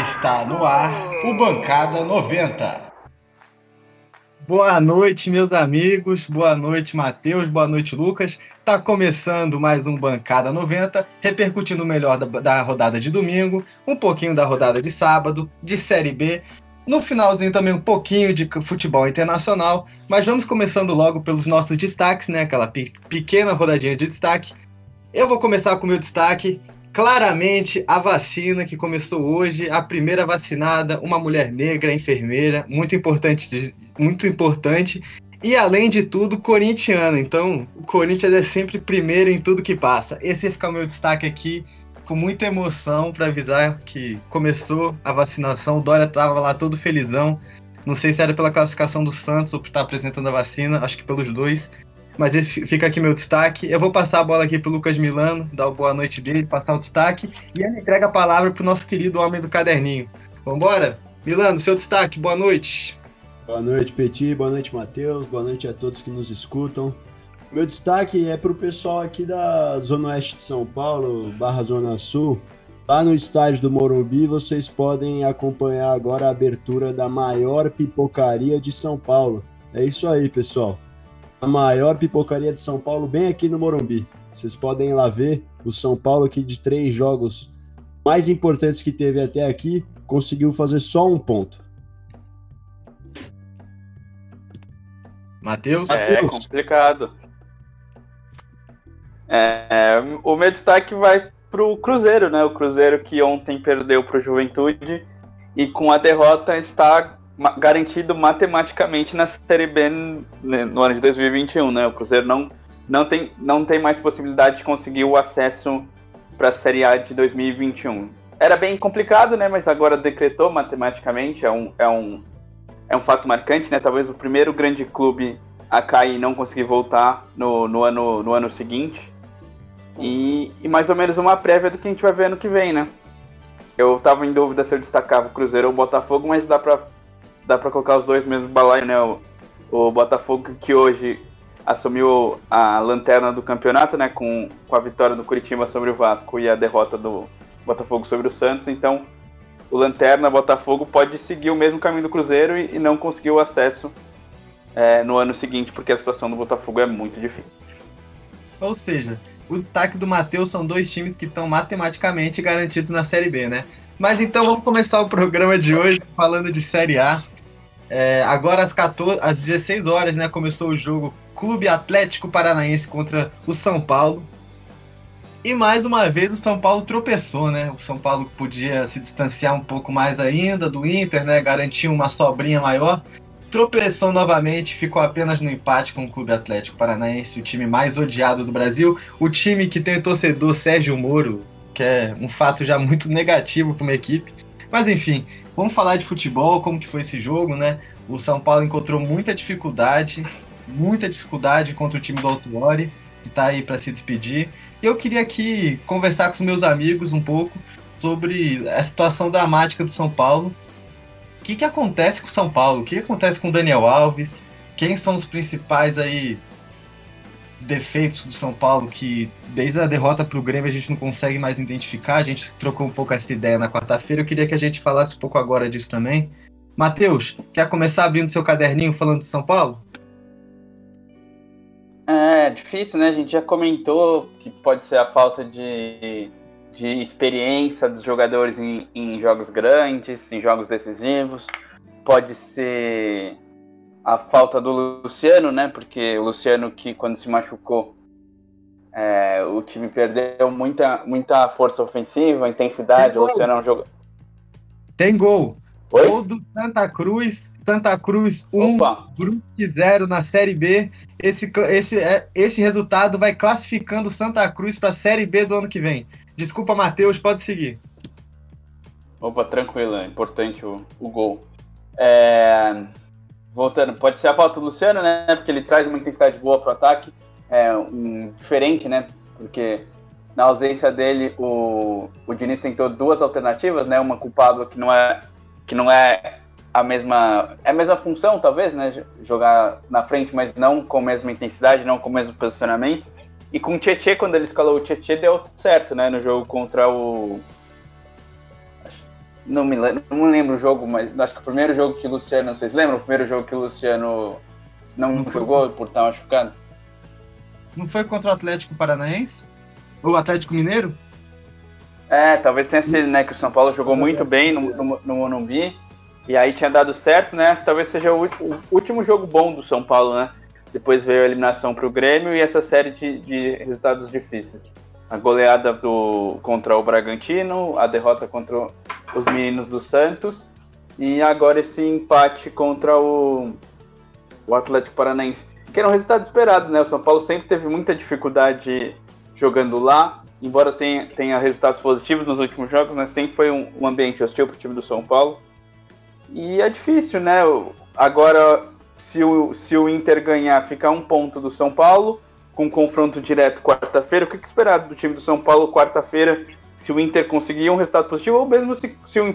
Está no ar o Bancada 90. Boa noite, meus amigos. Boa noite, Matheus. Boa noite, Lucas. Tá começando mais um Bancada 90, repercutindo o melhor da, da, rodada de domingo, um pouquinho da rodada de sábado, de Série B. No finalzinho também um pouquinho de futebol internacional, mas vamos começando logo pelos nossos destaques, né? Aquela pe pequena rodadinha de destaque. Eu vou começar com o meu destaque claramente a vacina que começou hoje, a primeira vacinada, uma mulher negra, enfermeira, muito importante, muito importante. E além de tudo, corintiana. Então, o Corinthians é sempre primeiro em tudo que passa. Esse vai ficar o meu destaque aqui, com muita emoção, para avisar que começou a vacinação. O Dória estava lá todo felizão. Não sei se era pela classificação do Santos ou por estar apresentando a vacina, acho que pelos dois. Mas esse fica aqui meu destaque. Eu vou passar a bola aqui pro Lucas Milano, dar uma boa noite dele, passar o destaque. E ele entrega a palavra pro nosso querido homem do caderninho. Vambora? Milano, seu destaque, boa noite. Boa noite, Petit. Boa noite, Matheus. Boa noite a todos que nos escutam. Meu destaque é pro pessoal aqui da Zona Oeste de São Paulo, barra Zona Sul. Lá no estádio do Morumbi, vocês podem acompanhar agora a abertura da maior pipocaria de São Paulo. É isso aí, pessoal a maior pipocaria de São Paulo, bem aqui no Morumbi. Vocês podem ir lá ver o São Paulo aqui de três jogos mais importantes que teve até aqui, conseguiu fazer só um ponto. Matheus? É, é complicado. É, o meu destaque vai para o Cruzeiro, né? O Cruzeiro que ontem perdeu para o Juventude e com a derrota está garantido matematicamente na Série B né, no ano de 2021, né? O Cruzeiro não, não, tem, não tem mais possibilidade de conseguir o acesso para a Série A de 2021. Era bem complicado, né? Mas agora decretou matematicamente, é um, é um, é um fato marcante, né? Talvez o primeiro grande clube a cair e não conseguir voltar no, no, ano, no ano seguinte. E, e mais ou menos uma prévia do que a gente vai ver ano que vem, né? Eu tava em dúvida se eu destacava o Cruzeiro ou o Botafogo, mas dá para dá para colocar os dois mesmo balaio, né? O, o, Botafogo que hoje assumiu a lanterna do campeonato, né? Com, com a vitória do Curitiba sobre o Vasco e a derrota do Botafogo sobre o Santos. Então, o Lanterna Botafogo pode seguir o mesmo caminho do Cruzeiro e, e não conseguir o acesso é, no ano seguinte, porque a situação do Botafogo é muito difícil. Ou seja, o destaque do Matheus são dois times que estão matematicamente garantidos na Série B, né? Mas então vamos começar o programa de hoje falando de Série A. É, agora às, 14, às 16 horas, né, começou o jogo Clube Atlético Paranaense contra o São Paulo. E mais uma vez o São Paulo tropeçou, né? O São Paulo podia se distanciar um pouco mais ainda do Inter, né? Garantir uma sobrinha maior. Tropeçou novamente, ficou apenas no empate com o Clube Atlético Paranaense, o time mais odiado do Brasil. O time que tem o torcedor Sérgio Moro, que é um fato já muito negativo para uma equipe. Mas enfim, Vamos falar de futebol, como que foi esse jogo, né? O São Paulo encontrou muita dificuldade, muita dificuldade contra o time do Autuori, que está aí para se despedir. Eu queria aqui conversar com os meus amigos um pouco sobre a situação dramática do São Paulo. O que, que acontece com o São Paulo? O que acontece com o Daniel Alves? Quem são os principais aí defeitos do São Paulo que desde a derrota para o Grêmio a gente não consegue mais identificar. A gente trocou um pouco essa ideia na quarta-feira. Eu queria que a gente falasse um pouco agora disso também. Matheus, quer começar abrindo seu caderninho falando de São Paulo? É difícil, né? A gente já comentou que pode ser a falta de, de experiência dos jogadores em, em jogos grandes, em jogos decisivos. Pode ser a falta do Luciano, né? Porque o Luciano que quando se machucou, é, o time perdeu muita, muita força ofensiva, intensidade. O Luciano é um jogo. Tem gol. Oi? Gol do Santa Cruz. Santa Cruz 1, Brusque 0 na Série B. Esse, esse, é, esse resultado vai classificando Santa Cruz para a Série B do ano que vem. Desculpa, Matheus, pode seguir. Opa, tranquilo, é importante o, o gol. É, voltando, pode ser a falta do Luciano, né? Porque ele traz uma intensidade boa pro ataque, é, um, diferente, né? Porque na ausência dele, o, o Diniz tentou duas alternativas, né? Uma culpada que não é que não é a mesma. É a mesma função, talvez, né? Jogar na frente, mas não com a mesma intensidade, não com o mesmo posicionamento. E com o Tietchan, quando ele escalou o Tietchan, deu certo, né? No jogo contra o. Não me, lembro, não lembro o jogo, mas acho que o primeiro jogo que o Luciano. Vocês lembram o primeiro jogo que o Luciano não, não jogou por estar machucado? Não foi contra o Atlético Paranaense? Ou o Atlético Mineiro? É, talvez tenha sido, né? Que o São Paulo jogou muito bem no, no, no Morumbi. E aí tinha dado certo, né? Talvez seja o, último jogo bom do São Paulo, né? Depois veio a eliminação para o Grêmio e essa série de, de, resultados difíceis. A goleada do, contra o Bragantino, a derrota contra os meninos do Santos e agora esse empate contra o, o Atlético Paranaense, que era um resultado esperado, né? O São Paulo sempre teve muita dificuldade jogando lá, embora tenha, tenha resultados positivos nos últimos jogos, né? Sempre foi um, um ambiente hostil para o time do São Paulo. E é difícil, né? Agora, se o, se o Inter ganhar, ficar um ponto do São Paulo, com confronto direto quarta-feira. O que, que esperar do time do São Paulo quarta-feira, se o Inter conseguir um resultado positivo, ou mesmo se, se o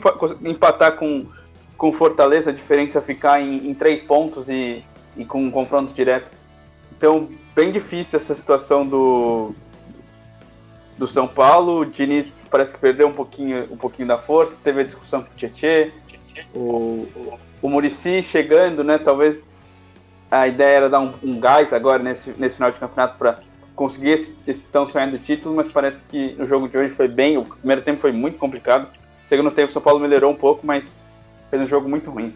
empatar com, com Fortaleza, a diferença ficar em, em três pontos e, e com um confronto direto. Então, bem difícil essa situação do, do São Paulo. O Diniz parece que perdeu um pouquinho, um pouquinho da força, teve a discussão com o Tietchan. O, o Murici chegando, né? Talvez a ideia era dar um, um gás agora nesse, nesse final de campeonato para conseguir esse, esse tão sonhado título, mas parece que no jogo de hoje foi bem. O primeiro tempo foi muito complicado. Segundo tempo o São Paulo melhorou um pouco, mas fez um jogo muito ruim.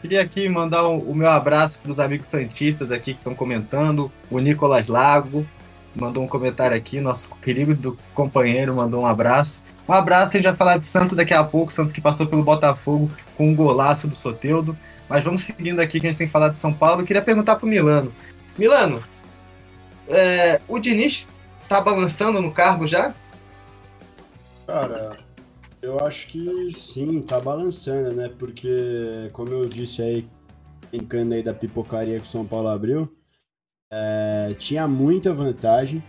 Queria aqui mandar o, o meu abraço para os amigos santistas aqui que estão comentando. O Nicolas Lago mandou um comentário aqui, nosso querido companheiro mandou um abraço. Um abraço, a gente vai falar de Santos daqui a pouco, Santos que passou pelo Botafogo com um golaço do Soteudo. Mas vamos seguindo aqui que a gente tem que falar de São Paulo. Eu queria perguntar pro Milano. Milano, é, o Diniz tá balançando no cargo já? Cara, eu acho que sim, tá balançando, né? Porque, como eu disse aí, brincando aí da pipocaria que o São Paulo abriu, é, tinha muita vantagem,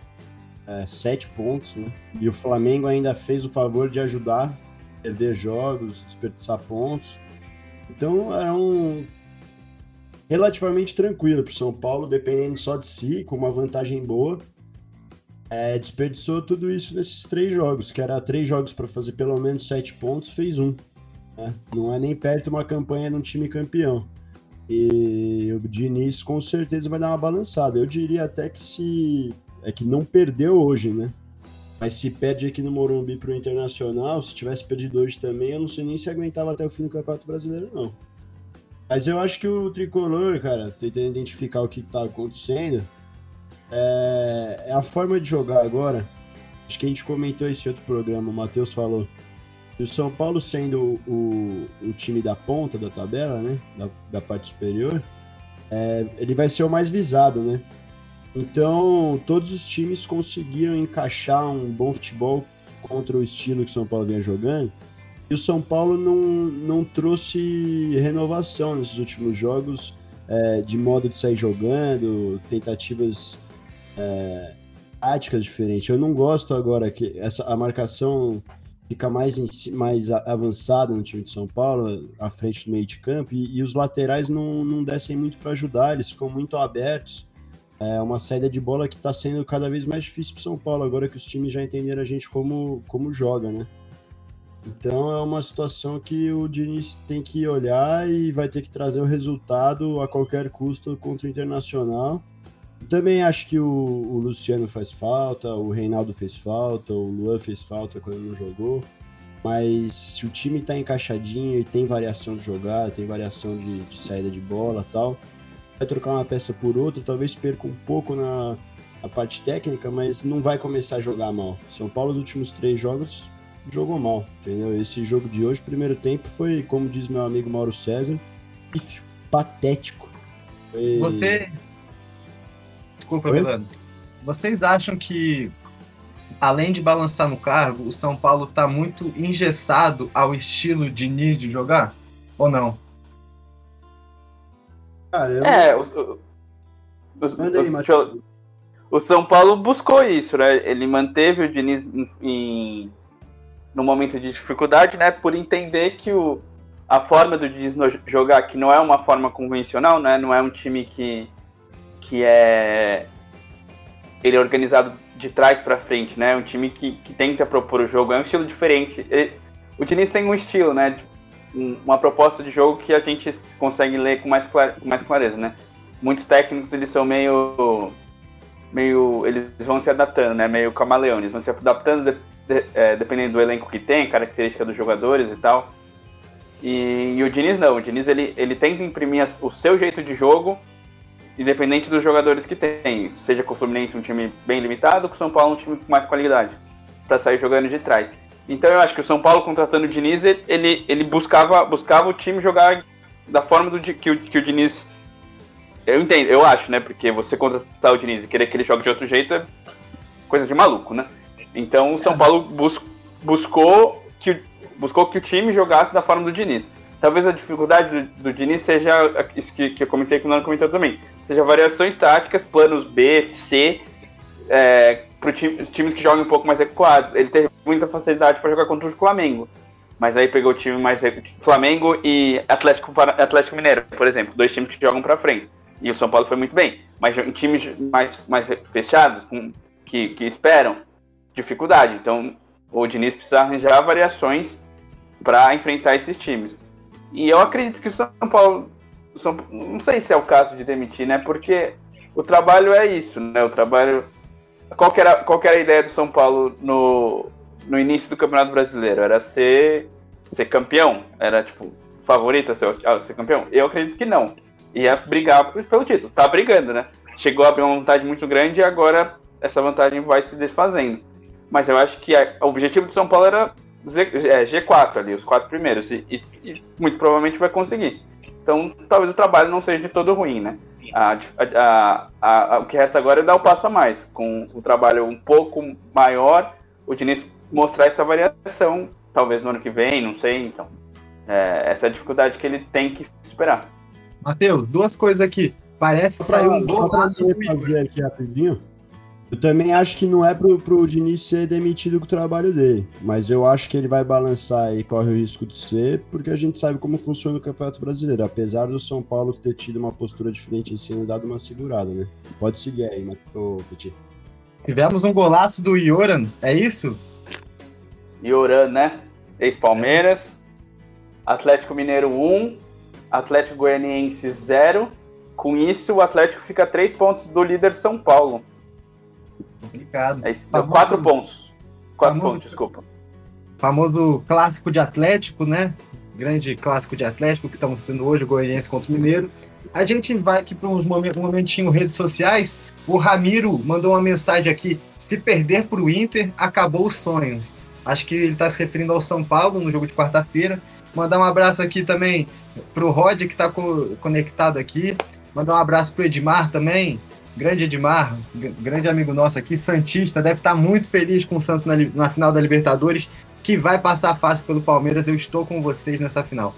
é, sete pontos, né? E o Flamengo ainda fez o favor de ajudar, perder jogos, desperdiçar pontos. Então era um relativamente tranquilo para o São Paulo, dependendo só de si, com uma vantagem boa. É, desperdiçou tudo isso nesses três jogos, que era três jogos para fazer pelo menos sete pontos, fez um. Né? Não é nem perto uma campanha de um time campeão. E o Diniz com certeza vai dar uma balançada. Eu diria até que se. É que não perdeu hoje, né? Mas se perde aqui no Morumbi para o Internacional, se tivesse perdido hoje também, eu não sei nem se aguentava até o fim do Campeonato Brasileiro, não. Mas eu acho que o Tricolor, cara, tentando identificar o que está acontecendo, é... é, a forma de jogar agora. Acho que a gente comentou esse outro programa, o Matheus falou. O São Paulo sendo o, o time da ponta da tabela, né? Da, da parte superior, é... ele vai ser o mais visado, né? Então, todos os times conseguiram encaixar um bom futebol contra o estilo que o São Paulo vinha jogando. E o São Paulo não, não trouxe renovação nesses últimos jogos, é, de modo de sair jogando, tentativas é, táticas diferentes. Eu não gosto agora que essa, a marcação fica mais, em, mais avançada no time de São Paulo, à frente do meio de campo, e, e os laterais não, não descem muito para ajudar, eles ficam muito abertos. É uma saída de bola que está sendo cada vez mais difícil para São Paulo, agora que os times já entenderam a gente como, como joga, né? Então é uma situação que o Diniz tem que olhar e vai ter que trazer o resultado a qualquer custo contra o Internacional. Também acho que o, o Luciano faz falta, o Reinaldo fez falta, o Luan fez falta quando não jogou. Mas se o time está encaixadinho e tem variação de jogada, tem variação de, de saída de bola tal, vai trocar uma peça por outra, talvez perca um pouco na, na parte técnica, mas não vai começar a jogar mal. São Paulo, os últimos três jogos, jogou mal, entendeu? Esse jogo de hoje, primeiro tempo, foi, como diz meu amigo Mauro César, patético. Foi... Você. Desculpa, Oi? Milano. Vocês acham que, além de balançar no cargo, o São Paulo tá muito engessado ao estilo de Diniz de jogar? Ou não? Cara, eu... É, os, os, aí, o São Paulo buscou isso, né? Ele manteve o Diniz em, em, no momento de dificuldade, né? Por entender que o, a forma do Diniz jogar, que não é uma forma convencional, né? Não é um time que, que é ele é organizado de trás para frente, né? Um time que, que tenta propor o jogo, é um estilo diferente. O Diniz tem um estilo, né? uma proposta de jogo que a gente consegue ler com mais, com mais clareza, né? Muitos técnicos eles são meio meio eles vão se adaptando, né? Meio camaleão, eles vão se adaptando de, de, é, dependendo do elenco que tem, característica dos jogadores e tal. E, e, o Diniz não, o Diniz ele, ele tenta imprimir o seu jeito de jogo, independente dos jogadores que tem. Seja com o Fluminense um time bem limitado, com o São Paulo um time com mais qualidade, para sair jogando de trás. Então eu acho que o São Paulo contratando o Diniz, ele, ele buscava, buscava o time jogar da forma do, que, o, que o Diniz. Eu entendo, eu acho, né? Porque você contratar o Diniz e querer que ele jogue de outro jeito é coisa de maluco, né? Então o São é. Paulo bus, buscou, que, buscou que o time jogasse da forma do Diniz. Talvez a dificuldade do, do Diniz seja isso que, que eu comentei que o Nano comentou também. Seja variações táticas, planos B, C, é, para time, times que jogam um pouco mais recuados. Ele teve muita facilidade para jogar contra o Flamengo. Mas aí pegou o time mais Flamengo e Atlético, Atlético Mineiro, por exemplo, dois times que jogam para frente. E o São Paulo foi muito bem. Mas em times mais, mais fechados, com, que, que esperam, dificuldade. Então o Diniz precisa arranjar variações para enfrentar esses times. E eu acredito que o São Paulo. São, não sei se é o caso de demitir, né? Porque o trabalho é isso, né? O trabalho qual que era, qual que era a ideia do São Paulo no, no início do Campeonato Brasileiro? Era ser, ser campeão? Era, tipo, favorito a ser, a ser campeão? Eu acredito que não. Ia brigar pelo título. Tá brigando, né? Chegou a abrir uma vantagem muito grande e agora essa vantagem vai se desfazendo. Mas eu acho que a, o objetivo do São Paulo era Z, é, G4 ali, os quatro primeiros. E, e, e muito provavelmente vai conseguir. Então, talvez o trabalho não seja de todo ruim, né? A, a, a, o que resta agora é dar o passo a mais, com o trabalho um pouco maior, o Diniz mostrar essa variação, talvez no ano que vem, não sei, então. É, essa é a dificuldade que ele tem que esperar. Matheus, duas coisas aqui. Parece que saiu um golaço fazer aqui rapidinho. Eu também acho que não é pro, pro Diniz ser demitido com o trabalho dele, mas eu acho que ele vai balançar e corre o risco de ser, porque a gente sabe como funciona o Campeonato Brasileiro, apesar do São Paulo ter tido uma postura diferente em cima e dado uma segurada, né? Pode seguir aí, Matheus Petit. Tivemos um golaço do Ioran, é isso? Ioran, né? Ex-Palmeiras, Atlético Mineiro 1, Atlético Goianiense 0. Com isso, o Atlético fica a 3 pontos do líder São Paulo. Complicado. É isso, famoso, quatro pontos. Quatro famoso, pontos, desculpa. Famoso clássico de Atlético, né? Grande clássico de Atlético que estamos tendo hoje, o Goianiense contra o Mineiro. A gente vai aqui para um momentinho redes sociais. O Ramiro mandou uma mensagem aqui: se perder para o Inter, acabou o sonho. Acho que ele está se referindo ao São Paulo no jogo de quarta-feira. Mandar um abraço aqui também para o Rod, que está co conectado aqui. Mandar um abraço para o Edmar também, grande Edmar, grande amigo nosso aqui, Santista, deve estar muito feliz com o Santos na, na, final da Libertadores, que vai passar fácil pelo Palmeiras. Eu estou com vocês nessa final.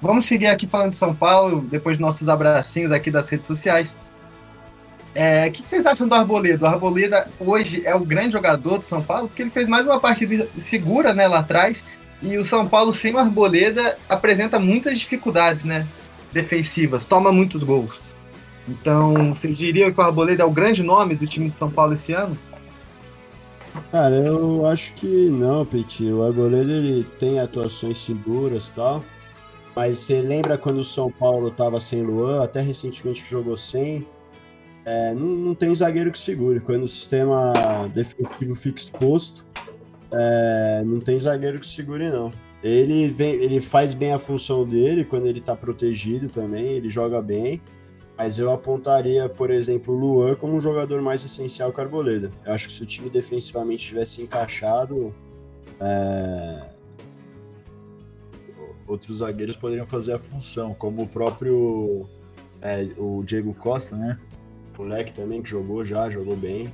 Vamos seguir aqui falando de São Paulo, depois dos nossos abracinhos aqui das redes sociais. É, o que, que, vocês acham do Arboleda? O Arboleda hoje é o grande jogador do São Paulo, porque ele fez mais uma partida segura né, lá atrás. E o São Paulo sem o Arboleda apresenta muitas dificuldades né, defensivas, toma muitos gols. Então, vocês diriam que o Arboleda é o grande nome do time de São Paulo esse ano? Cara, eu acho que não, Petit. O Arboleda ele tem atuações seguras e tal. Mas você lembra quando o São Paulo tava sem Luan, até recentemente que jogou sem? É, não, não, tem zagueiro que segure. Quando o sistema defensivo fica exposto, é, não tem zagueiro que segure, não. Ele, vem, ele faz bem a função dele quando ele tá protegido também, ele joga bem. Mas eu apontaria, por exemplo, o Luan como um jogador mais essencial que o Arboleda. Eu acho que se o time defensivamente tivesse encaixado, é... outros zagueiros poderiam fazer a função, como o próprio é, o Diego Costa, né? O moleque também que jogou já, jogou bem.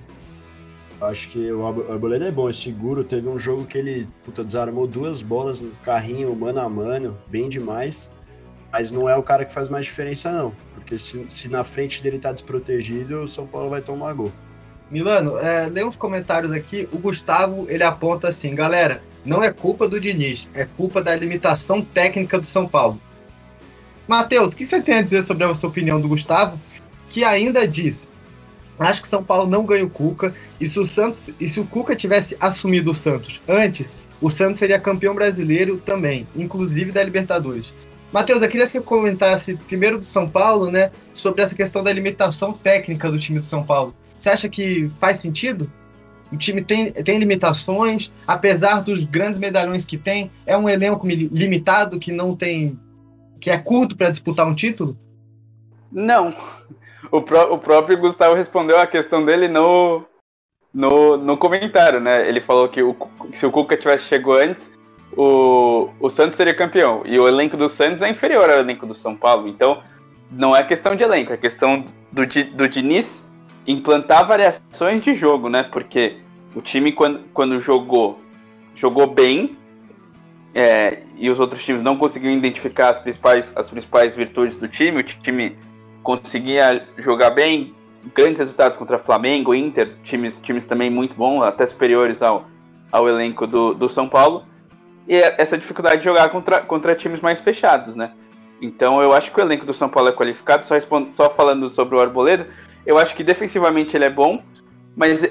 Acho que o Arboleda é bom, é seguro. Teve um jogo que ele puta, desarmou duas bolas no carrinho mano a mano, bem demais. Mas não é o cara que faz mais diferença, não. Porque se, se na frente dele tá desprotegido, o São Paulo vai tomar gol. Milano, é, lê uns comentários aqui. O Gustavo, ele aponta assim, galera, não é culpa do Diniz, é culpa da limitação técnica do São Paulo. Matheus, o que você tem a dizer sobre a sua opinião do Gustavo, que ainda diz Acho que São Paulo não ganha o Cuca. E se o Santos, e se o Cuca tivesse assumido o Santos antes, o Santos seria campeão brasileiro também, inclusive da Libertadores. Matheus, eu queria que você comentasse primeiro do São Paulo, né, sobre essa questão da limitação técnica do time do São Paulo. Você acha que faz sentido? O time tem, tem limitações, apesar dos grandes medalhões que tem, é um elenco limitado que não tem. que é curto para disputar um título? Não. O, pró o próprio Gustavo respondeu a questão dele no, no, no comentário, né? Ele falou que o, se o Cuca tivesse chegado antes, o, o Santos seria campeão. E o elenco do Santos é inferior ao elenco do São Paulo. Então, não é questão de elenco, é questão do, do Diniz implantar variações de jogo, né? Porque o time, quando, quando jogou, jogou bem, é, e os outros times não conseguiam identificar as principais, as principais virtudes do time, o time conseguia jogar bem, grandes resultados contra Flamengo, Inter, times, times também muito bons, até superiores ao, ao elenco do, do São Paulo. E essa dificuldade de jogar contra, contra times mais fechados, né? Então eu acho que o elenco do São Paulo é qualificado, só, respondo, só falando sobre o Arboleda, eu acho que defensivamente ele é bom, mas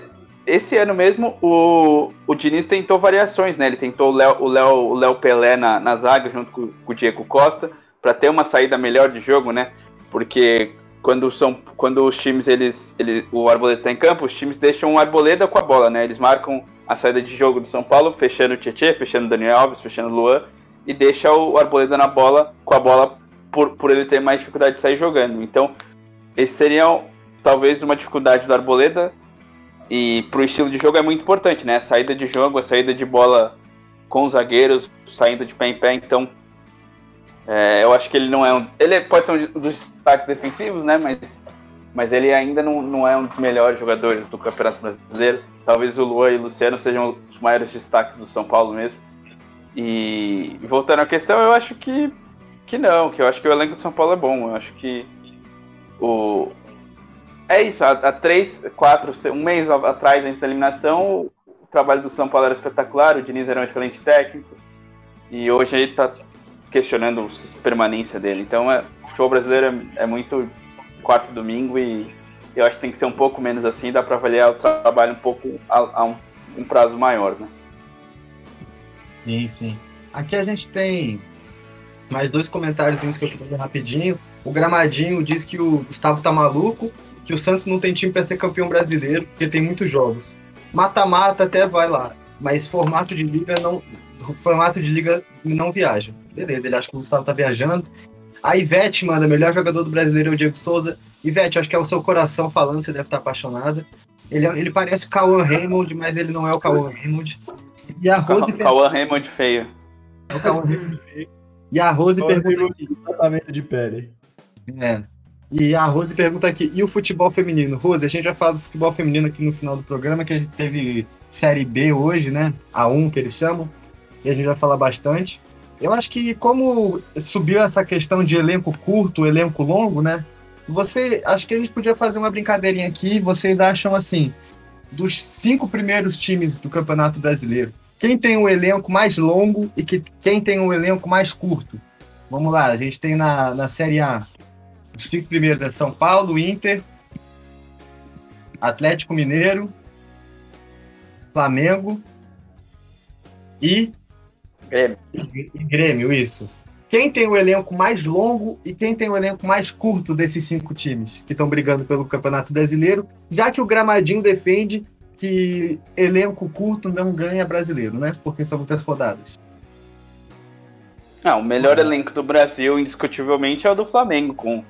esse ano mesmo o, o Diniz tentou variações, né? Ele tentou o Léo, o Léo, Pelé na, na zaga junto com, com o Diego Costa, para ter uma saída melhor de jogo, né? porque quando são quando os times eles, eles o Arboleda tá em campo, os times deixam o Arboleda com a bola, né? Eles marcam a saída de jogo do São Paulo, fechando o Tietchan, fechando o Daniel Alves, fechando o Luan e deixa o Arboleda na bola com a bola por, por ele ter mais dificuldade de sair jogando. Então, esse seria talvez uma dificuldade do Arboleda e pro estilo de jogo é muito importante, né? A saída de jogo, a saída de bola com os zagueiros, saindo de pé em pé, então é, eu acho que ele não é um. Ele pode ser um dos destaques defensivos, né? Mas, mas ele ainda não, não é um dos melhores jogadores do Campeonato Brasileiro. Talvez o Luan e o Luciano sejam os maiores destaques do São Paulo mesmo. E voltando à questão, eu acho que, que não, que eu acho que o elenco do São Paulo é bom. Eu acho que o. É isso, há, três, quatro, um mês atrás, antes da eliminação, o trabalho do São Paulo era espetacular, o Diniz era um excelente técnico. E hoje ele tá questionando a permanência dele. Então, é, o futebol brasileiro é, é muito quarto domingo e eu acho que tem que ser um pouco menos assim, dá para avaliar o trabalho um pouco a, a um, um, prazo maior, né? Sim, sim. Aqui a gente tem mais dois comentários que eu quero rapidinho. O Gramadinho diz que o Gustavo tá maluco, que o Santos não tem time para ser campeão brasileiro, porque tem muitos jogos. Mata-mata até vai lá, mas formato de liga não, formato de liga não viaja. Beleza, ele acha que o Gustavo tá viajando. A Ivete manda, melhor jogador do brasileiro é o Diego Souza. Ivete, acho que é o seu coração falando, você deve estar apaixonada. Ele, ele parece o Cauã Raymond, mas ele não é o Cauã Raymond. E a Rose. Cauã Raymond feio. É o Cauã Raymond feio. E a Rose pergunta. Aqui, tratamento de pele. É. E a Rose pergunta aqui, e o futebol feminino? Rose, a gente já fala do futebol feminino aqui no final do programa, que a gente teve Série B hoje, né? A 1 que eles chamam. E a gente vai falar bastante. Eu acho que como subiu essa questão de elenco curto, elenco longo, né? Você, acho que a gente podia fazer uma brincadeirinha aqui. Vocês acham assim, dos cinco primeiros times do Campeonato Brasileiro, quem tem o elenco mais longo e que, quem tem o elenco mais curto? Vamos lá, a gente tem na, na Série A os cinco primeiros é São Paulo, Inter, Atlético Mineiro, Flamengo e Grêmio. E, e Grêmio, isso. Quem tem o elenco mais longo e quem tem o elenco mais curto desses cinco times que estão brigando pelo Campeonato Brasileiro, já que o Gramadinho defende que elenco curto não ganha brasileiro, né? Porque são muitas rodadas. Ah, o melhor elenco do Brasil, indiscutivelmente, é o do Flamengo, com,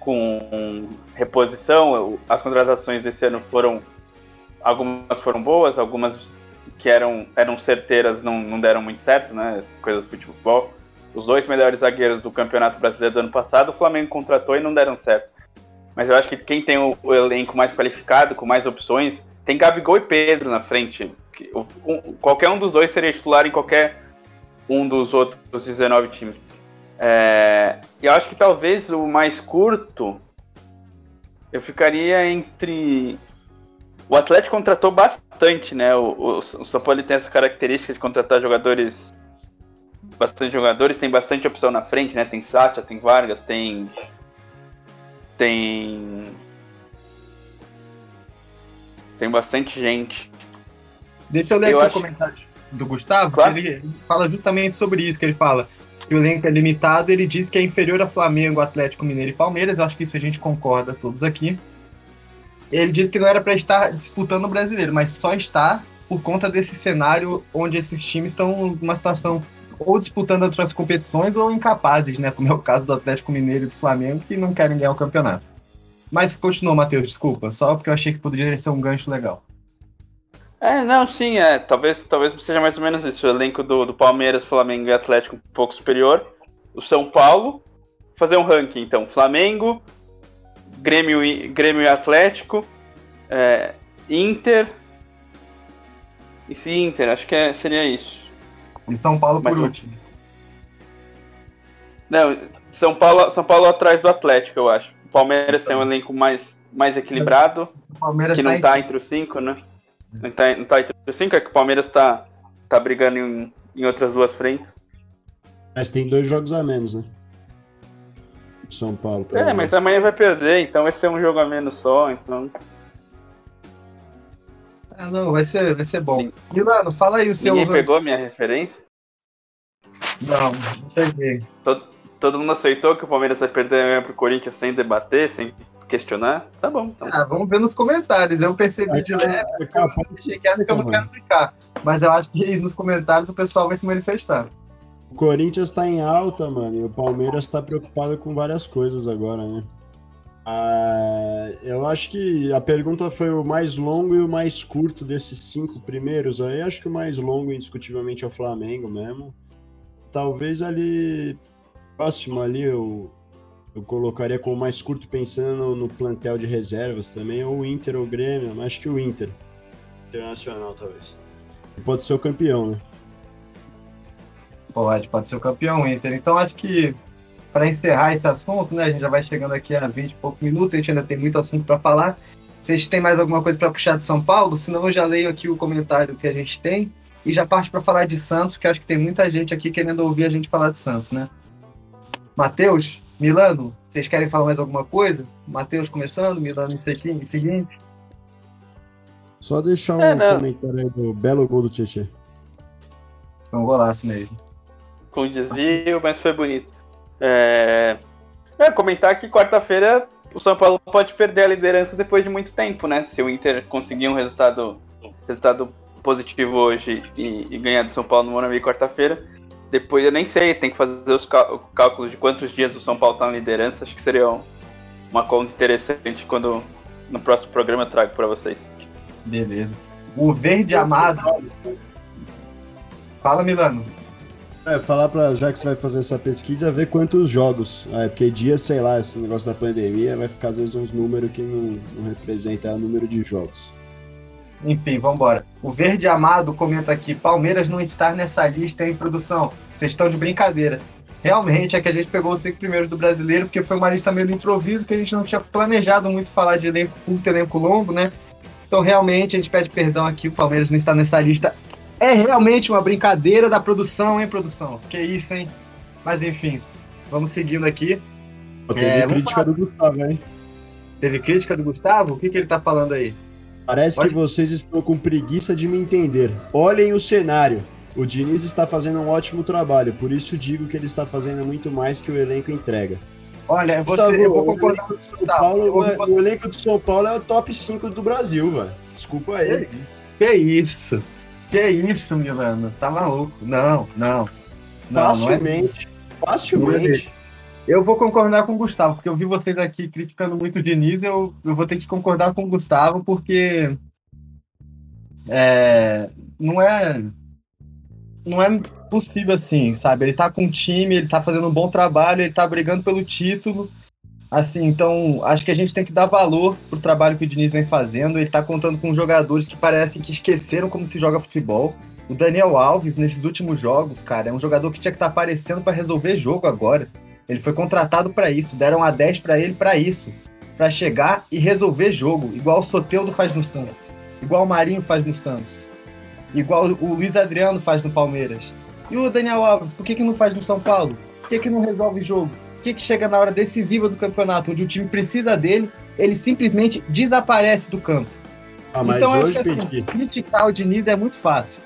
com reposição. As contratações desse ano foram. Algumas foram boas, algumas que eram, eram certeiras não, não deram muito certo, né? Essa coisa do futebol. Os dois melhores zagueiros do Campeonato Brasileiro do ano passado, o Flamengo contratou e não deram certo. Mas eu acho que quem tem o, o elenco mais qualificado, com mais opções, tem Gabigol e Pedro na frente. Um, qualquer um dos dois seria titular em qualquer um dos outros 19 times. É, eu acho que talvez o mais curto eu ficaria entre o Atlético contratou bastante, né? O, o, o São Paulo tem essa característica de contratar jogadores. Bastante jogadores, tem bastante opção na frente, né? Tem Sacha, tem Vargas, tem. Tem. Tem bastante gente. Deixa eu ler Eu aqui acho- o comentário do Gustavo, Claro. ele fala justamente sobre isso, que ele fala que o elenco é limitado, ele diz que é inferior a Flamengo, Atlético Mineiro e Palmeiras, eu acho que isso a gente concorda todos aqui. Ele diz que não era para estar disputando o brasileiro, mas só está por conta desse cenário onde esses times estão numa situação ou disputando outras competições ou incapazes, né? Como é o caso do Atlético Mineiro e do Flamengo, que não querem ganhar o campeonato. Mas continua, Matheus, desculpa, só porque eu achei que poderia ser um gancho legal. É, não, sim, é. Talvez, talvez seja mais ou menos isso. O elenco do, do Palmeiras, Flamengo e Atlético um pouco superior. O São Paulo, fazer um ranking, então. Flamengo, Grêmio e, Grêmio e Atlético, é, Inter. E se Inter, acho que é- seria isso. E São Paulo por Mas último. Não, São Paulo, São Paulo atrás do Atlético, eu acho. O Palmeiras tem um elenco mais, mais equilibrado. O Palmeiras que não em tá entre os cinco, né? Não tá, não tá entre os cinco, é que o Palmeiras tá, tá brigando em, em outras duas frentes. Mas tem dois jogos a menos, né? São Paulo. É, mas amanhã vai perder, então vai ser um jogo a menos só, então. Ah, não, vai ser, vai ser bom. Sim. Milano, fala aí o seu. Ninguém pegou a minha referência. Não, não cheguei. Todo mundo aceitou que o Palmeiras vai perder amanhã pro Corinthians sem debater, sem questionar. Tá bom, então. Ah, vamos ver nos comentários. Eu percebi de leve, Daqui a pouco- achei que eu não quero ficar. Mas eu acho que nos comentários o pessoal vai se manifestar. O Corinthians tá em alta, mano, e o Palmeiras tá preocupado com várias coisas agora, né? Ah, eu acho que a pergunta foi o mais longo e o mais curto desses cinco primeiros. Aí acho que o mais longo, indiscutivelmente, é o Flamengo mesmo. Talvez ali próximo ali eu, eu colocaria como mais curto pensando no, plantel de reservas também, ou o Inter ou o Grêmio, mas acho que o Inter. Internacional, talvez. Pode ser o campeão, né? Pode, pode ser o campeão Inter. Então acho que para encerrar esse assunto, né? A gente já vai chegando aqui a 20 e poucos minutos, a gente ainda tem muito assunto para falar. Vocês têm mais alguma coisa para puxar de São Paulo? Senão eu já leio aqui o comentário que a gente tem e já parte para falar de Santos, que acho que tem muita gente aqui querendo ouvir a gente falar de Santos, né? Matheus, Milano, vocês querem falar mais alguma coisa? Matheus começando, Milano em seguinte. Só deixar um É, comentário aí do belo gol do Tietchan. Foi um golaço mesmo. Com desvio, mas foi bonito. É... é, comentar que quarta-feira o São Paulo pode perder a liderança depois de muito tempo, né? Se o Inter conseguir um resultado, resultado positivo hoje e, e ganhar do São Paulo no Morumbi quarta-feira, depois eu nem sei, tem que fazer os cá- cálculos de quantos dias o São Paulo tá na liderança. Acho que seria um- uma conta interessante quando no próximo programa eu trago para vocês. Beleza. O Verde Amado. Fala, Milano. É, falar pra, já que você vai fazer essa pesquisa, ver quantos jogos. É, porque dia, sei lá, esse negócio da pandemia vai ficar às vezes uns números que não, não representam o número de jogos. Enfim, vambora. O Verde Amado comenta aqui: Palmeiras não estar nessa lista em produção. Vocês estão de brincadeira. Realmente é que a gente pegou os cinco primeiros do brasileiro, porque foi uma lista meio do improviso, que a gente não tinha planejado muito falar de elenco curto, elenco longo, né? Então, realmente, a gente pede perdão aqui, o Palmeiras não está nessa lista. É realmente uma brincadeira da produção, hein, produção? Que isso, hein? Mas enfim, vamos seguindo aqui. Teve É, crítica do Gustavo, hein? Teve crítica do Gustavo? O que, que ele tá falando aí? Parece Pode- que vocês estão com preguiça de me entender. Olhem o cenário. O Diniz está fazendo um ótimo trabalho, por isso digo que ele está fazendo muito mais que o elenco entrega. Olha, você, Gustavo, eu vou o concordar elenco de São Gustavo, Paulo, vou- é- o elenco de São Paulo é o top 5 do Brasil, velho. Desculpa aí. Que isso? Que isso, Milano? Tá maluco? Não, não. Não, não é. facilmente. Facilmente. Eu vou concordar com o Gustavo, porque eu vi vocês aqui criticando muito o Diniz, eu, eu vou ter que concordar com o Gustavo, porque é, não é não é possível assim, sabe? Ele tá com um time, ele tá fazendo um bom trabalho, ele tá brigando pelo título. Assim, então, acho que a gente tem que dar valor pro trabalho que o Diniz vem fazendo. Ele tá contando com jogadores que parecem que esqueceram como se joga futebol. O Daniel Alves, nesses últimos jogos, cara, é um jogador que tinha que estar aparecendo para resolver jogo agora. Ele foi contratado para isso, deram a 10 para ele para isso, para chegar e resolver jogo, igual o Soteldo faz no Santos. igual o Marinho faz no Santos, igual o Luiz Adriano faz no Palmeiras. E o Daniel Alves, por que, que não faz no São Paulo? Por que, que não resolve jogo? Que, que chega na hora decisiva do campeonato, onde o time precisa dele, ele simplesmente desaparece do campo? Ah, mas então, hoje, acho que, assim, criticar o Diniz é muito fácil.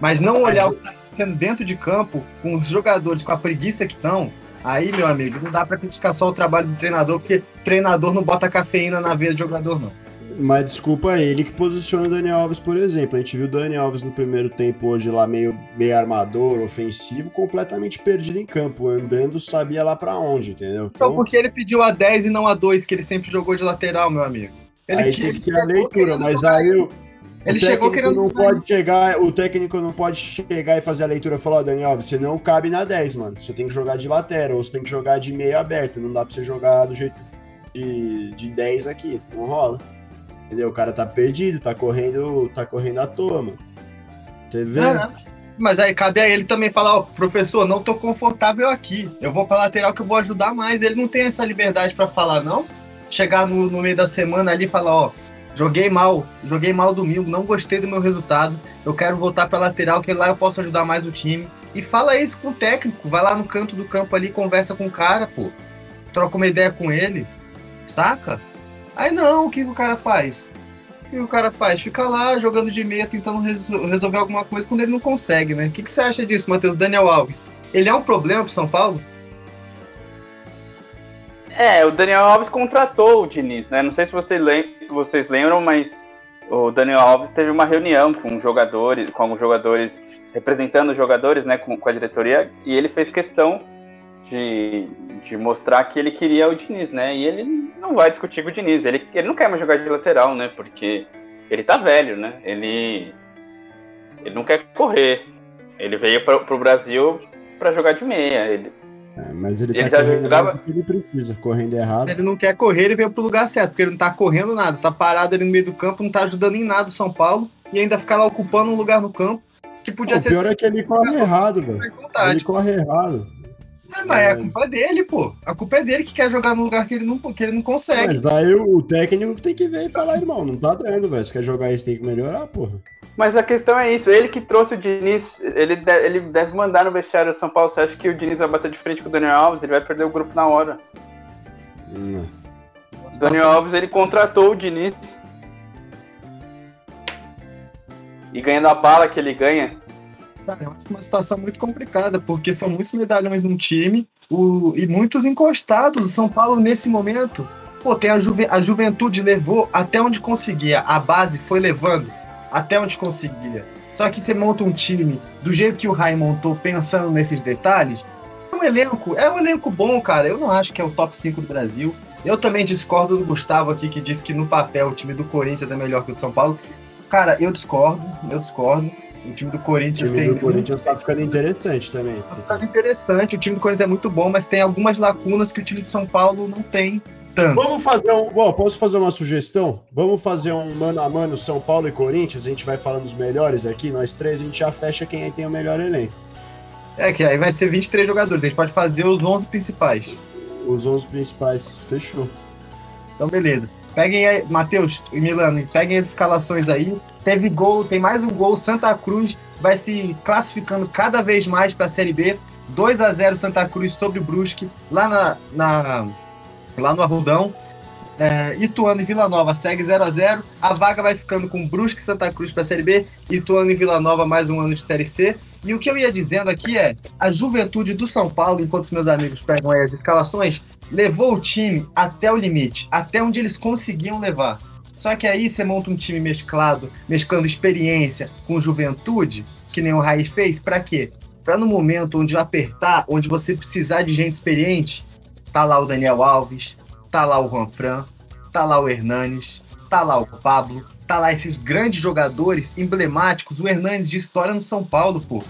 Mas não olhar o que está sendo dentro de campo, com os jogadores, com a preguiça que estão, aí, meu amigo, não dá para criticar só o trabalho do treinador, porque treinador não bota cafeína na veia de jogador, não. Mas desculpa ele que posiciona o Daniel Alves, por exemplo. A gente viu o Daniel Alves no primeiro tempo hoje lá meio, meio armador, ofensivo, completamente perdido em campo, andando sabia lá pra onde, entendeu? Então, porque ele pediu a 10 e não a 2, que ele sempre jogou de lateral, meu amigo. Ele aí que- tem que ter a leitura, mas aí o, Ele chegou querendo não pode chegar, o técnico não pode chegar e fazer a leitura e falar, ó, Daniel Alves, você não cabe na 10, mano. Você tem que jogar de lateral, ou você tem que jogar de meio aberto. Não dá pra você jogar do jeito de, de 10 aqui. Não rola. Entendeu? O cara tá perdido, tá correndo, tá correndo à toa, mano. Você vê? Não, não. Mas aí cabe a ele também falar, ó, professor, não tô confortável aqui. Eu vou pra lateral que eu vou ajudar mais. Ele não tem essa liberdade pra falar, não. Chegar no, no meio da semana ali e falar, ó, joguei mal, joguei mal domingo, não gostei do meu resultado. Eu quero voltar pra lateral, que lá eu posso ajudar mais o time. E fala isso com o técnico. Vai lá no canto do campo ali, conversa com o cara, pô. Troca uma ideia com ele. Saca? Aí não, o que, o cara faz? O que o cara faz? Fica lá jogando de meia, tentando resol- resolver alguma coisa quando ele não consegue, né? O que, que você acha disso, Matheus? Daniel Alves. Ele é um problema pro São Paulo? É, o Daniel Alves contratou o Diniz, né? Não sei se vocês, lem- vocês lembram, mas o Daniel Alves teve uma reunião com jogadores, com alguns jogadores, representando os jogadores, né, com, com a diretoria, e ele fez questão de, de mostrar que ele queria o Diniz, né? E ele não vai discutir com o Diniz, ele, ele não quer mais jogar de lateral, né? Porque ele tá velho, né? Ele, ele não quer correr. Ele veio para pro Brasil para jogar de meia. Ele, É, mas ele, Ele tá já jogava- ele precisa, correndo errado. Se ele não quer correr, ele veio pro lugar certo, porque ele não tá correndo nada, tá parado ali no meio do campo, não tá ajudando em nada o São Paulo, e ainda ficar lá ocupando um lugar no campo, que podia o ser pior é que ele corre errado, velho. Ele corre errado. É, mas é a culpa dele, pô. A culpa é dele que quer jogar no lugar que ele não, que ele não consegue. Mas aí o, técnico tem que ver e falar, irmão, não tá dando, velho. Se quer jogar isso, tem que melhorar, porra. Mas a questão é isso, ele que trouxe o Diniz, ele, de- ele deve mandar no vestiário do São Paulo. Você acha que o Diniz vai bater de frente com o Daniel Alves? Ele vai perder o grupo na hora. Hum, O Daniel Alves, ele contratou o Diniz. E ganhando a bala que ele ganha. Cara, eu acho uma situação muito complicada, porque são muitos medalhões num time o- e muitos encostados. São Paulo, nesse momento, pô, tem a, juve- a juventude levou até onde conseguia. A base foi levando até onde conseguia. Só que você monta um time do jeito que o Rai montou, pensando nesses detalhes. É um elenco, é um elenco bom, cara. Eu não acho que é o top 5 do Brasil. Eu também discordo do Gustavo aqui, que disse que no papel o time do Corinthians é melhor que o do São Paulo. Cara, eu discordo, eu discordo. O time do O Corinthians time tem do Corinthians tá ficando interessante também. Tá interessante, o time do Corinthians é muito bom, mas tem algumas lacunas que o time de São Paulo não tem tanto. Vamos fazer um. Bom, posso fazer uma sugestão? Vamos fazer um mano a mano São Paulo e Corinthians. A gente vai falando os melhores aqui. Nós três a gente já fecha quem aí tem o melhor elenco. É que aí vai ser 23 jogadores, a gente pode fazer os 11 principais. Os 11 principais. Fechou. Então, beleza. Peguem aí, Matheus e Milano, peguem as escalações aí. Teve gol, tem mais um gol. Santa Cruz vai se classificando cada vez mais para a Série B. 2 a 0 Santa Cruz sobre o Brusque, lá, na, na- lá no Arrudão. É, Ituano e Vila Nova segue 0 a 0 A vaga vai ficando com Brusque e Santa Cruz para a Série B. Ituano e Vila Nova mais um ano de Série C. E o que eu ia dizendo aqui é: a juventude do São Paulo, enquanto os meus amigos pegam aí as escalações, levou o time até o limite, até onde eles conseguiam levar. Só que aí você monta um time mesclado, mesclando experiência com juventude, que nem o Raí fez, pra quê? Pra no momento onde apertar, onde você precisar de gente experiente, tá lá o Daniel Alves, tá lá o Juan Fran, tá lá o Hernanes, tá lá o Pablo, tá lá esses grandes jogadores emblemáticos, o Hernanes de história no São Paulo, pô.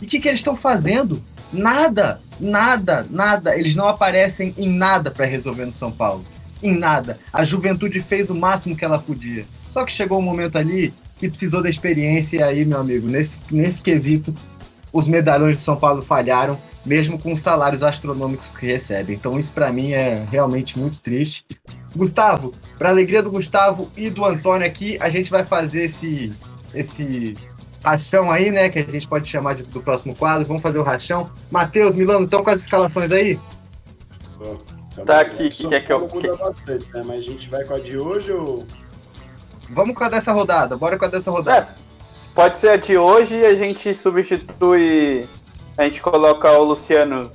E o que, que eles estão fazendo? Nada, nada, nada. Eles não aparecem em nada para resolver no São Paulo. Em nada. A juventude fez o máximo que ela podia. Só que chegou um momento ali que precisou da experiência, e aí, meu amigo, nesse, nesse quesito, os medalhões do São Paulo falharam, mesmo com os salários astronômicos que recebem. Então, isso para mim é realmente muito triste. Gustavo, para alegria do Gustavo e do Antônio aqui, a gente vai fazer esse esse rachão aí, né, que a gente pode chamar de, do próximo quadro. Vamos fazer o rachão. Matheus, Milano, estão com as escalações aí? Tá aqui, que quer que eu- muda bastante, né? Mas a gente vai com a de hoje ou. Vamos com a dessa rodada. Bora com a dessa rodada. É, pode ser a de hoje e a gente substitui. A gente coloca o Luciano,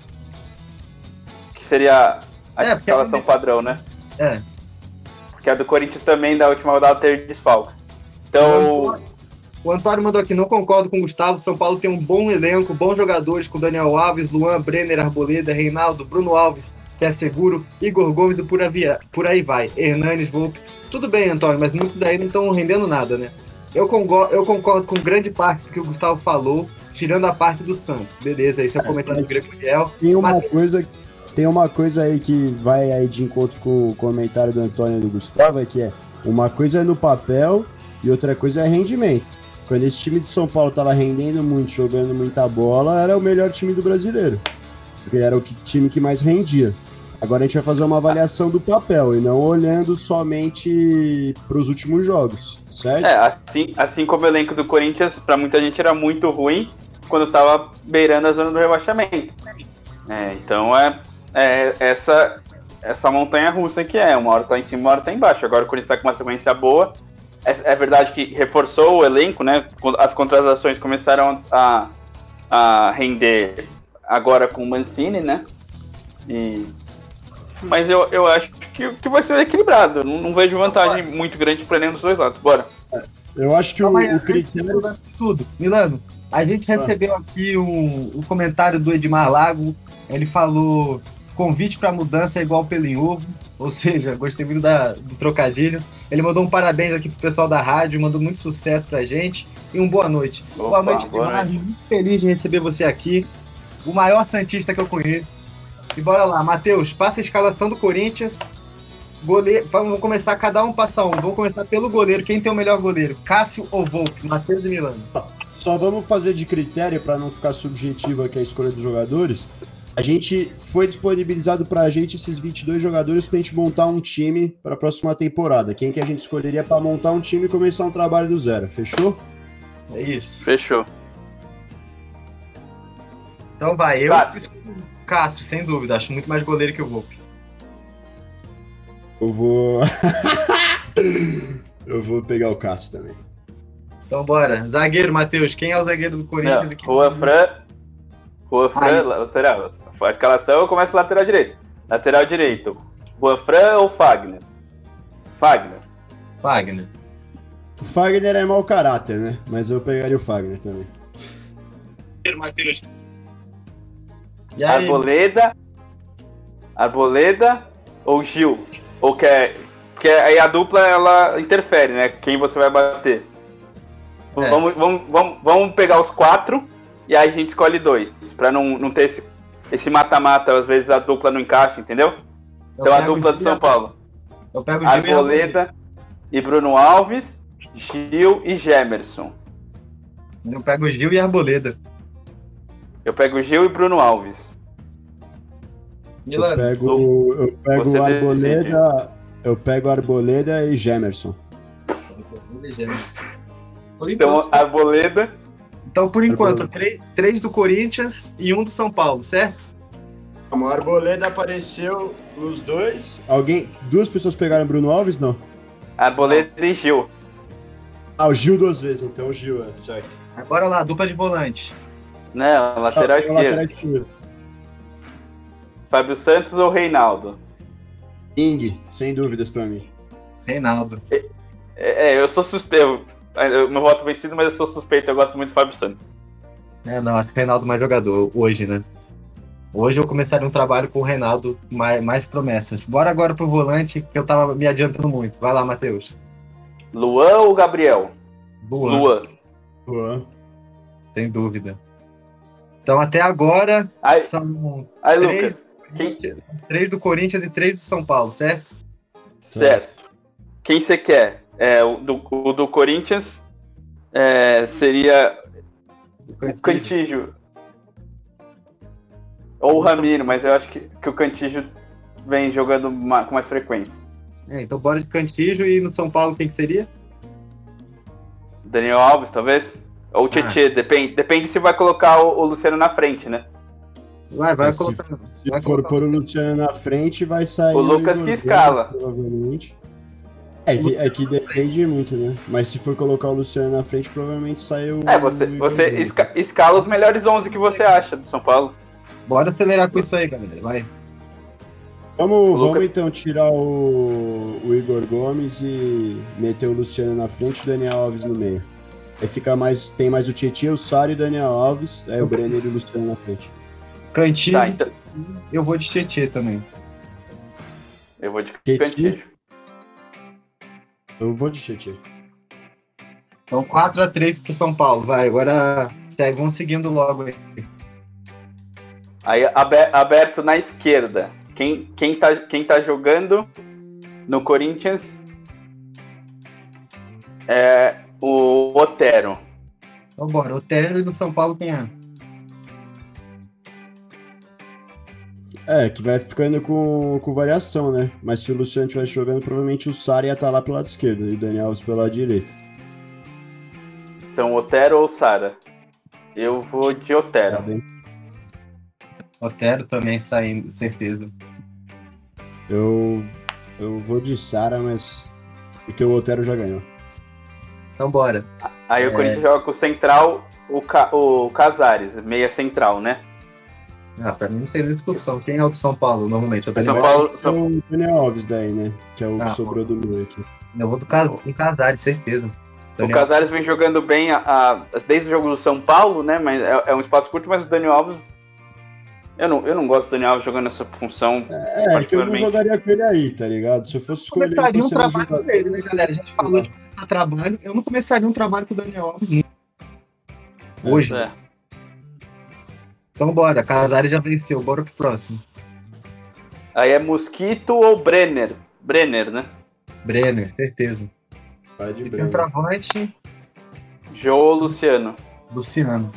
que seria a É, porque escalação é- padrão, né? É. Porque a do Corinthians também da última rodada teve desfalques. Então, O Antônio mandou aqui, não concordo com o Gustavo. São Paulo tem um bom elenco, bons jogadores com Daniel Alves, Luan, Brenner, Arboleda, Reinaldo, Bruno Alves, que é seguro, Igor Gomes e por, avia, por aí vai. Hernanes, Volpe. Tudo bem, Antônio, mas muitos daí não estão rendendo nada, né? Eu concordo, eu concordo com grande parte do que o Gustavo falou, tirando a parte dos Santos. Beleza, esse é o comentário do Grego Miguel. Tem uma coisa. Tem uma coisa aí que vai aí de encontro com o comentário do Antônio e do Gustavo, é que é uma coisa é no papel e outra coisa é rendimento. Quando esse time de São Paulo tava rendendo muito, jogando muita bola, era o melhor time do brasileiro. Porque era o que- time que mais rendia. Agora a gente vai fazer uma avaliação do papel e não olhando somente para os últimos jogos, certo? é, assim, assim como o elenco do Corinthians, pra muita gente era muito ruim quando tava beirando a zona do rebaixamento. É, então é, é essa, essa montanha russa que é. Uma hora tá em cima, uma hora tá embaixo. Agora o Corinthians tá com uma sequência boa. É, é verdade que reforçou o elenco, né? As contratações começaram a, a render agora com o Mancini, né? E, mas eu, eu acho que, que vai ser equilibrado. Não, não vejo vantagem muito grande para nenhum dos dois lados. Bora. Eu acho que o, aí, o de critério. tudo. Milano, a gente recebeu aqui um, um comentário do Edmar Lago. Ele falou: convite para mudança é igual pelo em ovo. Ou seja, gostei muito da- do trocadilho. Ele mandou um parabéns aqui pro pessoal da rádio, mandou muito sucesso pra gente e um boa noite. boa Opa, noite, boa Edmar. Muito feliz de receber você aqui. O maior Santista que eu conheço. E bora lá, Matheus, passa a escalação do Corinthians. Goleiro, vamos começar cada um passar um. Vamos começar pelo goleiro. Quem tem o melhor goleiro? Cássio ou Volpe? Matheus e Milano. Só vamos fazer de critério para não ficar subjetivo aqui a escolha dos jogadores. A gente foi disponibilizado pra gente esses 22 jogadores pra gente montar um time para a próxima temporada. Quem que a gente escolheria para montar um time e começar um trabalho do zero, fechou? É isso. Fechou. Então vai, eu Cássio. Cássio, sem dúvida. Acho muito mais goleiro que o Volpe. Eu vou Eu vou pegar o Cássio também. Então bora. Zagueiro, Matheus. Quem é o zagueiro do Corinthians? Não, aqui? Rua Fran. Rua Fran, lateral. A escalação eu começo lateral direito. Lateral direito. Rua Fran ou Fagner? Fagner. Wagner. O Fagner é mau caráter, né? Mas eu pegaria o Fagner também. Matheus. E aí, Arboleda. Arboleda ou Gil? Ou quer. Porque aí a dupla ela interfere, né? Quem você vai bater. É. Vamos, vamos, vamos, vamos pegar os quatro e aí a gente escolhe dois. Pra não, não ter esse, esse mata-mata, às vezes a dupla não encaixa, entendeu? eu Então a dupla de Gil São Paulo. Eu pego o Gil Arboleda e Bruno Alves, Gil e Gemerson. Eu pego o Gil e Arboleda. Eu pego Gil e Bruno Alves. Eu Milano. pego, eu pego Você o Arboleda. Eu pego Arboleda e Gemerson. Por Então, enquanto, Arboleda. então, por enquanto, Arboleda. três, três do Corinthians e um do São Paulo, certo? O Arboleda apareceu nos dois. Alguém. Duas pessoas pegaram Bruno Alves? Não. Arboleda e Gil. Ah, o Gil duas vezes, então o Gil é certo. Bora lá, dupla de volante. Não, lateral Ah, esquerdo. lateral esquerdo. Fábio Santos ou Reinaldo? Ing, sem dúvidas pra mim. Reinaldo. É, é, eu sou suspeito. Eu- Meu voto vencido, mas eu sou suspeito. Eu gosto muito do Fábio Santos. É, não, acho que o Reinaldo é mais jogador hoje, né? Hoje eu começaria um trabalho com o Reinaldo, mais, mais promessas. Bora agora pro volante, que eu tava me adiantando muito. Vai lá, Matheus. Luan ou Gabriel? Luan, Luan. Juan. sem dúvida. Então até agora Aí, são aí Três. Lucas. Quem, três do Corinthians e três do São Paulo, certo? certo. Quem você quer? É, o, do, o do Corinthians é, seria o Cantígio. Ou o Ramiro, mas eu acho que, que o Cantígio vem jogando com mais frequência. É, então bora de Cantijo e no São Paulo quem que seria? Daniel Alves, talvez? Ou o Tietê, depende, depende se vai colocar o, o Luciano na frente, né? Vai, vai Mas colocar. Se, vai se for pôr o Luciano na frente, vai sair. O Lucas que escala. Provavelmente. É que, é que depende muito, né? Mas se for colocar o Luciano na frente, provavelmente saiu. É, você, você esca- escala os melhores 11 que você acha do São Paulo. Bora acelerar com isso aí, galera. Vai. Vamos, Lucas- vamos então tirar o, o Igor Gomes e meter o Luciano na frente e o Daniel Alves no meio. Aí fica mais. Tem mais o Tietchan, o Sara e o Daniel Alves. Aí o Brenner e o Luciano na frente. Cantijo, Tá, então eu vou de Tietê também. eu vou de. Cantillo. Eu vou de Tietchan. Então 4x3 pro São Paulo. Vai, agora segue, vamos seguindo logo aí. Aí abe- aberto na esquerda. Quem, quem, tá, quem tá jogando no Corinthians é o Otero. Então bora. Otero e no São Paulo quem é? É, que vai ficando com, com variação, né? Mas se o Luciano estivesse jogando, provavelmente o Sara ia estar lá pelo lado esquerdo e o Daniel Alves pelo lado direito. Então, Otero ou Sara? Eu vou de Tá Otero. bem? Otero também saindo, certeza. Eu, eu vou de Sara, mas. Porque o Otero já ganhou. Então bora. Aí o É. Corinthians joga com o central, o, Ca- o Casares, meia central, né? Ah, pra mim não tem nem discussão. Quem é o de São Paulo, normalmente? Eu, São também Paulo, É São- o Daniel Alves daí, né? Que é o Ah, que sobrou do meu aqui. eu vou do Cas... em Casares, certeza. o Daniel- Casares vem jogando bem a- a- desde o jogo do São Paulo, né? Mas é, é um espaço curto, mas o Daniel Alves. Eu não, eu não gosto do Daniel Alves jogando essa função. É, que eu não jogaria com ele aí, tá ligado? Se eu fosse escolher. começaria um trabalho jogador- com ele, né, galera? A gente falou de começar trabalho. Eu não começaria um trabalho com o Daniel Alves hoje. É. Então bora. Casares já venceu. Bora pro próximo. Aí é Mosquito ou Brenner? Brenner, né? Brenner, certeza. Vai de centroavante, Jô ou Luciano? Luciano.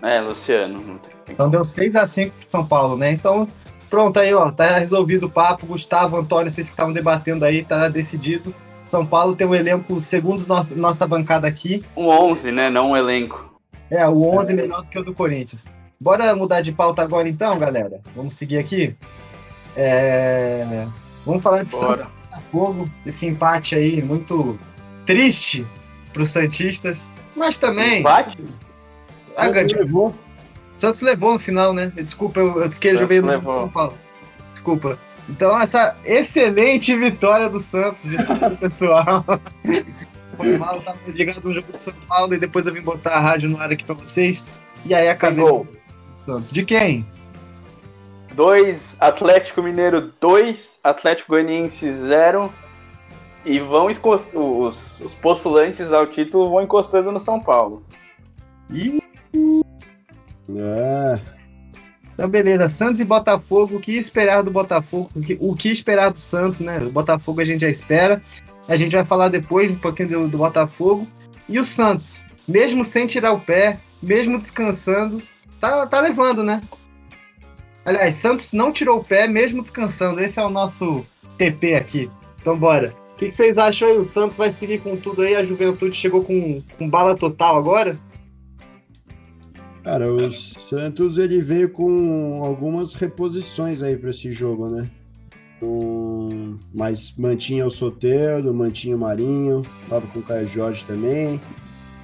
É, Luciano. Então deu 6x5 pro São Paulo, né? Então, pronto aí, ó. Tá resolvido o papo. Gustavo, Antônio, vocês que estavam debatendo aí, tá decidido. São Paulo tem um elenco, segundo nossa, nossa bancada aqui, Um 11, né? Não um elenco. é o 11 melhor do que o do Corinthians. Bora mudar de pauta agora então, galera? Vamos seguir aqui? É, Vamos falar de Bora. Santos Botafogo, esse empate aí muito triste para os Santistas, mas também... Empate? Ah, Santos levou. Santos levou no final, né? Desculpa, eu, eu fiquei jogando no. São Paulo. Desculpa. Então, essa excelente vitória do Santos, desculpa, pessoal. Foi mal, eu tava ligado no jogo do São Paulo e depois eu vim botar a rádio no ar aqui pra vocês. E aí acabei gol. o Santos. De quem? 2, Atlético Mineiro 2, Atlético Goianiense 0. E vão os, os postulantes ao título vão encostando no São Paulo. Ih, É. então beleza. Santos e Botafogo. O que esperar do Botafogo? O que, o que esperar do Santos, né? O Botafogo a gente já espera. A gente vai falar depois um pouquinho do, do Botafogo. E o Santos, mesmo sem tirar o pé, mesmo descansando, tá, tá levando, né? Aliás, Santos não tirou o pé, mesmo descansando. Esse é o nosso TP aqui. Então bora. O que, que vocês acham aí? O Santos vai seguir com tudo aí? A Juventude chegou com, com bala total agora? Cara, o Santos ele veio com algumas reposições aí pra esse jogo, né? Um, mas mantinha o Soteldo, mantinha o Marinho, tava com o Caio Jorge também,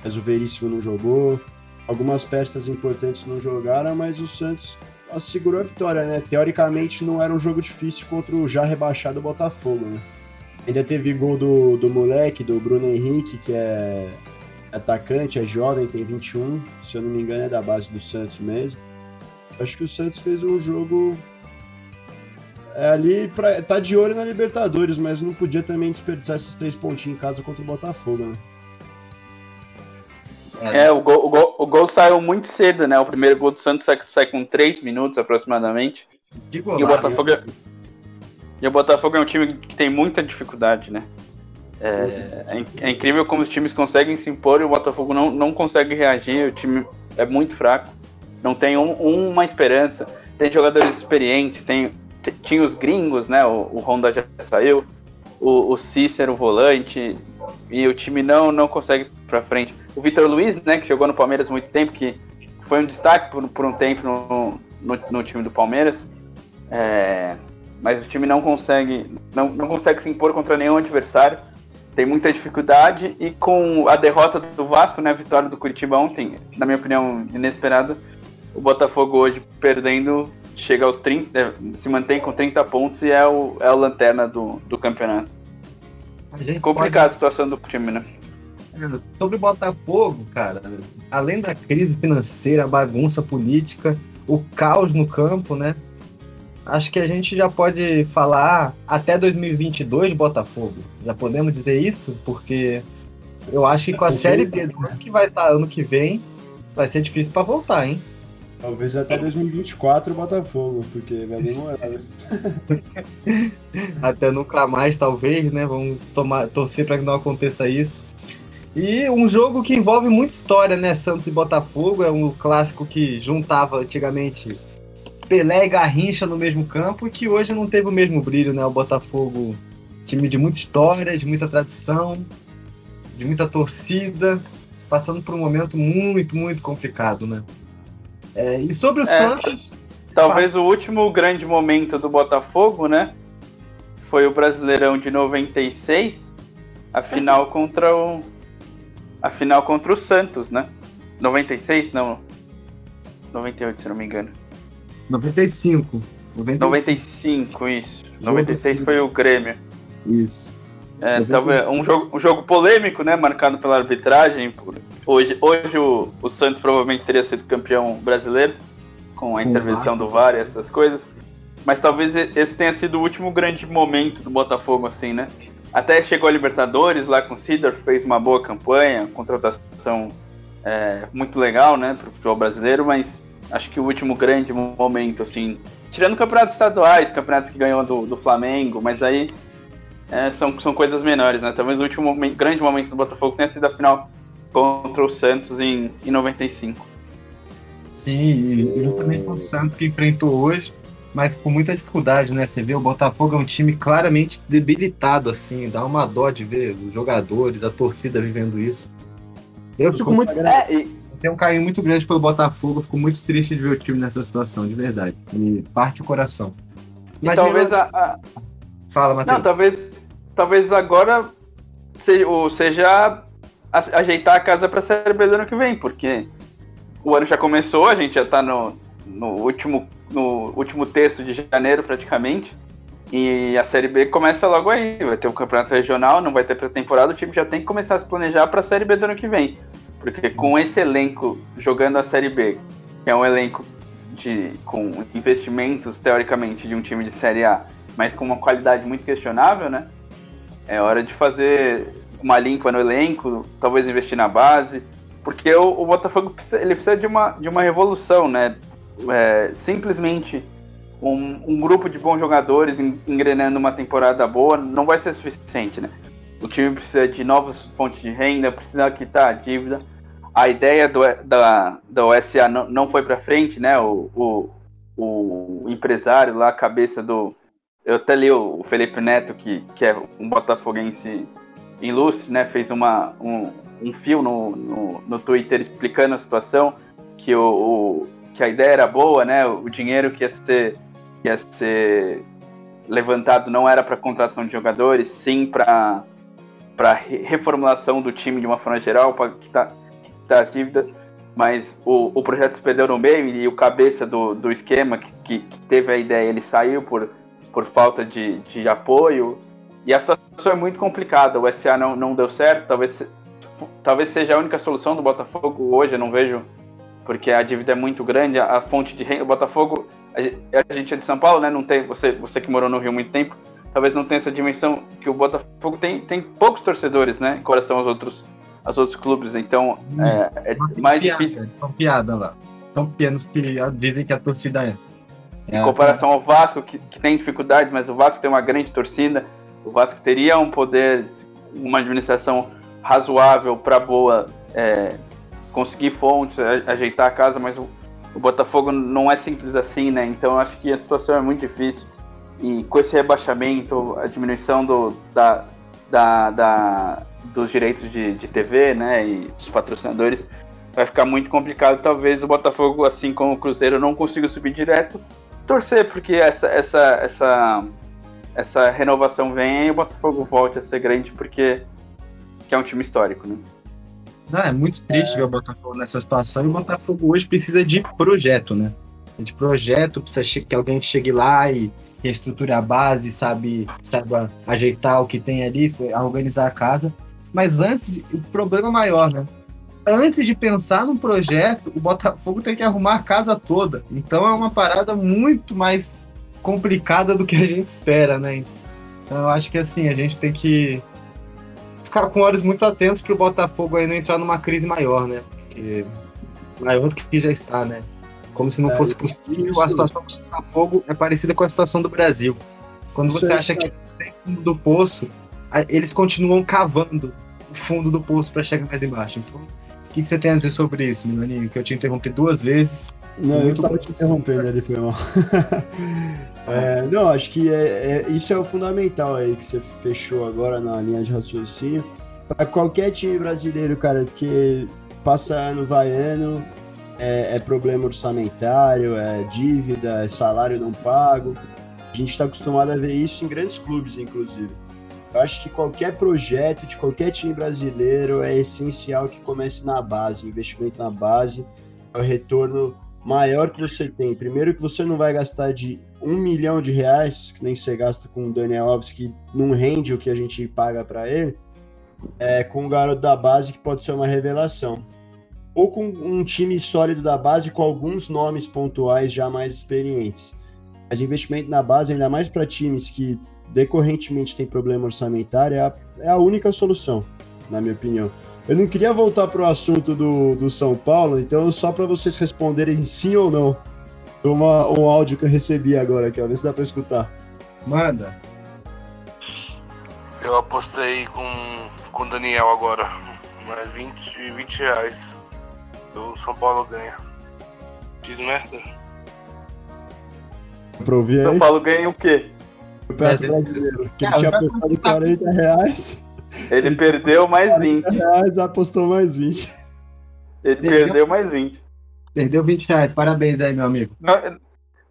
mas o Veríssimo não jogou. Algumas peças importantes não jogaram, mas o Santos assegurou a vitória, né? Teoricamente não era um jogo difícil contra o já rebaixado Botafogo, né? Ainda teve gol do, do moleque, do Bruno Henrique, que é atacante, é jovem, tem 21, se eu não me engano é da base do Santos mesmo. Acho que o Santos fez um jogo é, ali pra, tá de olho na Libertadores, mas não podia também desperdiçar esses três pontinhos em casa contra o Botafogo, né? É, o gol, o gol, o gol saiu muito cedo, né? O primeiro gol do Santos sai, sai com 3 minutos aproximadamente. Que E o. Botafogo é, e o Botafogo é um time que tem muita dificuldade, né? É, é é incrível como os times conseguem se impor e o Botafogo não, não consegue reagir. O time é muito fraco. Não tem um- uma esperança. Tem jogadores experientes, tem, tinha os gringos, né? O, o Honda já saiu, o, o Cícero, o volante, e o time não, não consegue para frente. O Vitor Luiz, né, que jogou no Palmeiras muito tempo, que foi um destaque por, por um tempo no, no, no time do Palmeiras, é, mas o time não consegue, não, não consegue se impor contra nenhum adversário, tem muita dificuldade, e com a derrota do Vasco, né, a vitória do Curitiba ontem, na minha opinião, inesperada, o Botafogo hoje perdendo chega aos 30, é, se mantém com 30 pontos e é o, é o lanterna do, do campeonato. Complicada pode... a situação do time, né? Sobre o Botafogo, cara, além da crise financeira, a bagunça política, o caos no campo, né? Acho que a gente já pode falar até 2022 Botafogo. Já podemos dizer isso? Porque eu acho que com a Série B que vai estar ano que vem, vai ser difícil para voltar, hein? Talvez até 2024 o Botafogo, porque vai demorar. Né? até nunca mais, talvez, né? Vamos tomar, torcer para que não aconteça isso. E um jogo que envolve muita história, né? Santos e Botafogo é um clássico que juntava antigamente Pelé e Garrincha no mesmo campo e que hoje não teve o mesmo brilho, né? O Botafogo, time de muita história, de muita tradição, de muita torcida, passando por um momento muito, muito complicado, né? É, e sobre o é, Santos. Talvez fala. o último grande momento do Botafogo, né? Foi o Brasileirão de 96, a final contra o. A final contra o Santos, né? 96? Não. 98, se não me engano. 95. 95, 95 isso. 96 foi o Grêmio. Isso. É, talvez um jogo, um jogo polêmico, né? Marcado pela arbitragem. Hoje hoje o, o Santos provavelmente teria sido campeão brasileiro, com a intervenção do VAR e essas coisas. Mas talvez esse tenha sido o último grande momento do Botafogo, assim, né? Até chegou a Libertadores lá com o Cedar, fez uma boa campanha, contratação é, muito legal, né, para o futebol brasileiro, mas acho que o último grande momento, assim, tirando campeonatos estaduais, campeonatos que ganhou do, do Flamengo, mas aí é, são, são coisas menores, né? Talvez o último momento, grande momento do Botafogo tenha sido a final contra o Santos em, em 95. Sim, justamente contra o Santos que enfrentou hoje, mas com muita dificuldade, né? Você vê o Botafogo é um time claramente debilitado, assim, dá uma dó de ver os jogadores, a torcida vivendo isso. Eu fico muito. É, e... Tem um carinho muito grande pelo Botafogo, fico muito triste de ver o time nessa situação, de verdade. Me parte o coração. Mas talvez a, a... Fala, Matheus. Não, talvez talvez agora seja ajeitar a casa para a Série B do ano que vem, porque o ano já começou, a gente já está no, no, último, no último terço de janeiro praticamente, e a Série B começa logo aí, vai ter um campeonato regional, não vai ter pré-temporada, o time já tem que começar a se planejar para a Série B do ano que vem, porque com esse elenco jogando a Série B, que é um elenco de, com investimentos, teoricamente, de um time de Série A, mas com uma qualidade muito questionável, né? É hora de fazer uma limpa no elenco, talvez investir na base, porque o, o Botafogo precisa, ele precisa de uma, de uma revolução, né? É, simplesmente um, um, grupo de bons jogadores engrenando uma temporada boa não vai ser suficiente, né? O time precisa de novas fontes de renda, precisa quitar a dívida. A ideia do, da, da OSA não, não foi para frente, né? O, o, o empresário lá, a cabeça do, eu até li o Felipe Neto, que, que é um botafoguense ilustre, né? Fez uma, um, um fio no, no, no Twitter explicando a situação, que, o, o, que a ideia era boa, né? O dinheiro que ia ser, que ia ser levantado não era para contratação de jogadores, sim para para reformulação do time de uma forma geral, para quitar, quitar as dívidas. Mas o, o projeto se perdeu no meio e o cabeça do, do esquema que, que, que teve a ideia, ele saiu por por falta de, de apoio. E a situação é muito complicada. O SA não, não deu certo, talvez, talvez seja a única solução do Botafogo hoje, eu não vejo, porque a dívida é muito grande, a, a fonte de renda. O Botafogo, a, a, gente é de São Paulo, né? Não tem, você, você que morou no Rio muito tempo, talvez não tenha essa dimensão que o Botafogo tem, tem poucos torcedores, né? Em relação aos outros, aos outros clubes. Então hum, é, é mais piada, difícil. São piada lá. São pequenos que dizem que a torcida é. Em é, comparação ao Vasco, que, que tem dificuldade, mas o Vasco tem uma grande torcida. O Vasco teria um poder, uma administração razoável para boa é, conseguir fontes, ajeitar a casa, mas o, o, Botafogo não é simples assim, né? Então acho que a situação é muito difícil. E com esse rebaixamento, a diminuição do, da, da, da dos direitos de, de TV, né, e dos patrocinadores, vai ficar muito complicado. Talvez o Botafogo, assim como o Cruzeiro, não consiga subir direto. Torcer porque essa, essa, essa, essa renovação venha e o Botafogo volte a ser grande, porque que é um time histórico, né? Não, é muito triste é. ver o Botafogo nessa situação e o Botafogo hoje precisa de projeto, né? De projeto, precisa que alguém chegue lá e reestruture a base, sabe, sabe ajeitar o que tem ali, organizar a casa. Mas antes, de, o problema maior, né? Antes de pensar num projeto, o Botafogo tem que arrumar a casa toda. Então é uma parada muito mais complicada do que a gente espera, né? Então eu acho que assim, a gente tem que ficar com olhos muito atentos para o Botafogo aí não entrar numa crise maior, né? Porque maior do que já está, né? Como se não é, fosse possível, isso. a situação do Botafogo é parecida com a situação do Brasil. Quando você acha que tem fundo do poço, eles continuam cavando o fundo do poço para chegar mais embaixo. Então, o que, você tem a dizer sobre isso, Milaninho? Que eu te interrompi duas vezes. Não, eu tava te interrompendo, ele foi mal. é, não, acho que é, é, isso é o fundamental aí que você fechou agora na linha de raciocínio. Para qualquer time brasileiro, cara, que passa ano, vai ano, é, é, problema orçamentário, é dívida, é salário não pago. A gente está acostumado a ver isso em grandes clubes, inclusive. Eu acho que qualquer projeto de qualquer time brasileiro é essencial que comece na base, investimento na base, é o retorno maior que você tem. Primeiro que você não vai gastar de um milhão de reais, que nem você gasta com o Daniel Alves, que não rende o que a gente paga para ele, é, com o garoto da base, que pode ser uma revelação. Ou com um time sólido da base com alguns nomes pontuais já mais experientes. Mas investimento na base, ainda mais para times que decorrentemente têm problema orçamentário, é a, é a única solução, na minha opinião. Eu não queria voltar para o assunto do, do São Paulo, então só para vocês responderem sim ou não. Uma, um áudio que eu recebi agora aqui, ó, vê se dá para escutar. Manda. Eu apostei com, com o Daniel agora, mais 20, 20 reais. O São Paulo ganha. Fiz merda. Pra ouvir São Paulo ganha o quê? O brasileiro. Que ele tinha apostado 40 reais. Ele perdeu mais 20. reais, apostou mais 20. Ele perdeu, perdeu mais 20. Perdeu 20 reais. Parabéns aí, meu amigo. Não,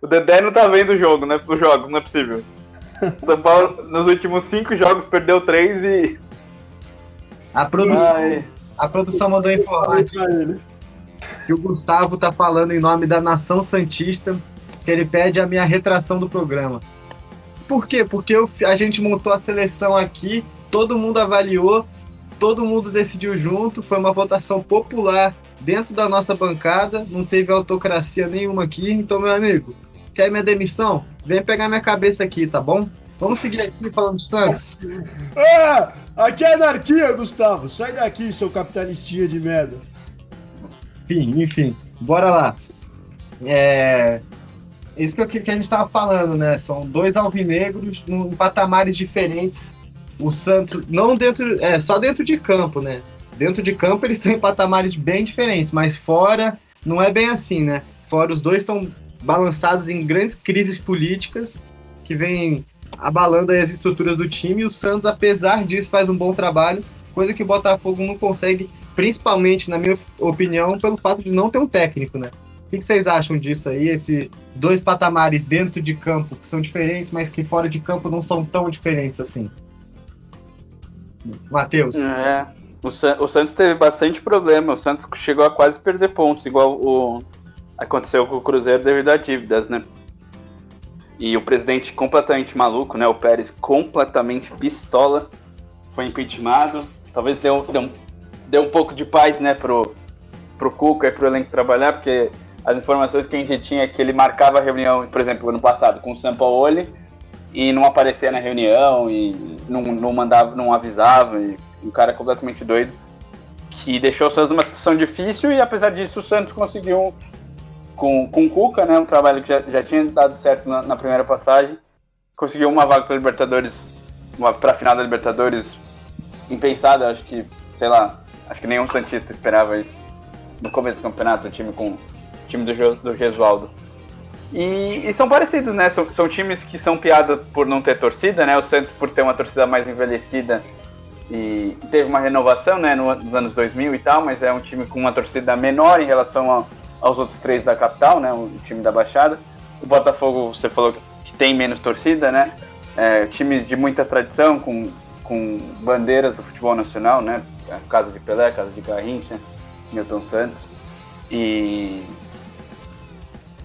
o Dedé não tá vendo o jogo, né? Os jogos, não é possível. São Paulo, nos últimos 5 jogos, perdeu 3 e. A produção, a produção mandou informar aqui que o Gustavo tá falando em nome da Nação Santista, que ele pede a minha retração do programa. Por quê? Porque eu, a gente montou a seleção aqui todo mundo avaliou, todo mundo decidiu junto, foi uma votação popular dentro da nossa bancada, não teve autocracia nenhuma aqui. Então, meu amigo, quer minha demissão? Vem pegar minha cabeça aqui, tá bom? Vamos seguir aqui falando de Santos. Ah, aqui é anarquia, Gustavo. Sai daqui, seu capitalistinha de merda. Enfim, enfim, bora lá. É, isso que, que a gente estava falando, né? São dois alvinegros em patamares diferentes o Santos, não dentro, é, só dentro de campo, né? Dentro de campo eles têm patamares bem diferentes, mas fora não é bem assim, né? Fora os dois estão balançados em grandes crises políticas que vêm abalando as estruturas do time e o Santos, apesar disso, faz um bom trabalho, coisa que o Botafogo não consegue, principalmente, na minha opinião, pelo fato de não ter um técnico, né? O que vocês acham disso aí? Esses dois patamares dentro de campo que são diferentes, mas que fora de campo não são tão diferentes assim. Matheus. É. O, San o, Santos teve bastante problema. O Santos chegou a quase perder pontos, igual o aconteceu com o Cruzeiro devido a dívidas, né? E o presidente completamente maluco, né? O Pérez completamente pistola, foi impeachmentado. Talvez deu, deu, deu um pouco de paz, né, pro, pro Cuca e pro elenco trabalhar, porque as informações que a gente tinha é que ele marcava a reunião, por exemplo, ano passado, com o Sampaoli, e não aparecia na reunião e não, não mandava, não avisava, e um cara completamente doido que deixou o Santos numa situação difícil e apesar disso o Santos conseguiu com, com o Cuca, né, um trabalho que já, já tinha dado certo na, na primeira passagem, conseguiu uma vaga para Libertadores, para a final da Libertadores impensada, acho que, sei lá, acho que nenhum Santista esperava isso. No começo do campeonato, o time com time do, do Gesualdo. E, e, são parecidos, né? São, são, times que são piada por não ter torcida, né? O Santos por ter uma torcida mais envelhecida e teve uma renovação, né? Nos anos 2000 e tal, mas é um time com uma torcida menor em relação a, aos outros três da capital, né? O time da Baixada. O Botafogo, você falou que tem menos torcida, né? É, time de muita tradição, com, com bandeiras do futebol nacional, né? Casa de Pelé, Casa de Garrincha, né? Milton Santos. E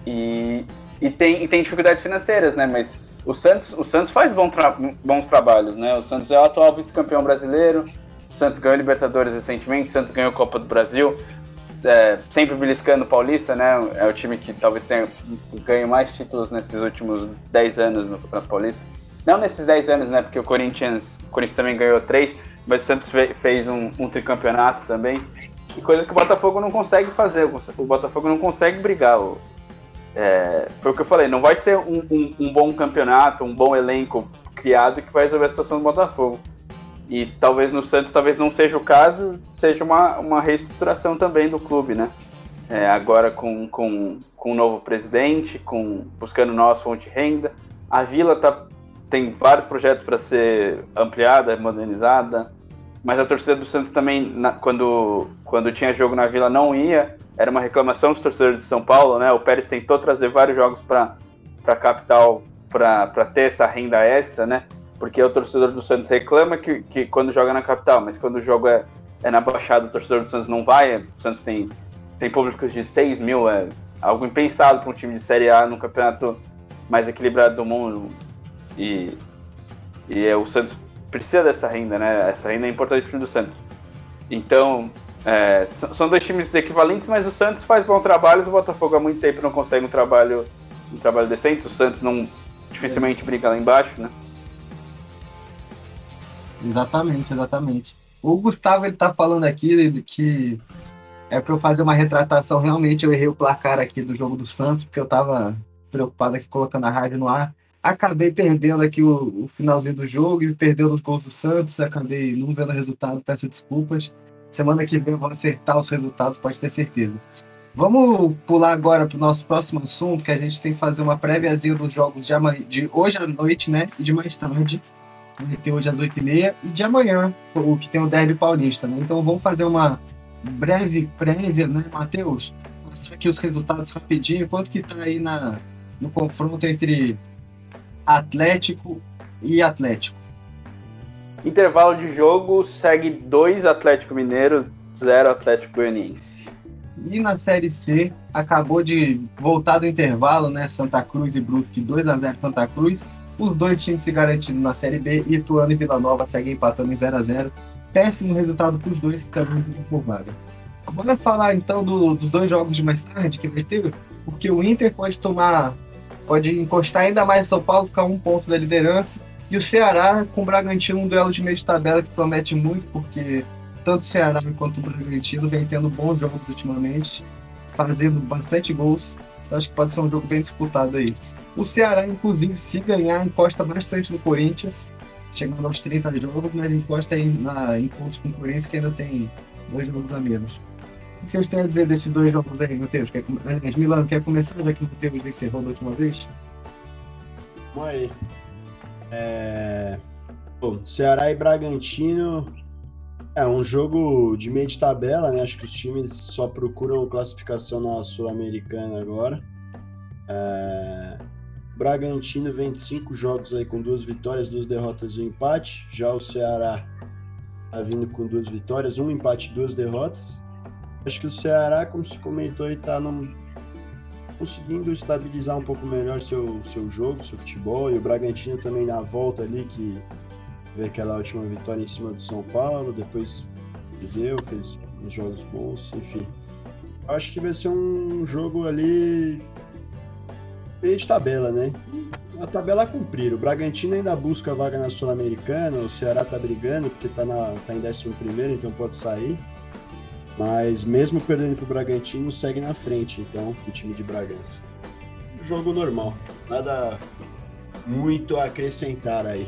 e, e, tem, tem dificuldades financeiras, né? Mas o Santos, o Santos faz bom tra bons trabalhos, né? O Santos é o atual vice-campeão brasileiro, o Santos ganhou Libertadores recentemente, o Santos ganhou Copa do Brasil, é, sempre beliscando o Paulista, né? É o time que talvez tenha ganho mais títulos nesses últimos 10 anos no Campeonato Paulista. Não nesses 10 anos, né? Porque o Corinthians, o Corinthians também ganhou 3, mas o Santos fez um, um tricampeonato também. E coisa que o Botafogo não consegue fazer. O Botafogo não consegue brigar. É, foi o que eu falei, não vai ser um, um, um, bom campeonato, um bom elenco criado que vai resolver a situação do Botafogo. E talvez no Santos talvez não seja o caso, seja uma, uma reestruturação também do clube, né? É, agora com, com, com um novo presidente, com buscando nova fonte de renda. A Vila tá, tem vários projetos para ser ampliada, modernizada, mas a torcida do Santos também, na, quando, quando tinha jogo na Vila, não ia era uma reclamação dos torcedores de São Paulo, né? O Pérez tentou trazer vários jogos para a capital para ter essa renda extra, né? Porque o torcedor do Santos reclama que, que quando joga na capital, mas quando o jogo é, é na Baixada, o torcedor do Santos não vai. O Santos tem, tem públicos de 6 mil, é algo impensado para um time de Série A no campeonato mais equilibrado do mundo. E, e é, o Santos precisa dessa renda, né? Essa renda é importante para o time do Santos. Então, é, são dois times equivalentes, mas o Santos faz bom trabalho, o Botafogo há muito tempo não consegue um trabalho, um trabalho decente, o Santos não dificilmente briga lá embaixo, né? Exatamente, exatamente. O Gustavo ele tá falando aqui que é para eu fazer uma retratação, realmente eu errei o placar aqui do jogo do Santos, porque eu tava preocupado aqui colocando a rádio no ar. Acabei perdendo aqui o, o finalzinho do jogo e perdendo os gols do Santos, acabei não vendo o resultado, peço desculpas. Semana que vem vou acertar os resultados, pode ter certeza. Vamos pular agora para o nosso próximo assunto, que a gente tem que fazer uma préviazinha dos jogos de, amanhã, de hoje à noite, né? E de mais tarde. Vai ter hoje às 8h30 e de amanhã, o que tem o Derby Paulista, né? Então vamos fazer uma breve prévia, né, Matheus? Mostrar aqui os resultados rapidinho. Quanto que tá aí na, no confronto entre Atlético e Atlético? Intervalo de jogo segue 2 Atlético Mineiro, 0 Atlético Goianiense. E na Série C, acabou de voltar do intervalo, né? Santa Cruz e Brusque 2 a 0 Santa Cruz. Os dois times se garantindo na Série B, Ituano e Vila Nova seguem empatando em 0 a 0 Péssimo resultado para os dois que também ficam por vaga. Bora falar então do, dos dois jogos de mais tarde que vai ter, porque o Inter pode tomar, pode encostar ainda mais São Paulo, ficar um ponto da liderança e o Ceará com o Bragantino, um duelo de meio de tabela que promete muito, porque tanto o Ceará quanto o Bragantino vem tendo bons jogos ultimamente, fazendo bastante gols. Eu acho que pode ser um jogo bem disputado aí. O Ceará, inclusive, se ganhar, encosta bastante no Corinthians, chegando aos 30 jogos, mas encosta em, na, em pontos com o Corinthians, que ainda tem dois jogos a menos. O que vocês têm a dizer desses dois jogos aí, Matheus? Quer, aliás, Milano, quer começar já que o Matheus encerrou da última vez? Vamos aí. É... Bom, Ceará e Bragantino é um jogo de meio de tabela, né? Acho que os times só procuram classificação na Sul-Americana agora. É... Bragantino vem de cinco jogos aí com duas vitórias, duas derrotas e um empate. Já o Ceará tá vindo com duas vitórias, um empate e duas derrotas. Acho que o Ceará, como se comentou tá num, conseguindo estabilizar um pouco melhor seu, seu jogo, seu futebol, e o Bragantino também na volta ali, que veio aquela última vitória em cima do São Paulo, depois perdeu, fez uns jogos bons, enfim. Acho que vai ser um jogo ali meio de tabela, né? A tabela a cumprir. O Bragantino ainda busca a vaga na Sul-Americana, o Ceará tá brigando porque tá, na, tá em 11 primeiro, então pode sair. Mas mesmo perdendo para o Bragantino, segue na frente, então, o time de Bragança. Jogo normal, nada muito a acrescentar aí.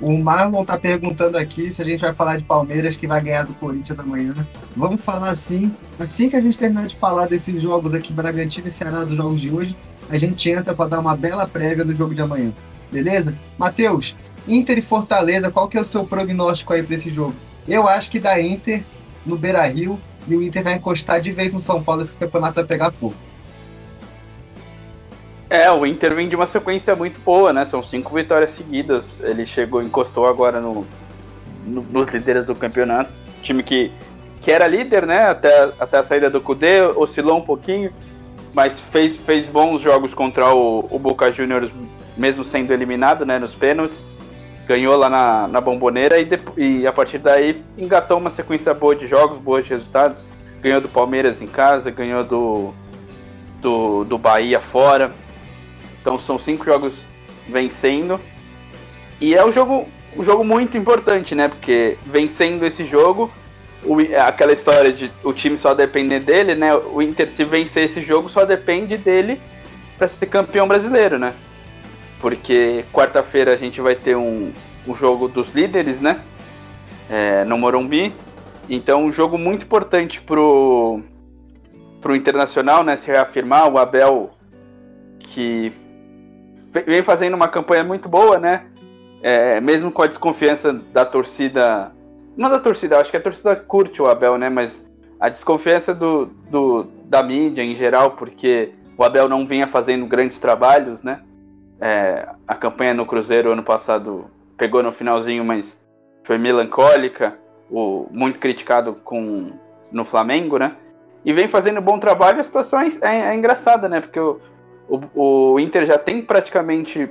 O Marlon tá perguntando aqui se a gente vai falar de Palmeiras que vai ganhar do Corinthians amanhã. Vamos falar assim. Assim que a gente terminar de falar desses jogos aqui, Bragantino e Ceará, dos jogos de hoje, a gente entra para dar uma bela prévia do jogo de amanhã. Beleza? Matheus, Inter e Fortaleza, qual que é o seu prognóstico aí para esse jogo? Eu acho que dá Inter no Beira-Rio e o Inter vai encostar de vez no São Paulo, esse campeonato vai pegar fogo. É, o Inter vem de uma sequência muito boa, né? São cinco vitórias seguidas. Ele chegou, encostou agora no, no nos líderes do campeonato. Time que, que era líder, né? Até, até a saída do Cudê, oscilou um pouquinho, mas fez, fez bons jogos contra o, o Boca Juniors, mesmo sendo eliminado, né? Nos pênaltis. Ganhou lá na, na bomboneira e, e a partir daí engatou uma sequência boa de jogos, boas de resultados. Ganhou do Palmeiras em casa, ganhou do, do, do Bahia fora então são cinco jogos vencendo. E é um jogo, um jogo muito importante, né? Porque vencendo esse jogo, o, aquela história de o time só depender dele, né? O Inter, se vencer esse jogo, só depende dele para ser campeão brasileiro, né? Porque quarta-feira a gente vai ter um, um jogo dos líderes, né? É, no Morumbi. Então, um jogo muito importante pro, pro Internacional, né? Se reafirmar. O Abel, que vem fazendo uma campanha muito boa, né? É, mesmo com a desconfiança da torcida. Não da torcida, acho que a torcida curte o Abel, né? Mas a desconfiança do, do, da mídia em geral, porque o Abel não vinha fazendo grandes trabalhos, né? É, a campanha no Cruzeiro ano passado pegou no finalzinho, mas foi melancólica, o, muito criticado com, no Flamengo, né? E vem fazendo bom trabalho, a situação é, é, é engraçada, né? Porque o, o, o Inter já tem praticamente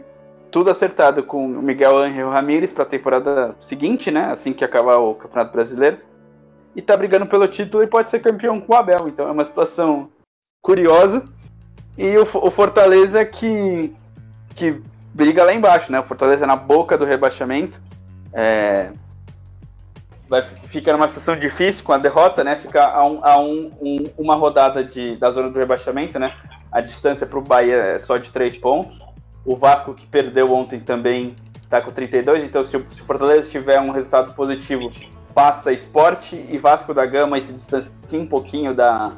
tudo acertado com o Miguel Angel Ramírez para a temporada seguinte, né? Assim que acabar o Campeonato Brasileiro. E tá brigando pelo título e pode ser campeão com o Abel. Então é uma situação curiosa. E o, o Fortaleza que, que briga lá embaixo, né? O Fortaleza na boca do rebaixamento. É, vai ficar numa situação difícil com a derrota, né? Ficar a, um, a um, um, uma rodada de, da zona do rebaixamento, né? A distância para o Bahia é só de 3 pontos. O Vasco, que perdeu ontem, também está com 32. Então, se o Fortaleza tiver um resultado positivo, passa Esporte e Vasco da Gama e se distancia um pouquinho da,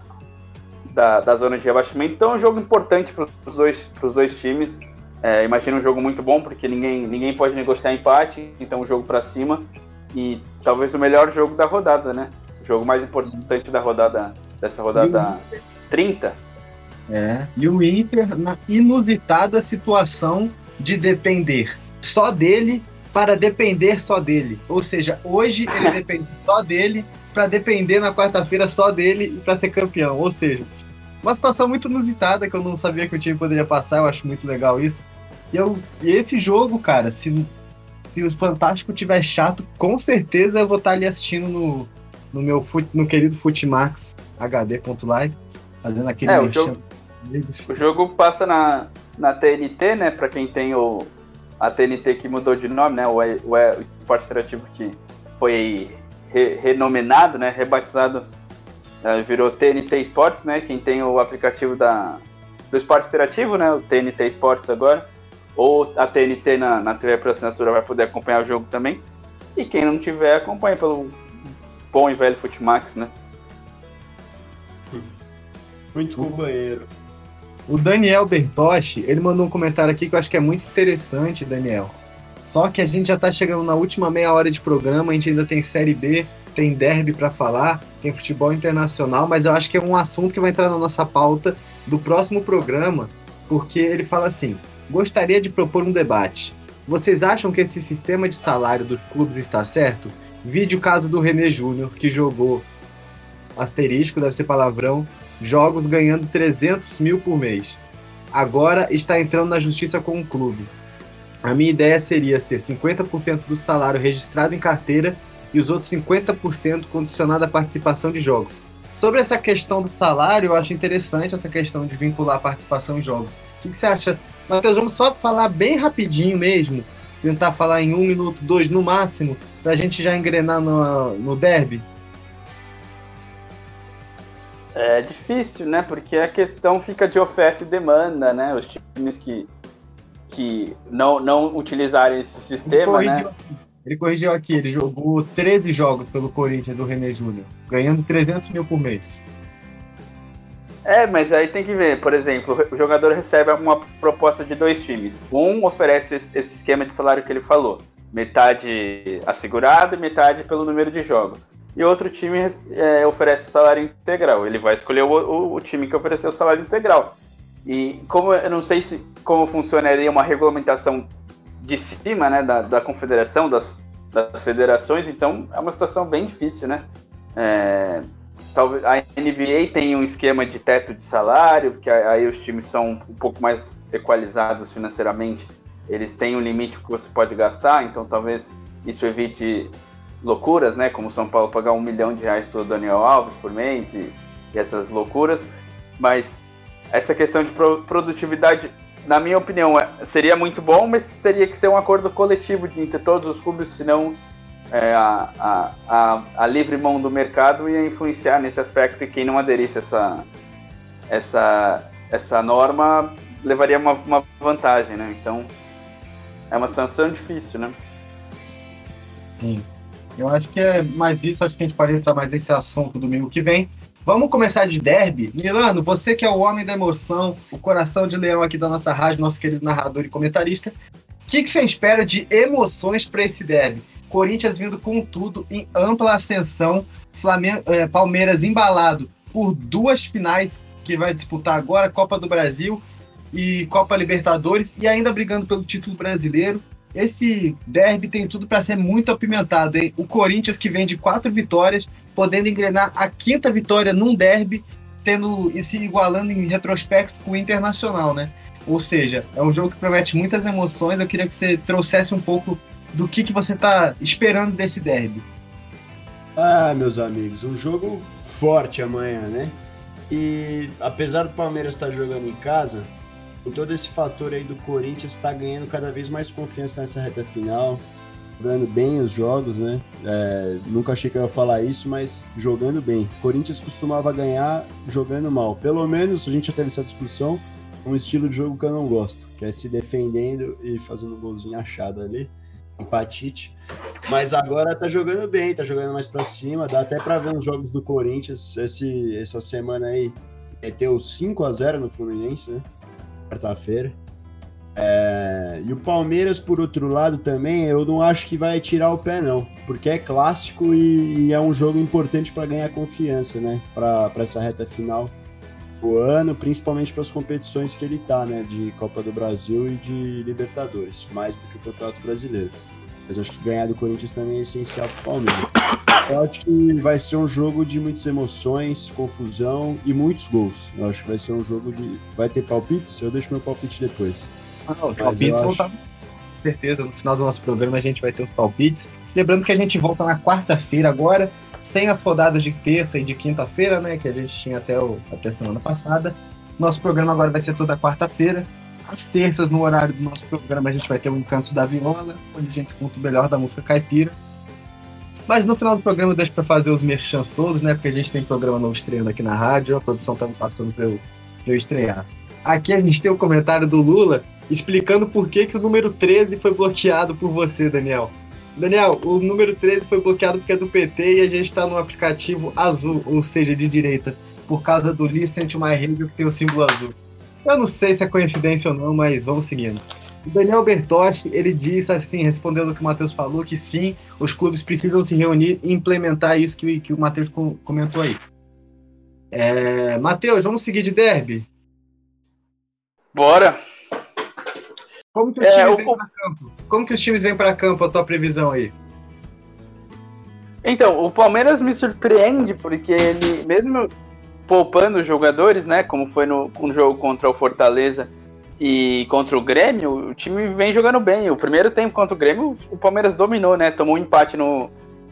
da, da zona de rebaixamento. Então, é um jogo importante para os dois, dois times. É, imagina um jogo muito bom, porque ninguém, ninguém pode negociar empate. Então, um jogo para cima. E talvez o melhor jogo da rodada, né? O jogo mais importante da rodada, dessa rodada 30 é. E o Inter na inusitada situação de depender só dele para depender só dele. Ou seja, hoje ele depende só dele para depender na quarta-feira só dele para ser campeão. Ou seja, uma situação muito inusitada que eu não sabia que o time poderia passar. Eu acho muito legal isso. E, eu, e esse jogo, cara, se, se o Fantástico tiver chato, com certeza eu vou estar ali assistindo no, no meu no querido Futimax HD.live, fazendo aquele é, o jogo, o jogo passa na, na TNT, né? Pra quem tem o, a TNT que mudou de nome, né? O, o, o esporte interativo que foi re, renominado, né? Rebatizado, uh, virou TNT Esportes, né? Quem tem o aplicativo da, do esporte interativo, né? O TNT Esportes agora. Ou a TNT na, na TV por assinatura vai poder acompanhar o jogo também. E quem não tiver, acompanha pelo bom e velho Futimax, né? Muito companheiro. O Daniel Bertoshi, ele mandou um comentário aqui que eu acho que é muito interessante, Daniel. Só que a gente já tá chegando na última meia hora de programa, a gente ainda tem Série B, tem derby para falar, tem futebol internacional, mas eu acho que é um assunto que vai entrar na nossa pauta do próximo programa, porque ele fala assim: gostaria de propor um debate. Vocês acham que esse sistema de salário dos clubes está certo? Vide o caso do René Júnior, que jogou asterisco, deve ser palavrão, jogos ganhando 300 mil por mês. Agora está entrando na justiça com o clube. A minha ideia seria ser 50% do salário registrado em carteira e os outros 50% condicionado à participação de jogos. Sobre essa questão do salário, eu acho interessante essa questão de vincular a participação em jogos. O que, que você acha? Matheus, vamos só falar bem rapidinho mesmo, tentar falar em um minuto, dois no máximo, para a gente já engrenar no, no derby. É difícil, né? Porque a questão fica de oferta e demanda, né? Os times que, que não, não utilizarem esse sistema, ele né? Ele corrigiu aqui, ele jogou 13 jogos pelo Corinthians do René Júnior, ganhando 300 mil por mês. É, mas aí tem que ver, por exemplo, o jogador recebe uma proposta de dois times. Um oferece esse esquema de salário que ele falou, metade assegurado e metade pelo número de jogos. E outro time é, oferece o salário integral. Ele vai escolher o, o, o, time que ofereceu o salário integral. E como eu não sei se como funcionaria uma regulamentação de cima, né, da, da confederação, das, das federações, então é uma situação bem difícil, né? É, talvez a NBA tem um esquema de teto de salário, porque aí os times são um pouco mais equalizados financeiramente. Eles têm um limite que você pode gastar, então talvez isso evite loucuras, né? Como o São Paulo pagar um milhão de reais pelo Daniel Alves por mês e, e essas loucuras. Mas essa questão de produtividade, na minha opinião, é, seria muito bom, mas teria que ser um acordo coletivo entre todos os clubes, senão é, a, a, a, a, livre mão do mercado ia influenciar nesse aspecto e quem não aderisse a essa, essa, essa norma levaria uma, uma vantagem, né? Então é uma sanção difícil, né? Sim. Eu acho que é mais isso, acho que a gente pode entrar mais nesse assunto domingo que vem. Vamos começar de derby. Milano, você que é o homem da emoção, o coração de leão aqui da nossa rádio, nosso querido narrador e comentarista. O que, que você espera de emoções para esse derby? Corinthians vindo com tudo em ampla ascensão, Flamengo, é, Palmeiras embalado por duas finais que vai disputar agora, Copa do Brasil e Copa Libertadores, e ainda brigando pelo título brasileiro. Esse derby tem tudo para ser muito apimentado, hein? O Corinthians que vem de quatro vitórias, podendo engrenar a quinta vitória num derby, tendo e se igualando em retrospecto com o Internacional, né? Ou seja, é um jogo que promete muitas emoções. Eu queria que você trouxesse um pouco do que, que você está esperando desse derby. Ah, meus amigos, um jogo forte amanhã, né? E apesar do Palmeiras estar jogando em casa, com todo esse fator aí do Corinthians está ganhando cada vez mais confiança nessa reta final, jogando bem os jogos, né? É, nunca achei que eu ia falar isso, mas jogando bem. Corinthians costumava ganhar jogando mal. Pelo menos a gente já teve essa discussão, um estilo de jogo que eu não gosto, que é se defendendo e fazendo um golzinho achado ali empatite. Mas agora tá jogando bem, tá jogando mais para cima. Dá até para ver os jogos do Corinthians. Esse, essa semana aí meteu 5 a 0 no Fluminense, né? Quarta-feira. É... E o Palmeiras, por outro lado, também, eu não acho que vai tirar o pé, não. Porque é clássico e, e é um jogo importante para ganhar confiança, né? Para essa reta final o ano, principalmente para as competições que ele tá, né? De Copa do Brasil e de Libertadores, mais do que o Campeonato Brasileiro. Mas acho que ganhar do Corinthians também é essencial para o Palmeiras. Eu acho que vai ser um jogo de muitas emoções, confusão e muitos gols. Eu acho que vai ser um jogo de. Vai ter palpites? Eu deixo meu palpite depois. Ah, não, os palpites vão estar. Tá- com certeza, no final do nosso programa a gente vai ter os palpites. Lembrando que a gente volta na quarta-feira agora sem as rodadas de terça e de quinta-feira, né, que a gente tinha até, o, até semana passada. Nosso programa agora vai ser toda quarta-feira. Às terças, no horário do nosso programa, a gente vai ter o Encanto da Viola, onde a gente escuta o melhor da música caipira. Mas no final do programa deixa para fazer os merchants todos, né? Porque a gente tem programa novo estreando aqui na rádio, a produção tá me passando para eu, pra eu estrear. Aqui a gente tem o um comentário do Lula explicando por que, que o número 13 foi bloqueado por você, Daniel. Daniel, o número 13 foi bloqueado porque é do PT e a gente está no aplicativo azul, ou seja, de direita, por causa do Listen to My Radio que tem o símbolo azul. Eu não sei se é coincidência ou não, mas vamos seguindo. O Daniel Bertotti, ele disse assim, respondendo o que o Matheus falou, que sim, os clubes precisam se reunir e implementar isso que, que o Matheus comentou aí. É, Matheus, vamos seguir de derby? Bora! Como que os é, vêm para campo? Como que os times vêm para campo, a tua previsão aí? Então, o Palmeiras me surpreende porque ele, mesmo poupando os jogadores, né, como foi no, no jogo contra o Fortaleza e contra o Grêmio, o time vem jogando bem. O primeiro tempo contra o Grêmio, o Palmeiras dominou, né? Tomou um empate no,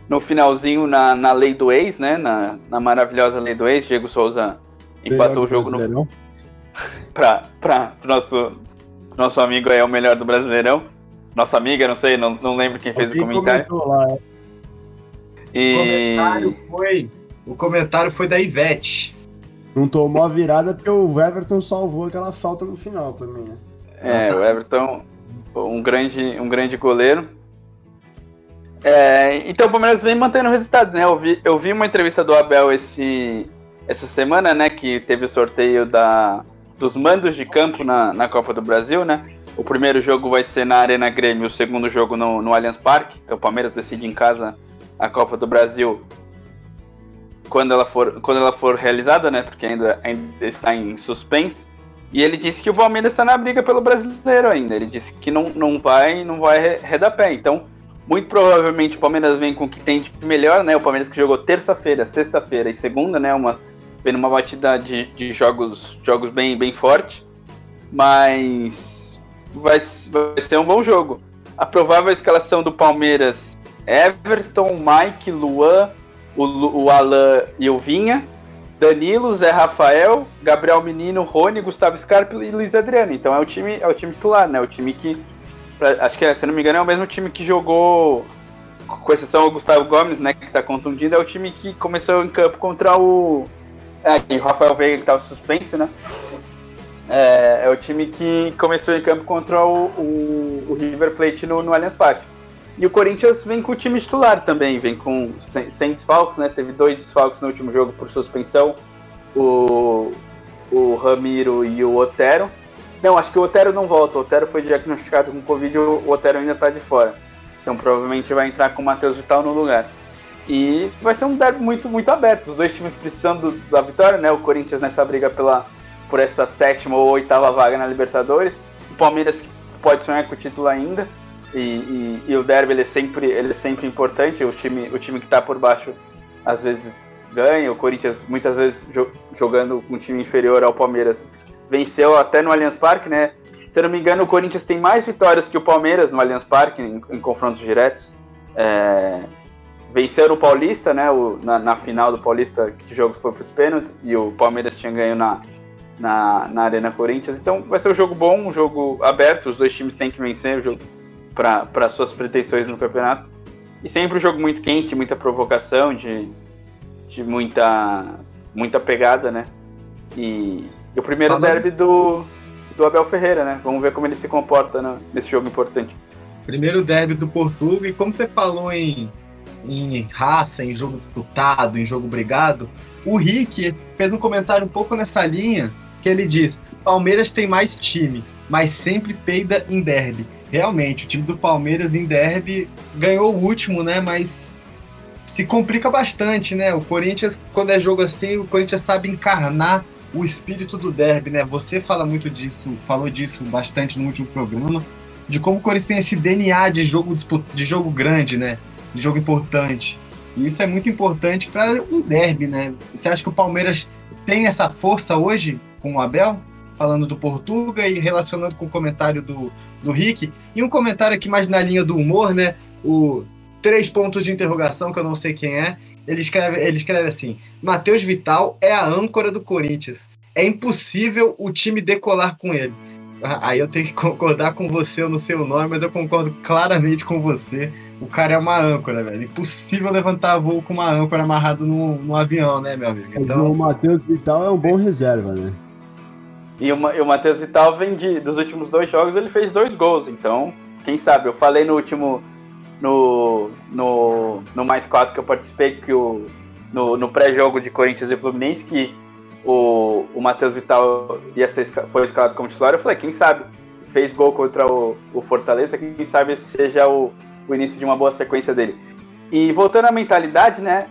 no finalzinho na, na lei do ex, né? Na, na maravilhosa lei do ex. Diego Souza empatou o jogo no. para o nosso nosso amigo é o melhor do Brasileirão. Nossa amiga, não sei, não, não lembro quem fez o comentário. Lá. E... O comentário foi. O comentário foi da Ivete. Não tomou a virada porque o Everton salvou aquela falta no final também, né? É, o Everton, um grande, um grande goleiro. É, então o Palmeiras vem mantendo o resultado, né? Eu vi, eu vi uma entrevista do Abel esse, essa semana, né, que teve o sorteio da, dos mandos de campo na, na Copa do Brasil, né? O primeiro jogo vai ser na Arena Grêmio, o segundo jogo no, no Allianz Parque. Então o Palmeiras decide em casa a Copa do Brasil quando ela for, quando ela for realizada, né? Porque ainda, ainda está em suspense. E ele disse que o Palmeiras está na briga pelo brasileiro ainda. Ele disse que não, não vai não vai redar pé. Então, muito provavelmente o Palmeiras vem com o que tem de melhor, né? O Palmeiras que jogou terça-feira, sexta-feira e segunda, né? Uma, vem numa batida de, de jogos, jogos bem, bem forte. Mas vai, vai ser um bom jogo. A provável escalação do Palmeiras: Everton, Mike, Luan, o, o Alan e o Vinha. Danilo, Zé Rafael, Gabriel Menino, Rony, Gustavo Scarpa e Luiz Adriano. Então é o time, é o time titular, né? O time que. Acho que, se não me engano, é o mesmo time que jogou, com exceção do Gustavo Gomes, né? Que tá contundido, é o time que começou em campo contra o. É, o Rafael Veiga que tava suspenso, né? É, é, o time que começou em campo contra o, o, o River Plate no, no Allianz Parque. E o Corinthians vem com o time titular também, vem com sem, sem desfalques, né? Teve dois desfalques no último jogo por suspensão, o, o Ramiro e o Otero. Não, acho que o Otero não volta, o Otero foi diagnosticado com Covid, o Otero ainda está de fora. Então provavelmente vai entrar com o Matheus Vital no lugar. E vai ser um derby muito, muito aberto. Os dois times precisando da vitória, né? O Corinthians nessa briga pela, por essa sétima ou oitava vaga na Libertadores. O Palmeiras pode sonhar com o título ainda. E, e, e, o derby ele é sempre, ele é sempre importante. O time, o time que está por baixo às vezes ganha. O Corinthians muitas vezes jogando com um time inferior ao Palmeiras venceu até no Allianz Parque, né? Se eu não me engano, o Corinthians tem mais vitórias que o Palmeiras no Allianz Parque em, em confrontos diretos. É, venceu o Paulista, né? O, na, na, final do Paulista, que o jogo foi para os pênaltis e o Palmeiras tinha ganho na, na, na Arena Corinthians. Então vai ser um jogo bom, um jogo aberto. Os dois times têm que vencer o jogo para suas pretensões no campeonato. E sempre um jogo muito quente, muita provocação, de, de muita, muita pegada, né? E, e o primeiro Falando... derby do, do Abel Ferreira, né? Vamos ver como ele se comporta né, nesse jogo importante. Primeiro derby do Portugal, e como você falou em, em raça, em jogo disputado, em jogo brigado, o Rick fez um comentário um pouco nessa linha, que ele diz: Palmeiras tem mais time, mas sempre peida em derby realmente, o time do Palmeiras em derby ganhou o último, né? Mas se complica bastante, né? O Corinthians, quando é jogo assim, o Corinthians sabe encarnar o espírito do derby, né? Você fala muito disso, falou disso bastante no último programa, de como o Corinthians tem esse DNA de jogo de jogo grande, né? De jogo importante. E isso é muito importante para um derby, né? Você acha que o Palmeiras tem essa força hoje com o Abel? falando do Portuga e relacionando com o comentário do, do Rick. E um comentário aqui mais na linha do humor, né? O três pontos de interrogação, que eu não sei quem é. Ele escreve, ele escreve assim: Matheus Vital é a âncora do Corinthians. É impossível o time decolar com ele. Aí eu tenho que concordar com você, eu não sei o nome, mas eu concordo claramente com você. O cara é uma âncora, velho. Impossível levantar voo com uma âncora amarrado no, no avião, né, meu amigo? Então... O Matheus Vital é um bom reserva, né? E o, o Matheus Vital vem de, dos últimos dois jogos, ele fez dois gols. Então, quem sabe? Eu falei no último. No, no, no mais quatro que eu participei, que o, no, no pré-jogo de Corinthians e Fluminense, que o, o Matheus Vital ia ser, foi escalado como titular. Eu falei, quem sabe? Fez gol contra o, o Fortaleza, quem sabe seja o, o início de uma boa sequência dele. E voltando à mentalidade, né?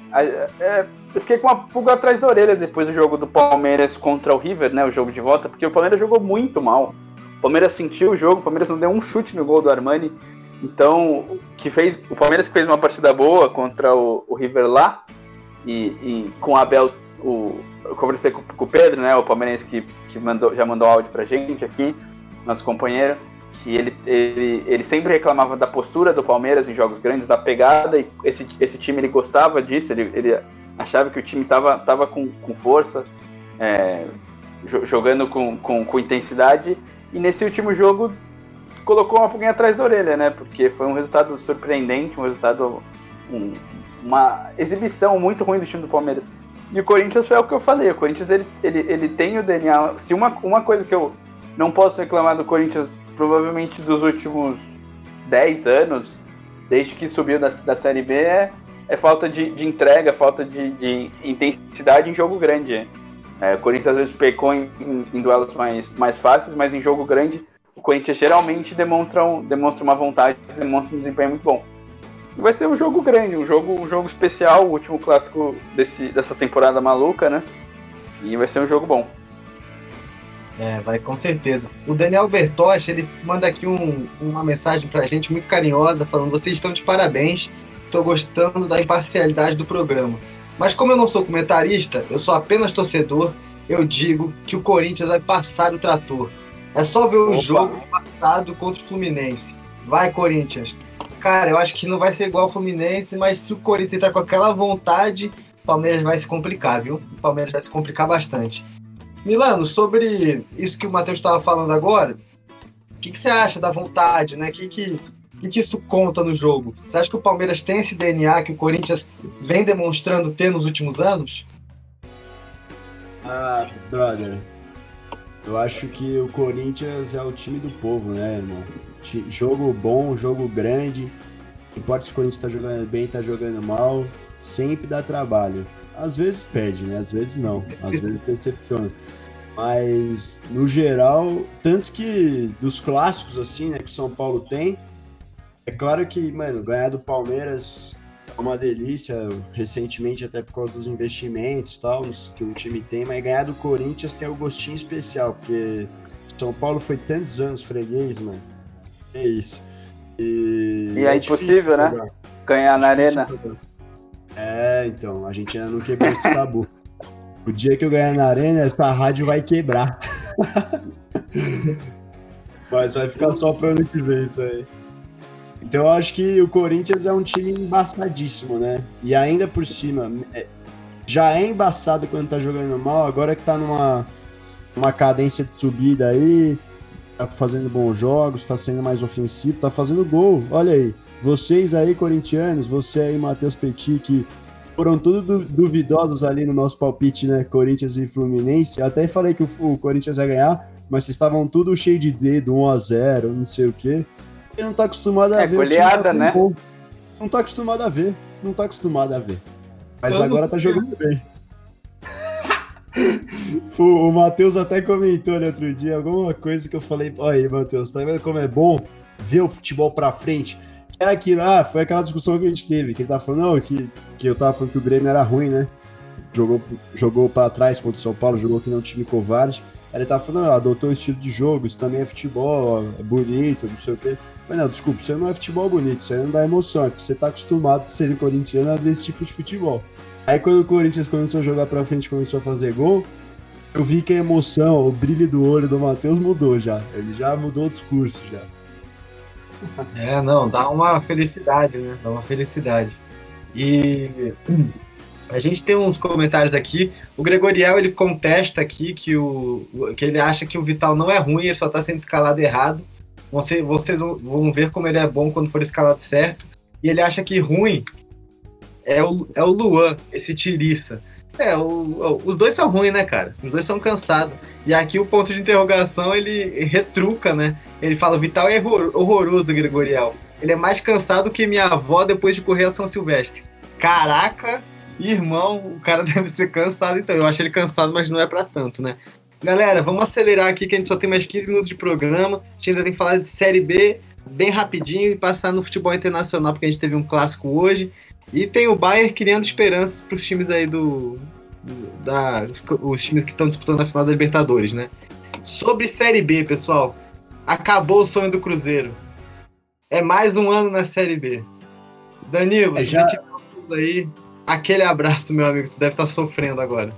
É, eu fiquei com uma pulga atrás da orelha depois do jogo do Palmeiras contra o River, né? O jogo de volta, porque o Palmeiras jogou muito mal. O Palmeiras sentiu o jogo, o Palmeiras não deu um chute no gol do Armani. Então, que fez, o Palmeiras fez uma partida boa contra o, o River lá. E, e, com o Abel, o, eu conversei com, com, o Pedro, né? O palmeirense que, que mandou, já mandou áudio pra gente aqui, nosso companheiro que ele, ele, ele sempre reclamava da postura do Palmeiras em jogos grandes, da pegada, e esse, esse time ele gostava disso, ele, ele achava que o time estava tava com, com força, é, jogando com, com, com, intensidade, e nesse último jogo colocou uma pulguinha atrás da orelha, né? Porque foi um resultado surpreendente, um resultado, um, uma exibição muito ruim do time do Palmeiras. E o Corinthians foi o que eu falei, o Corinthians ele, ele, ele tem o DNA, se uma, uma coisa que eu não posso reclamar do Corinthians provavelmente dos últimos 10 anos, desde que subiu da, da Série B, é, é falta de, de entrega, falta de, de, intensidade em jogo grande. É, o Corinthians às vezes pecou em, em, em, duelos mais, mais fáceis, mas em jogo grande o Corinthians geralmente demonstra, um, demonstra uma vontade, demonstra um desempenho muito bom. E vai ser um jogo grande, um jogo, um jogo especial, o último clássico desse, dessa temporada maluca, né? E vai ser um jogo bom. É, vai com certeza. O Daniel Bertocha, ele manda aqui um, uma mensagem pra gente muito carinhosa, falando: vocês estão de parabéns, estou gostando da imparcialidade do programa. Mas como eu não sou comentarista, eu sou apenas torcedor, eu digo que o Corinthians vai passar o trator. É só ver o Opa. jogo passado contra o Fluminense. Vai, Corinthians. Cara, eu acho que não vai ser igual ao Fluminense, mas se o Corinthians entrar com aquela vontade, o Palmeiras vai se complicar, viu? O Palmeiras vai se complicar bastante. Milano, sobre isso que o Matheus estava falando agora, o que, que, você acha da vontade, né? O que, que, que, isso conta no jogo? Você acha que o Palmeiras tem esse DNA que o Corinthians vem demonstrando ter nos últimos anos? Ah, brother, eu acho que o Corinthians é o time do povo, né, irmão? Jogo bom, jogo grande. Não importa se o Corinthians tá jogando bem, tá jogando mal, sempre dá trabalho. Às vezes perde, né? Às vezes não. Às vezes decepciona. Mas, no geral, tanto que dos clássicos, assim, né, que o São Paulo tem, é claro que, mano, ganhar do Palmeiras é uma delícia, recentemente até por causa dos investimentos tal, que o time tem, mas ganhar do Corinthians tem o um gostinho especial, porque São Paulo foi tantos anos freguês, mano. É isso. E, e é, é impossível, né? Ganhar na arena. É, então, a gente ainda não quebrou esse tabu. O dia que eu ganhar na arena, essa rádio vai quebrar. Mas vai ficar só pro ano que vem isso aí. Então eu acho que o Corinthians é um time embaçadíssimo, né? E ainda por cima, é, já é embaçado quando tá jogando mal, agora que tá numa uma cadência de subida aí, tá fazendo bons jogos, tá sendo mais ofensivo, tá fazendo gol. Olha aí, vocês aí, corintianos, você aí, Matheus Petit, que foram tudo duvidosos ali no nosso palpite, né? Corinthians e Fluminense. Eu até falei que o, o Corinthians ia ganhar, mas vocês estavam tudo cheio de dedo, 1 a 0 não sei o quê. E não tá acostumado a é, ver. Goleada, né? Bom. Não tá acostumado a ver. Não tá acostumado a ver. Mas Eu agora tá jogando bem. o Matheus até comentou no outro dia alguma coisa que eu falei. Olha aí, Matheus, tá vendo como é bom ver o futebol pra frente? Era aquilo, ah, foi aquela discussão que a gente teve, que ele tava falando, não, que, que eu tava falando que o Grêmio era ruim, né? Jogou, jogou pra trás contra o São Paulo, jogou que não um time covarde. Aí ele tava falando, não, adotou o estilo de jogo, isso também é futebol, é bonito, não sei o quê. Eu falei, não, desculpa, isso aí não é futebol bonito, isso aí não dá emoção, é porque você tá acostumado a ser corintiano a ver esse tipo de futebol. Aí quando o Corinthians começou a jogar pra frente começou a fazer gol, eu vi que a emoção, o brilho do olho do Matheus mudou já. Ele já mudou o discurso já. É, não, dá uma felicidade, né? Dá uma felicidade. E a gente tem uns comentários aqui. O Gregoriel ele contesta aqui que, o, que ele acha que o Vital não é ruim, ele só está sendo escalado errado. Você, vocês vão ver como ele é bom quando for escalado certo. E ele acha que ruim é o, é o Luan, esse tiriça. É, o, o, os dois são ruins, né, cara? Os dois são cansados. E aqui o ponto de interrogação ele retruca, né? Ele fala: Vital é horroroso, Gregorial. Ele é mais cansado que minha avó depois de correr a São Silvestre. Caraca, irmão, o cara deve ser cansado então. Eu acho ele cansado, mas não é para tanto, né? Galera, vamos acelerar aqui que a gente só tem mais 15 minutos de programa. A gente ainda tem que falar de Série B bem rapidinho e passar no futebol internacional, porque a gente teve um clássico hoje. E tem o Bayern criando esperanças para os times aí do, do da, os times que estão disputando a final da Libertadores, né? Sobre Série B, pessoal, acabou o sonho do Cruzeiro. É mais um ano na Série B. Danilo, é já... se tudo aí, aquele abraço, meu amigo. Você deve estar tá sofrendo agora.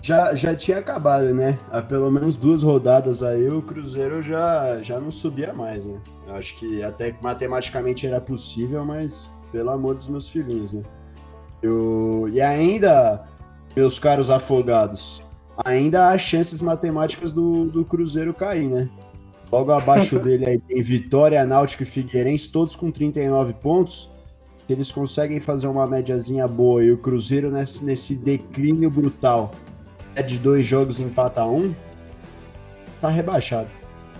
Já, já tinha acabado, né? Há pelo menos duas rodadas aí, o Cruzeiro já, já não subia mais, né? Eu acho que até matematicamente era possível, mas pelo amor dos meus filhinhos, né? Eu... E ainda, meus caros afogados, ainda há chances matemáticas do, do Cruzeiro cair, né? Logo abaixo dele aí tem Vitória, Náutico e Figueirense, todos com 39 pontos. Eles conseguem fazer uma médiazinha boa e o Cruzeiro nesse, nesse declínio brutal é de dois jogos empata um, tá rebaixado.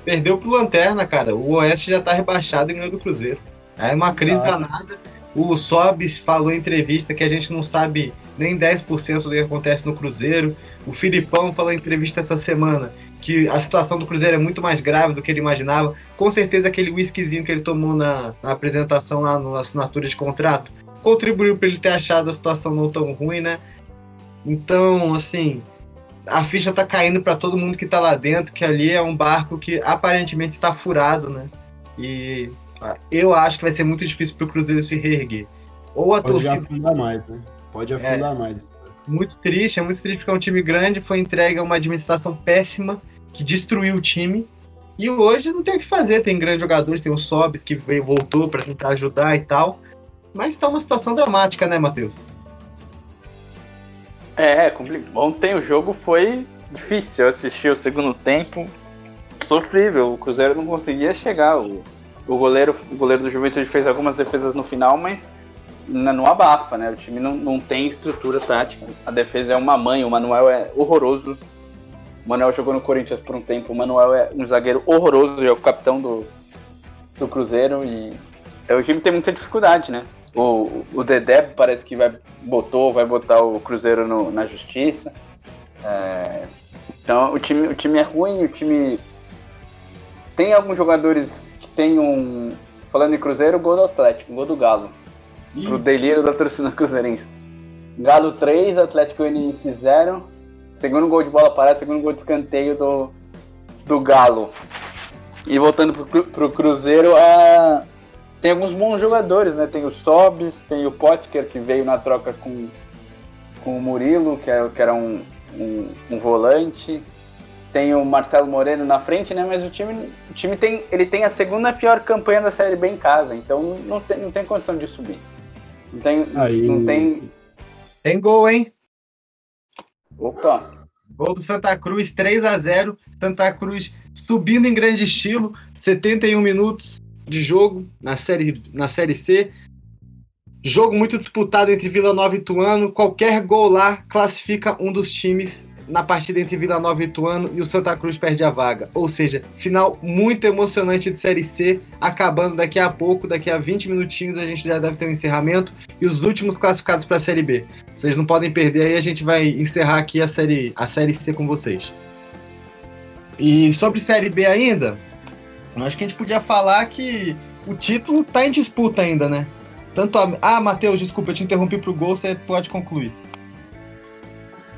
Perdeu pro Lanterna, cara. O Oeste já tá rebaixado e ganhou do Cruzeiro. É uma Exato. crise danada. O Sobis falou em entrevista que a gente não sabe nem 10% do que acontece no Cruzeiro. O Filipão falou em entrevista essa semana que a situação do Cruzeiro é muito mais grave do que ele imaginava. Com certeza aquele whiskyzinho que ele tomou na, na apresentação lá na assinatura de contrato contribuiu para ele ter achado a situação não tão ruim, né? Então, assim, a ficha tá caindo para todo mundo que tá lá dentro, que ali é um barco que aparentemente está furado, né? E eu acho que vai ser muito difícil pro Cruzeiro se reerguer. Ou a Pode torcida. afundar mais, né? Pode afundar mais. Muito triste, é muito triste porque é um time grande, foi entregue a uma administração péssima que destruiu o time. E hoje não tem o que fazer, tem grandes jogadores, tem o Sobis que veio, voltou para tentar ajudar e tal. Mas tá uma situação dramática, né, Matheus? É, compli- ontem o jogo foi difícil. Eu assisti o segundo tempo, sofrível. O Cruzeiro não conseguia chegar. O, o goleiro, o goleiro do Juventude fez algumas defesas no final, mas não abafa, né? O time não, não tem estrutura tática. A defesa é uma mãe, o Manuel é horroroso. O Manuel jogou no Corinthians por um tempo. O Manuel é um zagueiro horroroso, é o capitão do, do Cruzeiro e é, o time tem muita dificuldade, né? O, o Dedé parece que vai botou, vai botar o Cruzeiro no- na justiça. É, então o time, o time é ruim, o time tem alguns jogadores tem um. Falando em Cruzeiro, gol do Atlético, gol do Galo. Pro delírio da torcida cruzeirense. Galo 3, Atlético Goianiense 0. Segundo gol de bola parada, segundo gol de escanteio do, do Galo. E voltando pro, pro Cruzeiro, a, tem alguns bons jogadores, né? Tem o Sobis, tem o Potker, que veio na troca com, com o Murilo, que, é, que era um, um, um volante. Tem o Marcelo Moreno na frente, né? Mas o time, o time tem, ele tem a segunda pior campanha da Série B em casa, então não tem, não tem condição de subir. Não tem, Aí- não tem. Tem gol, hein? Opa! Gol do Santa Cruz, 3 a 0 Santa Cruz subindo em grande estilo, 71 minutos de jogo na série, na série C. Jogo muito disputado entre Vila Nova e Ituano. Qualquer gol lá classifica um dos times na partida entre Vila Nova e Ituano e o Santa Cruz perde a vaga. Ou seja, final muito emocionante de Série C, acabando daqui a pouco, daqui a 20 minutinhos a gente já deve ter um encerramento e os últimos classificados para a Série B. Vocês não podem perder aí, a gente vai encerrar aqui a série, a série C com vocês. E sobre Série B ainda, acho que a gente podia falar que o título tá em disputa ainda, né? Tanto a... Ah, Matheus, desculpa, eu te interrompi pro gol, você pode concluir.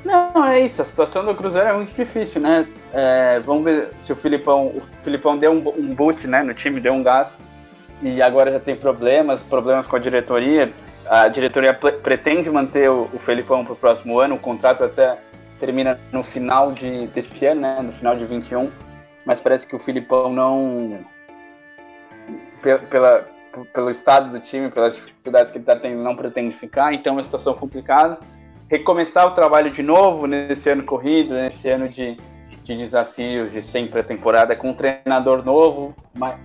Não, é isso. A situação do Cruzeiro é muito difícil, né? É, vamos ver se o Filipão. O Filipão deu um, um boot né, no time, deu um gás. E agora já tem problemas, problemas com a diretoria. A diretoria pre- pretende manter o, o Felipão para o próximo ano. O contrato até termina no final de, desse ano, né? No final de 21. Mas parece que o Filipão não. pe- Pela, pelo estado do time, pelas dificuldades que ele está tendo, não pretende ficar. Então é uma situação complicada recomeçar o trabalho de novo nesse ano corrido, nesse ano de, de desafios de sempre a temporada com um treinador novo,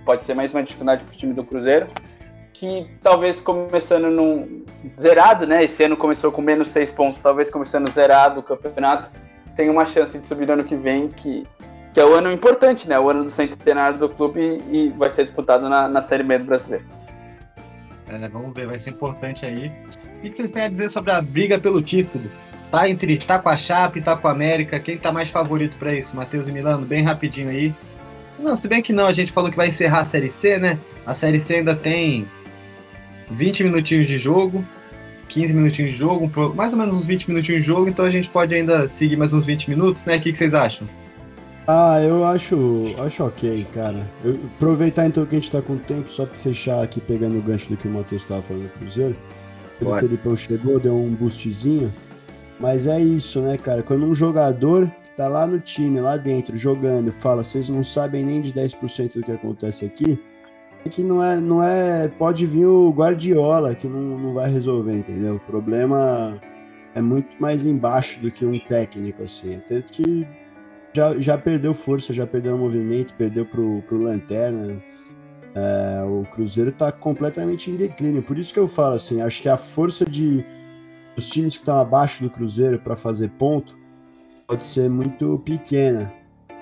pode ser mais uma dificuldade para o time do Cruzeiro, que talvez começando num zerado, né? Esse ano começou com menos seis pontos, talvez começando zerado o campeonato, tem uma chance de subir no ano que vem, que, que é o ano importante, né? O ano do centenário do clube e, e vai ser disputado na, na Série B do Brasileiro. É, vamos ver, vai ser importante aí. O que vocês têm a dizer sobre a briga pelo título? Tá entre tá com a Chape, tá com a América, quem tá mais favorito para isso? Matheus e Milano, bem rapidinho aí. Não, se bem que não, a gente falou que vai encerrar a Série C, né? A Série C ainda tem 20 minutinhos de jogo, 15 minutinhos de jogo, mais ou menos uns 20 minutinhos de jogo, então a gente pode ainda seguir mais uns 20 minutos, né? O que que vocês acham? Ah, eu acho, acho ok, cara. Eu, aproveitar então que a gente tá com tempo, só pra fechar aqui, pegando o gancho do que o Matheus tava falando do Cruzeiro. O. Felipão chegou, deu um boostzinho. Mas é isso, né, cara? Quando um jogador que tá lá no time, lá dentro, jogando, fala, vocês não sabem nem de 10% do que acontece aqui, é que não é, não é. Pode vir o Guardiola que não, não vai resolver, entendeu? O problema é muito mais embaixo do que um técnico, assim. Tanto que já, já perdeu força, já perdeu movimento, perdeu pro, pro Lanterna. É, o Cruzeiro tá completamente em declínio. Por isso que eu falo assim, acho que a força de os times que estão abaixo do Cruzeiro para fazer ponto pode ser muito pequena.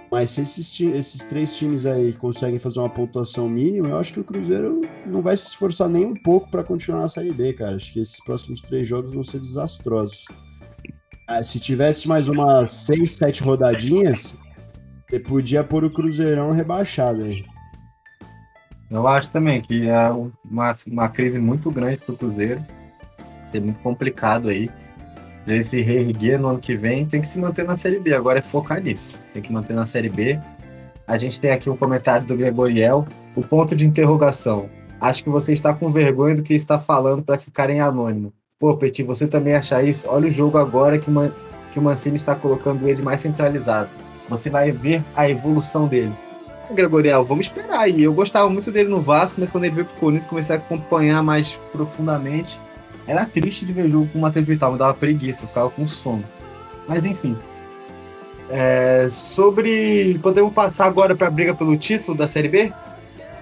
Mas se esses, esses três times aí conseguem fazer uma pontuação mínima, eu acho que o Cruzeiro não vai se esforçar nem um pouco para continuar na Série B, cara. Acho que esses próximos três jogos vão ser desastrosos. Ah, se tivesse mais umas seis, sete rodadinhas, você podia pôr o Cruzeirão rebaixado aí. Eu acho também que é uma, uma crise muito grande pro Cruzeiro. Vai ser muito complicado aí. Ele se reerguer no ano que vem, tem que se manter na Série B. Agora é focar nisso. Tem que manter na Série B. A gente tem aqui um comentário do Gregoriel. O ponto de interrogação. Acho que você está com vergonha do que está falando para ficar em anônimo. Pô, Petit, você também acha isso? Olha o jogo agora que, o que o Mancini está colocando ele mais centralizado. Você vai ver a evolução dele. Gregoriel, vamos esperar aí. Eu gostava muito dele no Vasco, mas quando ele veio pro Corinthians, comecei a acompanhar mais profundamente. Era triste de ver jogo com o Matheus Vital, me dava preguiça, eu ficava com sono. Mas enfim. É, sobre. Podemos passar agora para a briga pelo título da Série B?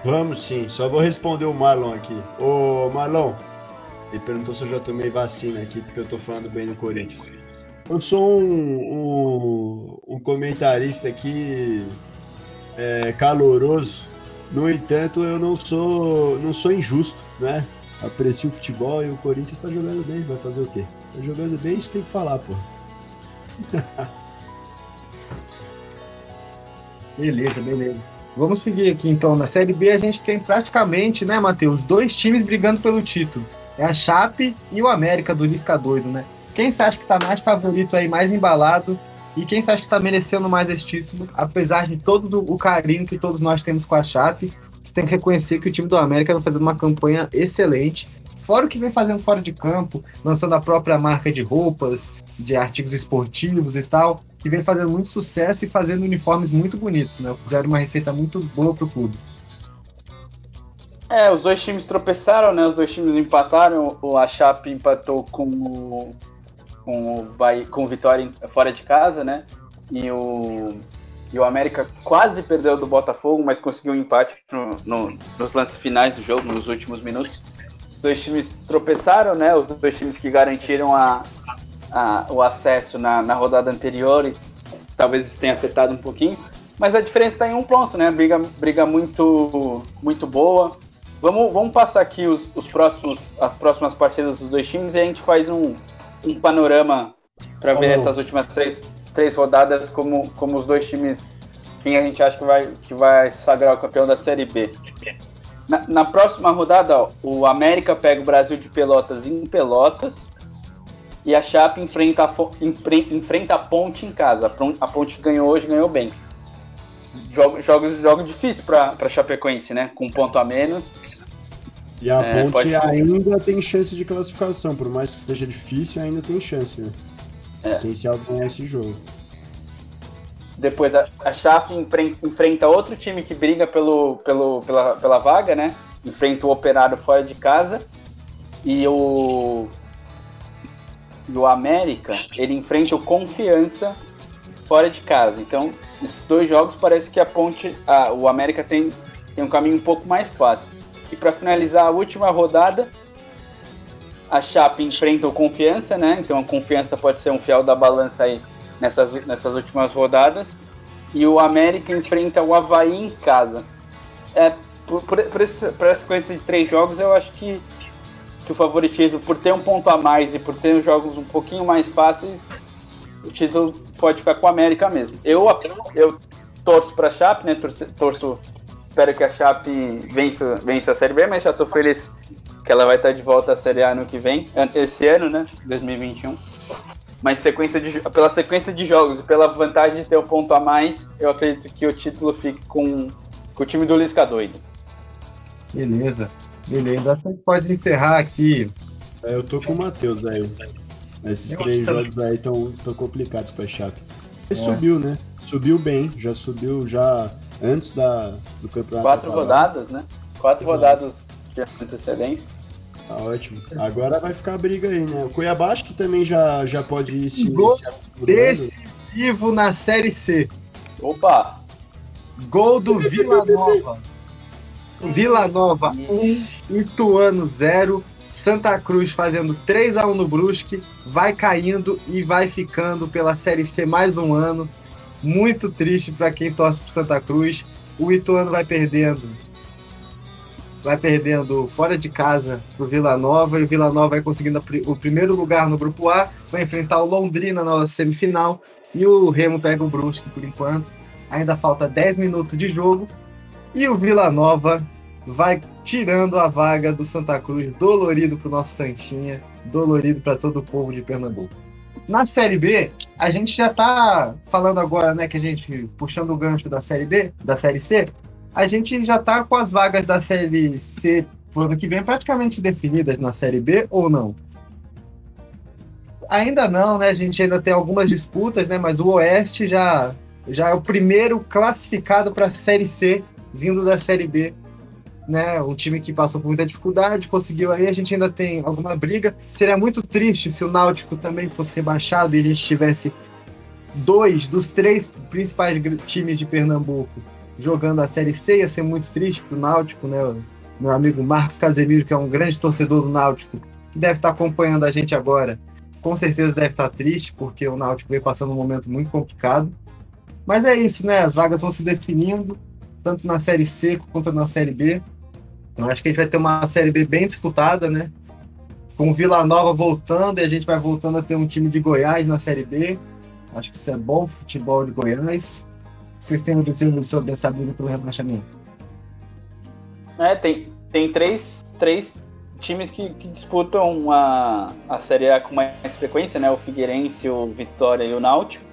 Vamos sim, só vou responder o Marlon aqui. Ô Marlon, ele perguntou se eu já tomei vacina aqui, porque eu tô falando bem do Corinthians. Eu sou um, um, um comentarista aqui é, caloroso, no entanto, eu não sou, não sou injusto, né? Aprecio o futebol e o Corinthians tá jogando bem, vai fazer o quê? Tá jogando bem, isso tem que falar, pô. Beleza, beleza. Vamos seguir aqui então. Na Série B a gente tem praticamente, né, Matheus, dois times brigando pelo título. É a Chape e o América do Lisca doido, né? Quem você acha que tá mais favorito aí, mais embalado? E quem você acha que tá merecendo mais esse título? Apesar de todo o carinho que todos nós temos com a Chape, tem que reconhecer que o time do América vem fazendo uma campanha excelente. Fora o que vem fazendo fora de campo, lançando a própria marca de roupas, de artigos esportivos e tal, que vem fazendo muito sucesso e fazendo uniformes muito bonitos, né? Fizeram uma receita muito boa pro clube. É, os dois times tropeçaram, né? Os dois times empataram. O a Chape empatou com o com o, Bahia, com Vitória fora de casa, né? E o e o América quase perdeu do Botafogo, mas conseguiu um empate no- no- nos lances finais do jogo, nos últimos minutos. Os dois times tropeçaram, né? Os dois times que garantiram a, a- o acesso na, na rodada anterior e talvez isso tenha afetado um pouquinho. Mas a diferença está em um ponto, né? Briga, briga muito, muito boa. Vamos, vamos passar aqui os, os próximos, as próximas partidas dos dois times e a gente faz um, um panorama para ver essas últimas três, três rodadas como, como os dois times, quem a gente acha que vai, que vai sagrar o campeão da Série B. Na, na próxima rodada, ó, o América pega o Brasil de Pelotas em Pelotas e a Chape enfrenta a, enfrenta a Ponte em casa. A Pon- A Ponte ganhou hoje, ganhou bem. Jogo, jogos, jogo difícil para Chapecoense, né? Com um ponto a menos. E a É, Ponte ainda tem chance de classificação, por mais que esteja difícil, ainda tem chance, né? É. Essencial ganhar esse jogo. Depois a, a enfren- enfrenta outro time que briga pelo, pelo, pela, pela vaga, né? Enfrenta o Operário fora de casa. E o, e o América, ele enfrenta o Confiança fora de casa. Então, esses dois jogos parece que a Ponte, a, o América tem, tem um caminho um pouco mais fácil. E para finalizar a última rodada, a Chape enfrenta o Confiança, né? Então a Confiança pode ser um fiel da balança aí nessas, nessas últimas rodadas. E o América enfrenta o Havaí em casa. É, por, por, por, esse, por essa sequência de três jogos, eu acho que, que o favoritismo, por ter um ponto a mais e por ter os jogos um pouquinho mais fáceis, o título pode ficar com o América mesmo. Eu, eu torço para a Chape, né? Torço, torço, espero que a Chape vença, vença a Série B, mas já estou feliz que ela vai estar de volta à Série A ano que vem, esse ano, né? 2021. Mas sequência de, pela sequência de jogos e pela vantagem de ter um ponto a mais, eu acredito que o título fique com, com o time do Lisca doido. Beleza. Beleza. Acho que a gente pode encerrar aqui. É, eu tô com o Matheus, velho. Esses Eu três jogos aí estão tão complicados pra Chape. Ele É. subiu, né? Subiu bem, já subiu já antes da, do campeonato. Quatro rodadas, né? Quatro Exato. rodadas de antecedência. Tá ótimo. Agora vai ficar a briga aí, né? O Cuiabá acho que também já, já pode ir se, Gol se. Decisivo na Série C. Opa! Gol do Vila Nova. Vila Nova 1, Ituano 0. Santa Cruz fazendo 3 a 1 no Brusque, vai caindo e vai ficando pela Série C mais um ano. Muito triste para quem torce pro Santa Cruz. O Ituano vai perdendo. Vai perdendo fora de casa pro Vila Nova e o Vila Nova vai conseguindo o primeiro lugar no grupo A, vai enfrentar o Londrina na semifinal e o Remo pega o Brusque por enquanto. Ainda falta 10 minutos de jogo e o Vila Nova vai tirando a vaga do Santa Cruz, dolorido pro nosso Santinha, dolorido para todo o povo de Pernambuco. Na Série B, a gente já tá falando agora, né, que a gente, puxando o gancho da Série B, da Série C, a gente já tá com as vagas da Série C pro ano que vem praticamente definidas na Série B ou não? Ainda não, né? A gente ainda tem algumas disputas, né? Mas o Oeste já, já é o primeiro classificado para a Série C, vindo da Série B né? Um time que passou por muita dificuldade, conseguiu aí, a gente ainda tem alguma briga. Seria muito triste se o Náutico também fosse rebaixado e a gente tivesse dois dos três principais times de Pernambuco jogando a Série C, ia ser muito triste pro Náutico, né? Meu amigo Marcos Casemiro, que é um grande torcedor do Náutico, que deve estar acompanhando a gente agora, com certeza deve estar triste, porque o Náutico vem passando um momento muito complicado. Mas é isso, né? As vagas vão se definindo, tanto na Série C quanto na Série B. Eu acho que a gente vai ter uma Série B bem disputada, né? Com Vila Nova voltando e a gente vai voltando a ter um time de Goiás na Série B. Acho que isso é bom futebol de Goiás. Vocês têm a dizer sobre essa briga pelo rebaixamento? É, tem, tem três, três times que, que, disputam a, a Série A com mais frequência, né? O Figueirense, o Vitória e o Náutico.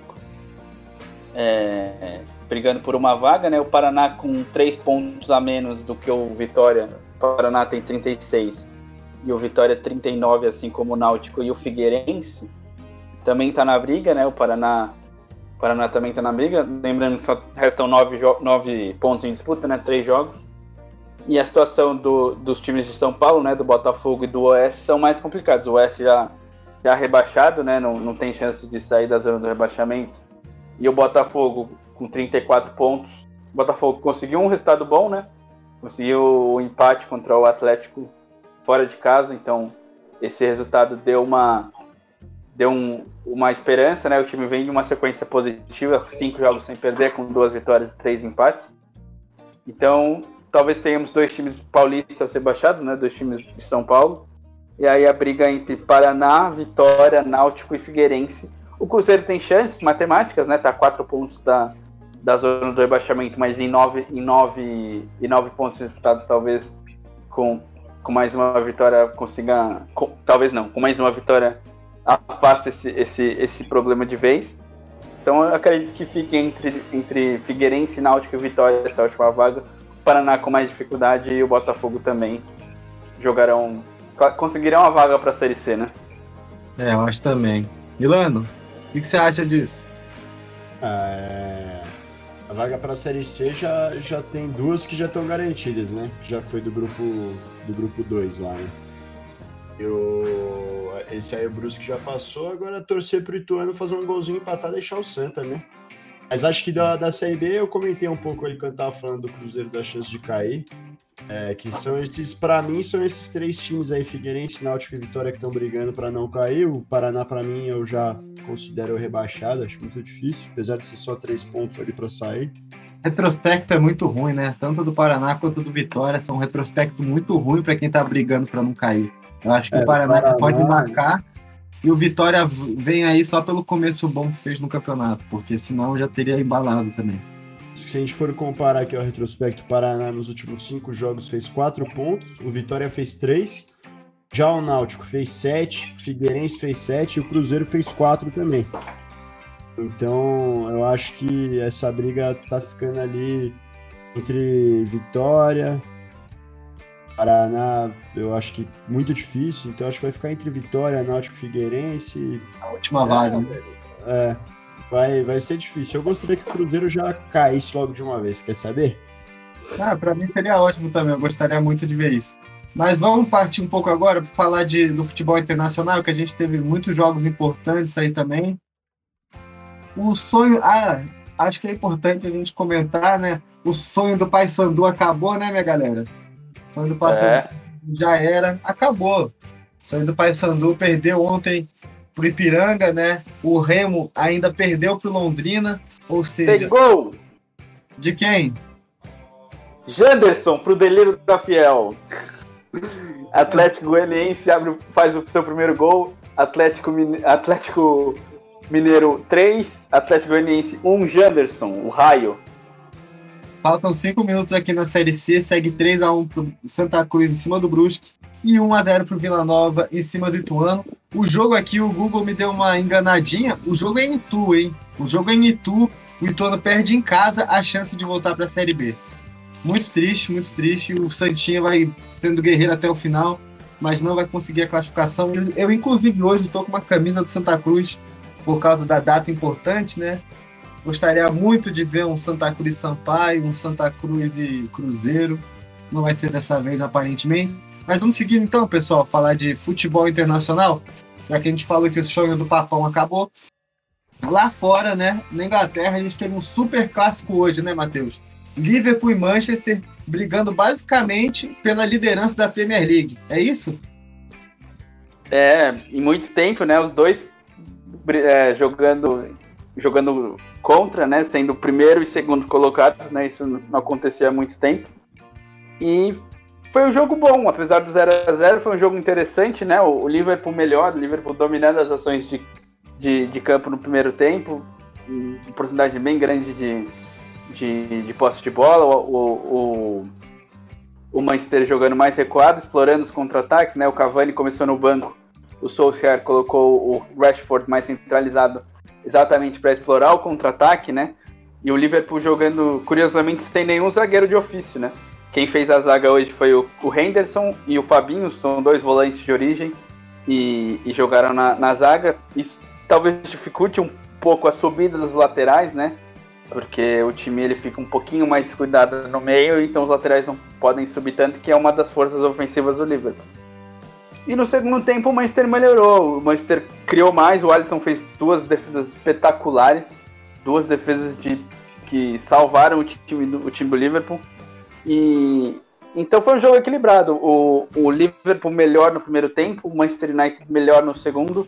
É, brigando por uma vaga, né? O Paraná com três pontos a menos do que o Vitória. O Paraná tem 36 e o Vitória 39, assim como o Náutico e o Figueirense. Também está na briga, né? O Paraná, o Paraná também está na briga. Lembrando que só restam nove, nove pontos em disputa, né? Três jogos. E a situação do, dos times de São Paulo, né? Do Botafogo e do Oeste são mais complicados. O Oeste já, já rebaixado, né? Não, não tem chance de sair da zona do rebaixamento. E o Botafogo com 34 pontos. O Botafogo conseguiu um resultado bom, né? Conseguiu o empate contra o Atlético fora de casa, então esse resultado deu uma deu um, uma esperança, né? O time vem de uma sequência positiva, cinco jogos sem perder, com duas vitórias e três empates. Então, talvez tenhamos dois times paulistas rebaixados, né? Dois times de São Paulo. E aí a briga entre Paraná, Vitória, Náutico e Figueirense. O Cruzeiro tem chances matemáticas, né? Tá quatro pontos da, da zona do rebaixamento, mas em nove, em nove, em nove pontos disputados, talvez com, com mais uma vitória consiga. Com, talvez não, com mais uma vitória afasta esse, esse, esse problema de vez. Então eu acredito que fique entre, entre Figueirense, Náutico e Vitória essa última vaga. O Paraná com mais dificuldade e o Botafogo também jogarão. conseguirão a vaga para a Série C, né? É, eu acho também. Milano, o que, que você acha disso? A vaga para a Série C já, já tem duas que já estão garantidas, né? Já foi do grupo do grupo 2 lá, né? Eu, esse aí o Brusque já passou, agora torcer pro Ituano fazer um golzinho empatar e deixar o Santa, né? Mas acho que da, da Série B eu comentei um pouco ali quando tava falando do Cruzeiro da chance de cair. É, que são esses, para mim, são esses três times aí, Figueirense, Náutico e Vitória, que estão brigando para não cair. O Paraná, para mim, eu já considero rebaixado, acho muito difícil, apesar de ser só três pontos ali para sair. Retrospecto é muito ruim, né? Tanto do Paraná quanto do Vitória são um retrospecto muito ruim para quem tá brigando para não cair. Eu acho que é, o Paraná, Paraná pode marcar e o Vitória vem aí só pelo começo bom que fez no campeonato, porque senão já teria embalado também. Se a gente for comparar aqui o retrospecto, o Paraná nos últimos cinco jogos fez quatro pontos, o Vitória fez três, já o Náutico fez sete, o Figueirense fez sete e o Cruzeiro fez quatro também. Então eu acho que essa briga tá ficando ali entre Vitória, Paraná, eu acho que muito difícil, então acho que vai ficar entre Vitória, Náutico Figueirense. A última é, vaga. É, vai, vai ser difícil. Eu gostaria que o Cruzeiro já caísse logo de uma vez, quer saber? Ah, para mim seria ótimo também, eu gostaria muito de ver isso. Mas vamos partir um pouco agora para falar de, do futebol internacional, que a gente teve muitos jogos importantes aí também. O sonho. Ah, acho que é importante a gente comentar, né? O sonho do Paysandu acabou, né, minha galera? Sonho do Paysandu é. já era, acabou. Sonho do Paysandu perdeu ontem pro Ipiranga, né? O Remo ainda perdeu pro Londrina. Ou Tem seja, gol! de quem? Janderson pro delírio da Fiel. Atlético Goianiense abre, faz o seu primeiro gol. Atlético, Atlético Mineiro 3, Atlético Goianiense 1, Janderson, o raio. Faltam 5 minutos aqui na Série C, segue 3x1 pro Santa Cruz em cima do Brusque e 1x0 pro Vila Nova em cima do Ituano. O jogo aqui, o Google me deu uma enganadinha. O jogo é em Itu, hein? O jogo é em Itu. O Ituano perde em casa a chance de voltar pra Série B. Muito triste, muito triste. O Santinha vai sendo guerreiro até o final, mas não vai conseguir a classificação. Eu, eu, inclusive, hoje estou com uma camisa do Santa Cruz por causa da data importante, né? Gostaria muito de ver um Santa Cruz Sampaio, um Santa Cruz e Cruzeiro. Não vai ser dessa vez, aparentemente. Mas vamos seguir então, pessoal, falar de futebol internacional. Já que a gente falou que o sonho do Papão acabou. Lá fora, né, na Inglaterra, a gente teve um super clássico hoje, né, Matheus? Liverpool e Manchester brigando basicamente pela liderança da Premier League. É isso? É, em muito tempo, né? Os dois é, jogando, jogando contra, né? Sendo primeiro e segundo colocados, né? Isso não acontecia há muito tempo. E foi um jogo bom, apesar do 0 a 0 foi um jogo interessante, né? O, o Liverpool melhor, o Liverpool dominando as ações de, de, de campo no primeiro tempo, uma porcentagem bem grande de, de, de posse de bola, o, o, o Manchester jogando mais recuado, explorando os contra-ataques, né? O Cavani começou no banco, o Solskjaer colocou o Rashford mais centralizado exatamente para explorar o contra-ataque, né? E o Liverpool jogando, curiosamente, sem nenhum zagueiro de ofício, né? Quem fez a zaga hoje foi o, Henderson e o Fabinho, são dois volantes de origem e, e jogaram na, na zaga. Isso talvez dificulte um pouco a subida dos laterais, né? Porque o time ele fica um pouquinho mais descuidado no meio, então os laterais não podem subir tanto, que é uma das forças ofensivas do Liverpool. E no segundo tempo o Manchester melhorou, o Manchester criou mais, o Alisson fez duas defesas espetaculares, duas defesas de, que salvaram o time do, o time do Liverpool. E então foi um jogo equilibrado. O, o Liverpool melhor no primeiro tempo, o Manchester United melhor no segundo.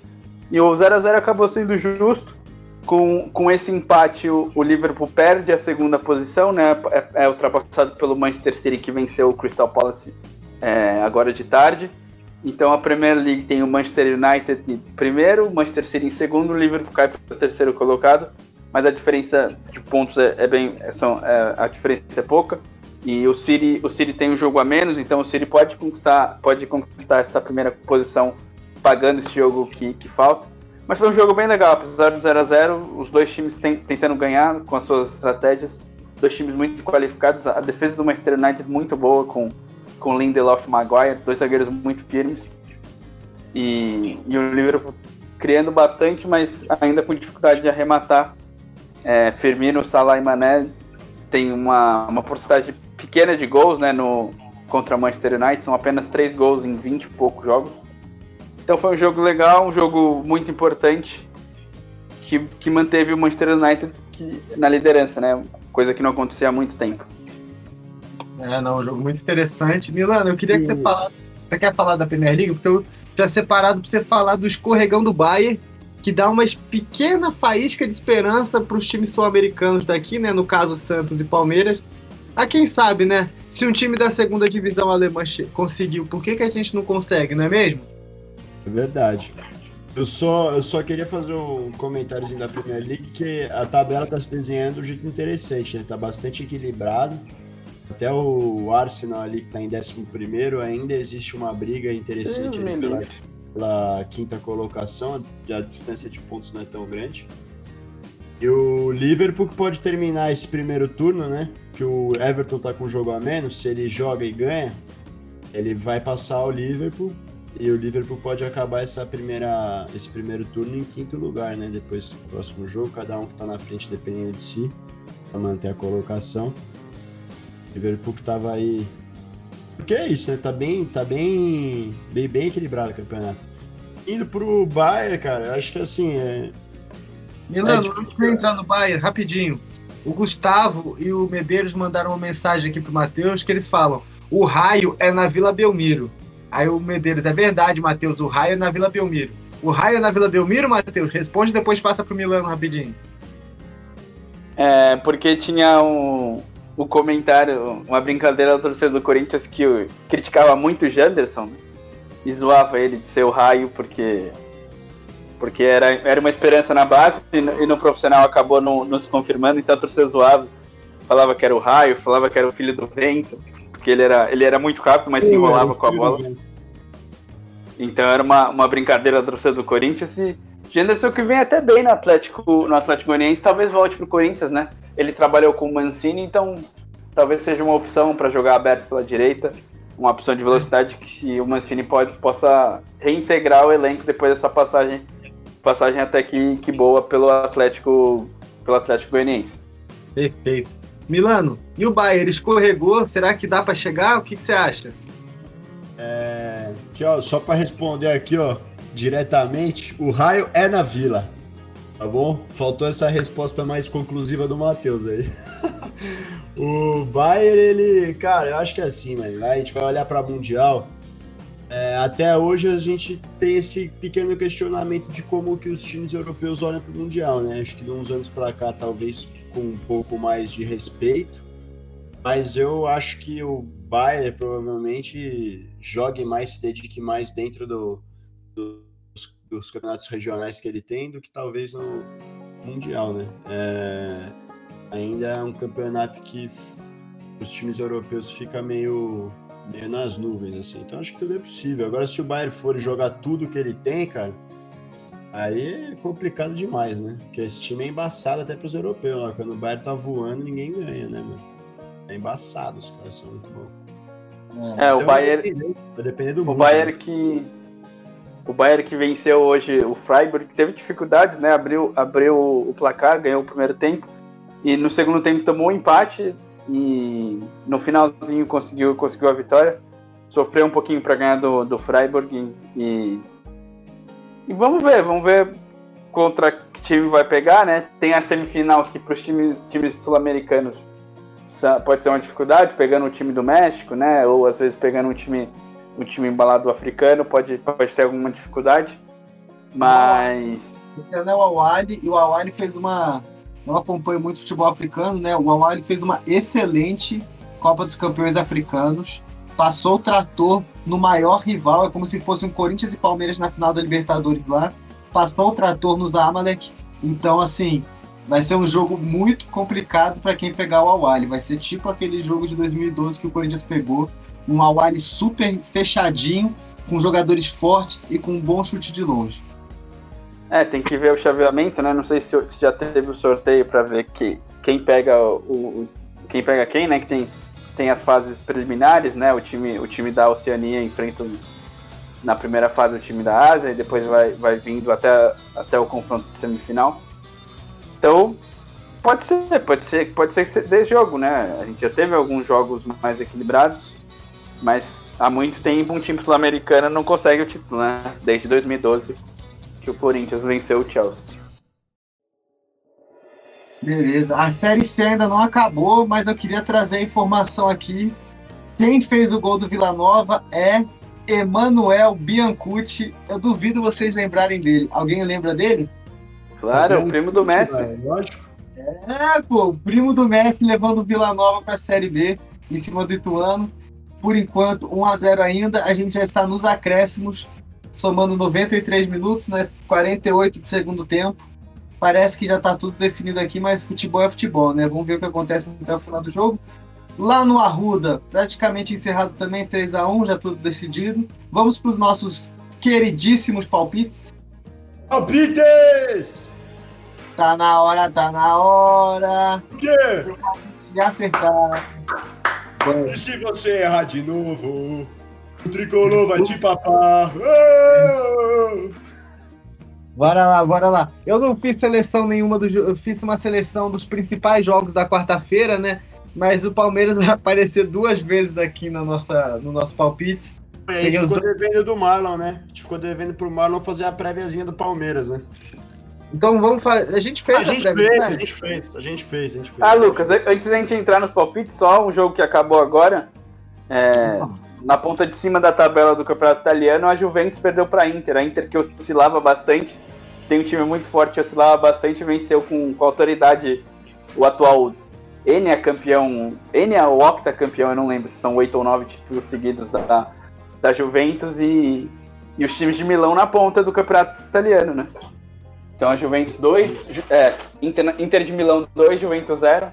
E o 0 a 0 acabou sendo justo. Com, com esse empate, o, o Liverpool perde a segunda posição, né? É, é, ultrapassado pelo Manchester City que venceu o Crystal Palace é, agora de tarde. Então a Premier League tem o Manchester United em primeiro, o Manchester City em segundo, o Liverpool cai para o terceiro colocado. Mas a diferença de pontos é, é bem, são, a diferença é pouca. E o City, o City tem um jogo a menos, então o City pode conquistar, pode conquistar essa primeira posição pagando esse jogo que, que falta. Mas foi um jogo bem legal, apesar do 0 a 0 os dois times tentando ganhar com as suas estratégias, dois times muito qualificados, a defesa do Manchester United muito boa com, com Lindelof e Maguire, dois zagueiros muito firmes. E, e o Liverpool criando bastante, mas ainda com dificuldade de arrematar. É, Firmino, Salah e Mané tem uma, uma porcentagem pequena de gols né, no, contra Manchester United, são apenas 3 gols em 20 e poucos jogos. Então foi um jogo legal, um jogo muito importante, que, que manteve o Manchester United que, na liderança, né? Coisa que não acontecia há muito tempo. É, não, um jogo muito interessante. Milano, eu queria que você falasse. Você quer falar da Premier League? Porque eu tinha separado para você falar do escorregão do Bayern, que dá uma pequena faísca de esperança para os times sul-americanos daqui, né? No caso, Santos e Palmeiras. A quem sabe, né? Se um time da segunda divisão alemã conseguiu, por que, que a gente não consegue, não é mesmo? É verdade. Eu só, eu só queria fazer um comentáriozinho da Premier League que a tabela tá se desenhando de um jeito interessante, né? Tá bastante equilibrado. Até o Arsenal ali que tá em 11 ainda existe uma briga interessante ali pela, pela, quinta colocação, a distância de pontos não é tão grande. E o Liverpool que pode terminar esse primeiro turno, né? Que o Everton tá com um jogo a menos, se ele joga e ganha, ele vai passar o Liverpool e o Liverpool pode acabar essa primeira, esse primeiro turno em quinto lugar, né? Depois do próximo jogo, cada um que tá na frente dependendo de si, para manter a colocação. O Liverpool que tava aí. Porque é isso, né? Tá bem, tá bem, bem, bem equilibrado o campeonato. Indo pro Bayern, cara, eu acho que assim. É... Milano, é, tipo... antes de entrar no Bayern, rapidinho. O Gustavo e o Medeiros mandaram uma mensagem aqui pro Matheus que eles falam: o raio é na Vila Belmiro. Aí o Medeiros, é verdade, Matheus, o raio é na Vila Belmiro. O raio é na Vila Belmiro, Matheus? Responde depois passa pro Milano rapidinho. É, porque tinha um, um comentário, uma brincadeira do torcedor do Corinthians que criticava muito o Janderson né? e zoava ele de ser o raio porque porque era, era uma esperança na base e no, e no profissional acabou não, não se confirmando, então a torcida zoava, falava que era o raio, falava que era o filho do vento, porque ele era, ele era muito rápido, mas se enrolava com a bola. Então era uma, uma brincadeira da torcida do Corinthians e Janderson que vem até bem no Atlético, no Atlético Goianiense, talvez volte pro Corinthians, né? Ele trabalhou com o Mancini, então talvez seja uma opção para jogar aberto pela direita, uma opção de velocidade que o Mancini pode, possa reintegrar o elenco depois dessa passagem, passagem até que, que boa pelo Atlético, pelo Atlético Goianiense. Perfeito. Milano, e o Bayern escorregou? Será que dá para chegar? O que, que você acha? É, aqui, ó, só para responder aqui, ó, diretamente, o raio é na vila. Tá bom? Faltou essa resposta mais conclusiva do Matheus aí. o Bayern, ele, cara, eu acho que é assim, mano. A gente vai olhar para Mundial. É, até hoje a gente tem esse pequeno questionamento de como que os times europeus olham para o Mundial, né? Acho que de uns anos para cá, talvez com um pouco mais de respeito. Mas eu acho que o Bayern provavelmente jogue mais, se dedique mais dentro do, do, dos, dos, campeonatos regionais que ele tem do que talvez no Mundial, né? É, ainda é um campeonato que os times europeus fica meio, meio nas nuvens, assim. Então acho que tudo é possível. Agora, se o Bayern for jogar tudo que ele tem, cara, aí é complicado demais, né? Porque esse time é embaçado até pros europeus. Ó. Quando o Bayern tá voando, ninguém ganha, né, mano? É embaçado, os caras são muito bons. É, então, o Bayern. Vai depender, vai depender do o mundo, Bayern né? que. O Bayern que venceu hoje o Freiburg, que teve dificuldades, né? Abriu, abriu o placar, ganhou o primeiro tempo. E no segundo tempo tomou um empate. E no finalzinho conseguiu, conseguiu a vitória. Sofreu um pouquinho para ganhar do, do Freiburg. E, e vamos ver, vamos ver contra que time vai pegar, né? Tem a semifinal aqui para os times, times sul-americanos pode ser uma dificuldade, pegando um time do México, né? Ou às vezes pegando um time, um time embalado africano, pode, pode ter alguma dificuldade. Mas. Esse é o Awali, e o Awali fez uma. Não acompanho muito futebol africano, né? O Awali fez uma excelente Copa dos Campeões Africanos. Passou o trator no maior rival, é como se fosse um Corinthians e Palmeiras na final da Libertadores lá. Passou o trator nos Amalek. Então, assim, vai ser um jogo muito complicado para quem pegar o Awali. Vai ser tipo aquele jogo de 2012 que o Corinthians pegou, um Awali super fechadinho, com jogadores fortes e com um bom chute de longe. É, tem que ver o chaveamento, né? Não sei se, se já teve o sorteio para ver que, quem pega o, o, quem pega quem, né? Que tem, tem as fases preliminares, né? O time, o time da Oceania enfrenta na primeira fase o time da Ásia e depois vai, vai vindo até, até o confronto semifinal. Então, pode ser, pode ser, pode ser que dê jogo, né? A gente já teve alguns jogos mais equilibrados, mas há muito tempo um time sul-americano não consegue o título, né? Desde 2012 que o Corinthians venceu o Chelsea. Beleza. A Série C ainda não acabou, mas eu queria trazer a informação aqui. Quem fez o gol do Vila Nova é Emanuel Biancucci. Eu duvido vocês lembrarem dele. Alguém lembra dele? Claro, é o primo do Messi. Lógico. É, pô, o primo do Messi levando o Vila Nova para a Série B em cima do Ituano. Por enquanto, 1 a 0 ainda. A gente já está nos acréscimos, somando 93 minutos, né? 48 de segundo tempo. Parece que já está tudo definido aqui, mas futebol é futebol, né? Vamos ver o que acontece até o final do jogo. Lá no Arruda, praticamente encerrado também, 3 a 1 já tudo decidido. Vamos para os nossos queridíssimos palpites. Palpites! Tá na hora, tá na hora O quê? de acertar. E se você errar de novo, o tricolor vai te papar. Bora lá, bora lá. Eu não fiz seleção nenhuma do Eu fiz uma seleção dos principais jogos da quarta-feira, né? Mas o Palmeiras vai aparecer duas vezes aqui na nossa, no nosso palpites. A gente ficou devendo do Marlon, né? A gente ficou devendo pro Marlon fazer a préviazinha do Palmeiras, né? Então vamos fazer. A gente fez A gente fez, né? a gente fez, a gente fez, a gente fez. Ah, Lucas, antes da gente entrar nos palpites, só um jogo que acabou agora. É, na ponta de cima da tabela do campeonato italiano, a Juventus perdeu para a Inter. A Inter que oscilava bastante, que tem um time muito forte, oscilava bastante, venceu com, com autoridade o atual N é campeão, N é o octa campeão, eu não lembro se são oito ou nove títulos seguidos da, da Juventus e, e os times de Milão na ponta do campeonato italiano, né? Então a Juventus 2, é, Inter, Inter de Milão 2, Juventus 0.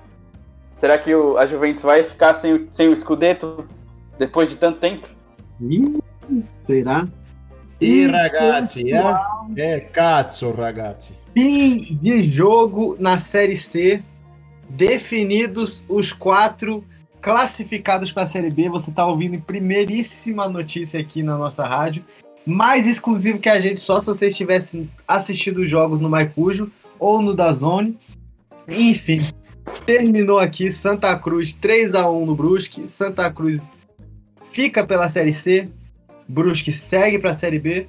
Será que o, a Juventus vai ficar sem, o- sem o Scudetto depois de tanto tempo? Ih, será? E ragazzi, eh? É cazzo, ragazzi. Fim de jogo na Série C. Definidos os quatro classificados para a Série B. Você está ouvindo em primeiríssima notícia aqui na nossa rádio. Mais exclusivo que a gente, só se vocês tivessem assistido os jogos no Maicujo ou no Dazone. Enfim, terminou aqui Santa Cruz 3 a 1 no Brusque. Santa Cruz fica pela Série C. Brusque segue para a Série B.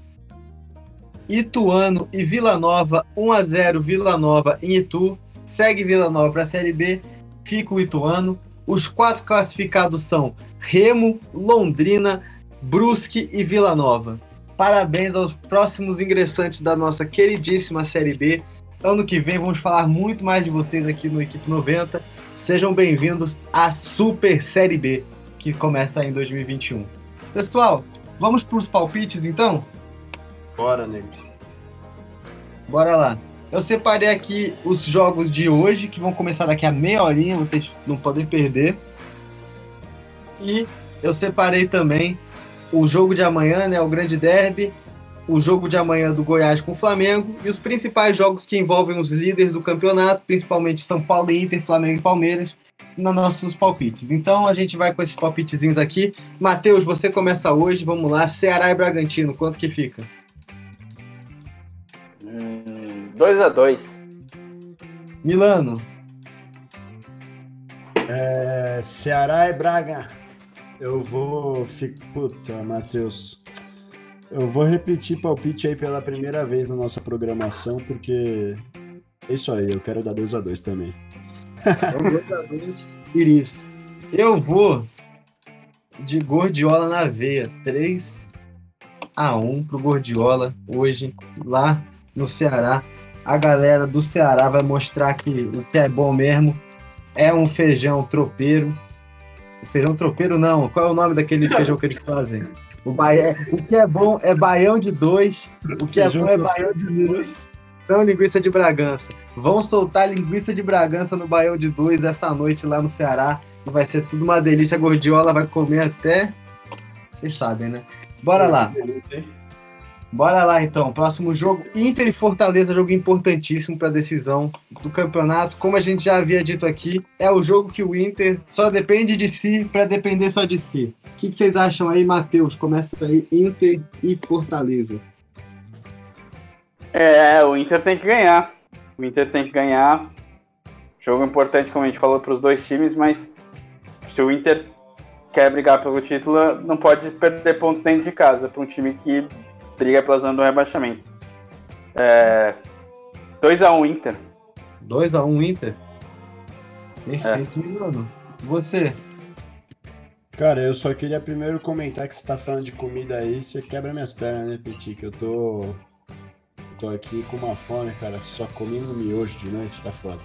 Ituano e Vila Nova, 1 a 0 Vila Nova em Itu. Segue Vila Nova para a Série B, fica o Ituano. Os quatro classificados são Remo, Londrina, Brusque e Vila Nova. Parabéns aos próximos ingressantes da nossa queridíssima Série B. Ano que vem vamos falar muito mais de vocês aqui no Equipe 90. Sejam bem-vindos à Super Série B, que começa em 2021. Pessoal, vamos para os palpites então? Bora, nego. Bora lá. Eu separei aqui os jogos de hoje, que vão começar daqui a meia horinha, vocês não podem perder. E eu separei também o jogo de amanhã, né, o Grande Derby, o jogo de amanhã do Goiás com o Flamengo e os principais jogos que envolvem os líderes do campeonato, principalmente São Paulo e Inter, Flamengo e Palmeiras, nos nossos palpites. Então a gente vai com esses palpitezinhos aqui. Matheus, você começa hoje, vamos lá. Ceará e Bragantino, quanto que fica? Hum, 2 a 2 Milano, É, Ceará e Braga. Eu vou. fi- Puta, Matheus. Eu vou repetir palpite aí pela primeira vez na nossa programação, porque. É isso aí, eu quero dar 2x2 também. Iris. Eu vou de Gordiola na veia. 3 a 1 pro Gordiola hoje lá no Ceará. A galera do Ceará vai mostrar que o que é bom mesmo é um feijão tropeiro. Feijão tropeiro não. Qual é o nome daquele feijão que eles fazem? O, baia... o que é bom é baião de dois. O que Feijão é bom é baião de dois. Então, linguiça de Bragança. Vão soltar linguiça de Bragança no Baião de Dois essa noite lá no Ceará. Vai ser tudo uma delícia. A Gordiola vai comer até. Vocês sabem, né? Bora lá. Bora lá então. Próximo jogo: Inter e Fortaleza. Jogo importantíssimo para a decisão do campeonato. Como a gente já havia dito aqui, é o jogo que o Inter só depende de si para depender só de si. O que, que vocês acham aí, Matheus? Começa aí: Inter e Fortaleza. É, o Inter tem que ganhar. O Inter tem que ganhar. Jogo importante, como a gente falou, para os dois times, mas se o Inter quer brigar pelo título, não pode perder pontos dentro de casa para um time que briga pela zona do rebaixamento. É, 2x1 Inter. 2x1 Inter? Perfeito, mano. Você? Cara, eu só queria primeiro comentar que você tá falando de comida aí, você quebra minhas pernas, né, Petit? Que eu tô. eu tô aqui com uma fome, cara. Só comendo miojo de noite, tá foda.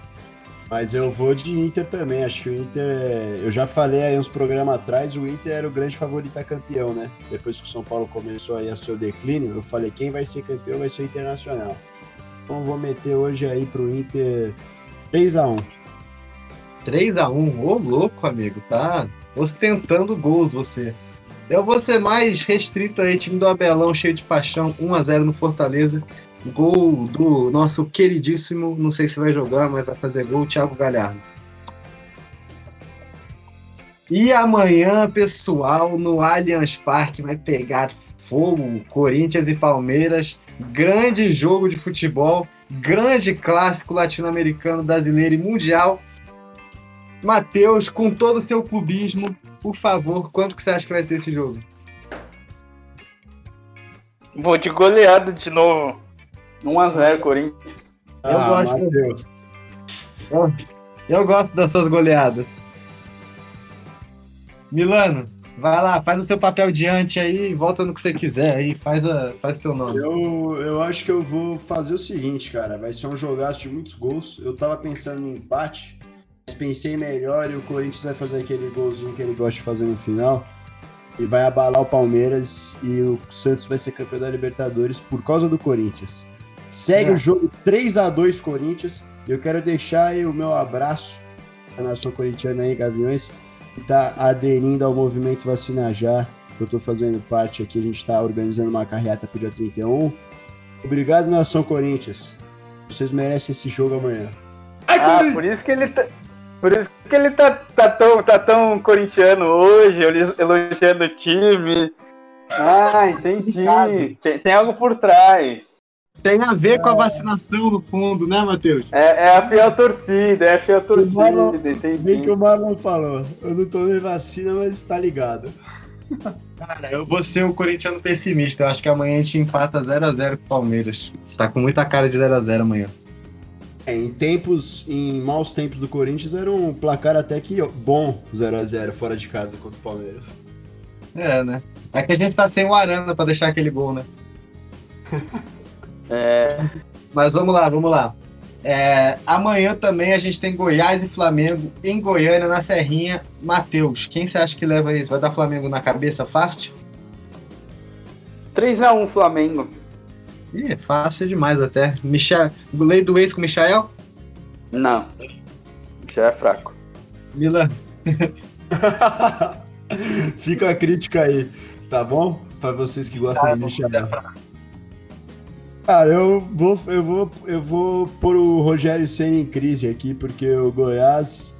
Mas eu vou de Inter também. Acho que o Inter. é- Eu já falei aí uns programas atrás, o Inter era o grande favorito a campeão, né? Depois que o São Paulo começou aí a seu declínio, eu falei: quem vai ser campeão vai ser o Internacional. Então vou meter hoje aí pro Inter 3x1. 3x1, ô louco, amigo, tá ostentando gols você. Eu vou ser mais restrito aí, time do Abelão cheio de paixão, 1x0 no Fortaleza. Gol do nosso queridíssimo, não sei se vai jogar, mas vai fazer gol, Thiago Galhardo. E amanhã, pessoal, no Allianz Parque vai pegar fogo, Corinthians e Palmeiras. Grande jogo de futebol, grande clássico latino-americano, brasileiro e mundial. Matheus, com todo o seu clubismo, por favor, quanto que você acha que vai ser esse jogo? Vou de goleada de novo. 1x0 Corinthians. Eu ah, gosto. Matheus. Eu gosto das suas goleadas. Milano, vai lá, faz o seu papel diante aí, volta no que você quiser aí, faz, a, faz o teu nome. Eu, eu acho que eu vou fazer o seguinte, cara. Vai ser um jogaço de muitos gols. Eu tava pensando em empate, Mas pensei melhor e o Corinthians vai fazer aquele golzinho que ele gosta de fazer no final. E vai abalar o Palmeiras e o Santos vai ser campeão da Libertadores por causa do Corinthians. Segue É. o jogo 3 a 2 Corinthians. E eu quero deixar aí o meu abraço à nação corintiana aí, Gaviões, que tá aderindo ao movimento Vacina Já, que eu tô fazendo parte aqui. A gente tá organizando uma carreata pro dia 31. Obrigado, nação Corinthians. Vocês merecem esse jogo amanhã. Ai, Ah, Corinthians! por isso que ele tá. Por isso que ele tá, tá, tão, tá tão corintiano hoje, elo- elogiando o time. Ah, entendi. Tem, tem algo por trás. Tem a ver com a vacinação no fundo, né, Matheus? É, é a fiel torcida, é a fiel Marlon- torcida, Vem entendi. que o Marlon falou. Eu não tomei vacina, mas tá ligado. Cara, eu vou ser o corintiano pessimista. Eu acho que amanhã a gente empata 0x0 com o Palmeiras. Tá com muita cara de 0x0 amanhã. É, em tempos, em maus tempos do Corinthians, era um placar até que bom 0 a 0 fora de casa contra o Palmeiras. É, né? É que a gente tá sem o Arana pra deixar aquele gol, né? É, Mas vamos lá, vamos lá. É, amanhã também a gente tem Goiás e Flamengo em Goiânia, na Serrinha. Matheus, quem você acha que leva isso? Vai dar Flamengo na cabeça fácil? 3x1 Flamengo. Ih, é fácil demais até. Michel, lei do ex com o Michael? Não. Já é fraco. Milan. Fica a crítica aí, tá bom? Pra vocês que gostam de me chamar. Cara, eu vou, eu vou, eu vou pôr o Rogério Senna em crise aqui, porque o Goiás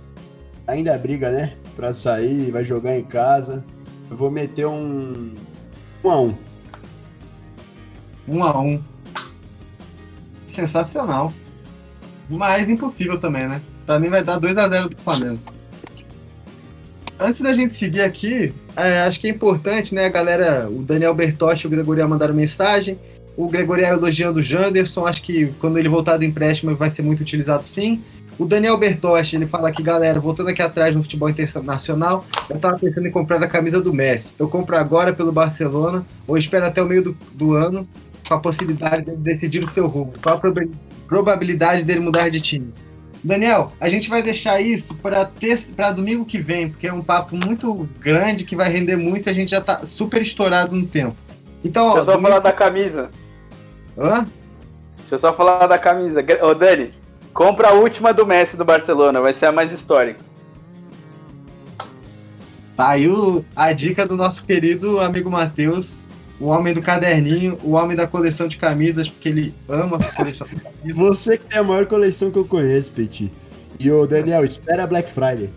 ainda briga, né? Pra sair, vai jogar em casa. Eu vou meter um. Um a um. A um. Sensacional. Mas impossível também, né? Pra mim vai dar 2x0 pro Flamengo. Antes da gente seguir aqui, é, acho que é importante, né, galera? O Daniel Bertotti e o Gregorial mandaram mensagem. O Gregorial elogiando o Janderson. Acho que quando ele voltar do empréstimo vai ser muito utilizado sim. O Daniel Bertotti, ele fala aqui, galera, voltando aqui atrás no futebol internacional, eu tava pensando em comprar a camisa do Messi. Eu compro agora pelo Barcelona ou espero até o meio do, do ano com a possibilidade de decidir o seu rumo. Qual a proba- probabilidade dele mudar de time? Daniel, a gente vai deixar isso para para domingo que vem, porque é um papo muito grande que vai render muito e a gente já tá super estourado no tempo. Então, ó, eu só domingo- falar da camisa. Hã? Deixa eu só falar da camisa. Ô, Dani, compra a última do Messi do Barcelona, vai ser a mais histórica. Tá aí o- a dica do nosso querido amigo Matheus, o homem do caderninho, o homem da coleção de camisas, porque ele ama colecionar E você que tem a maior coleção que eu conheço, Petit. E o Daniel, espera a Black Friday.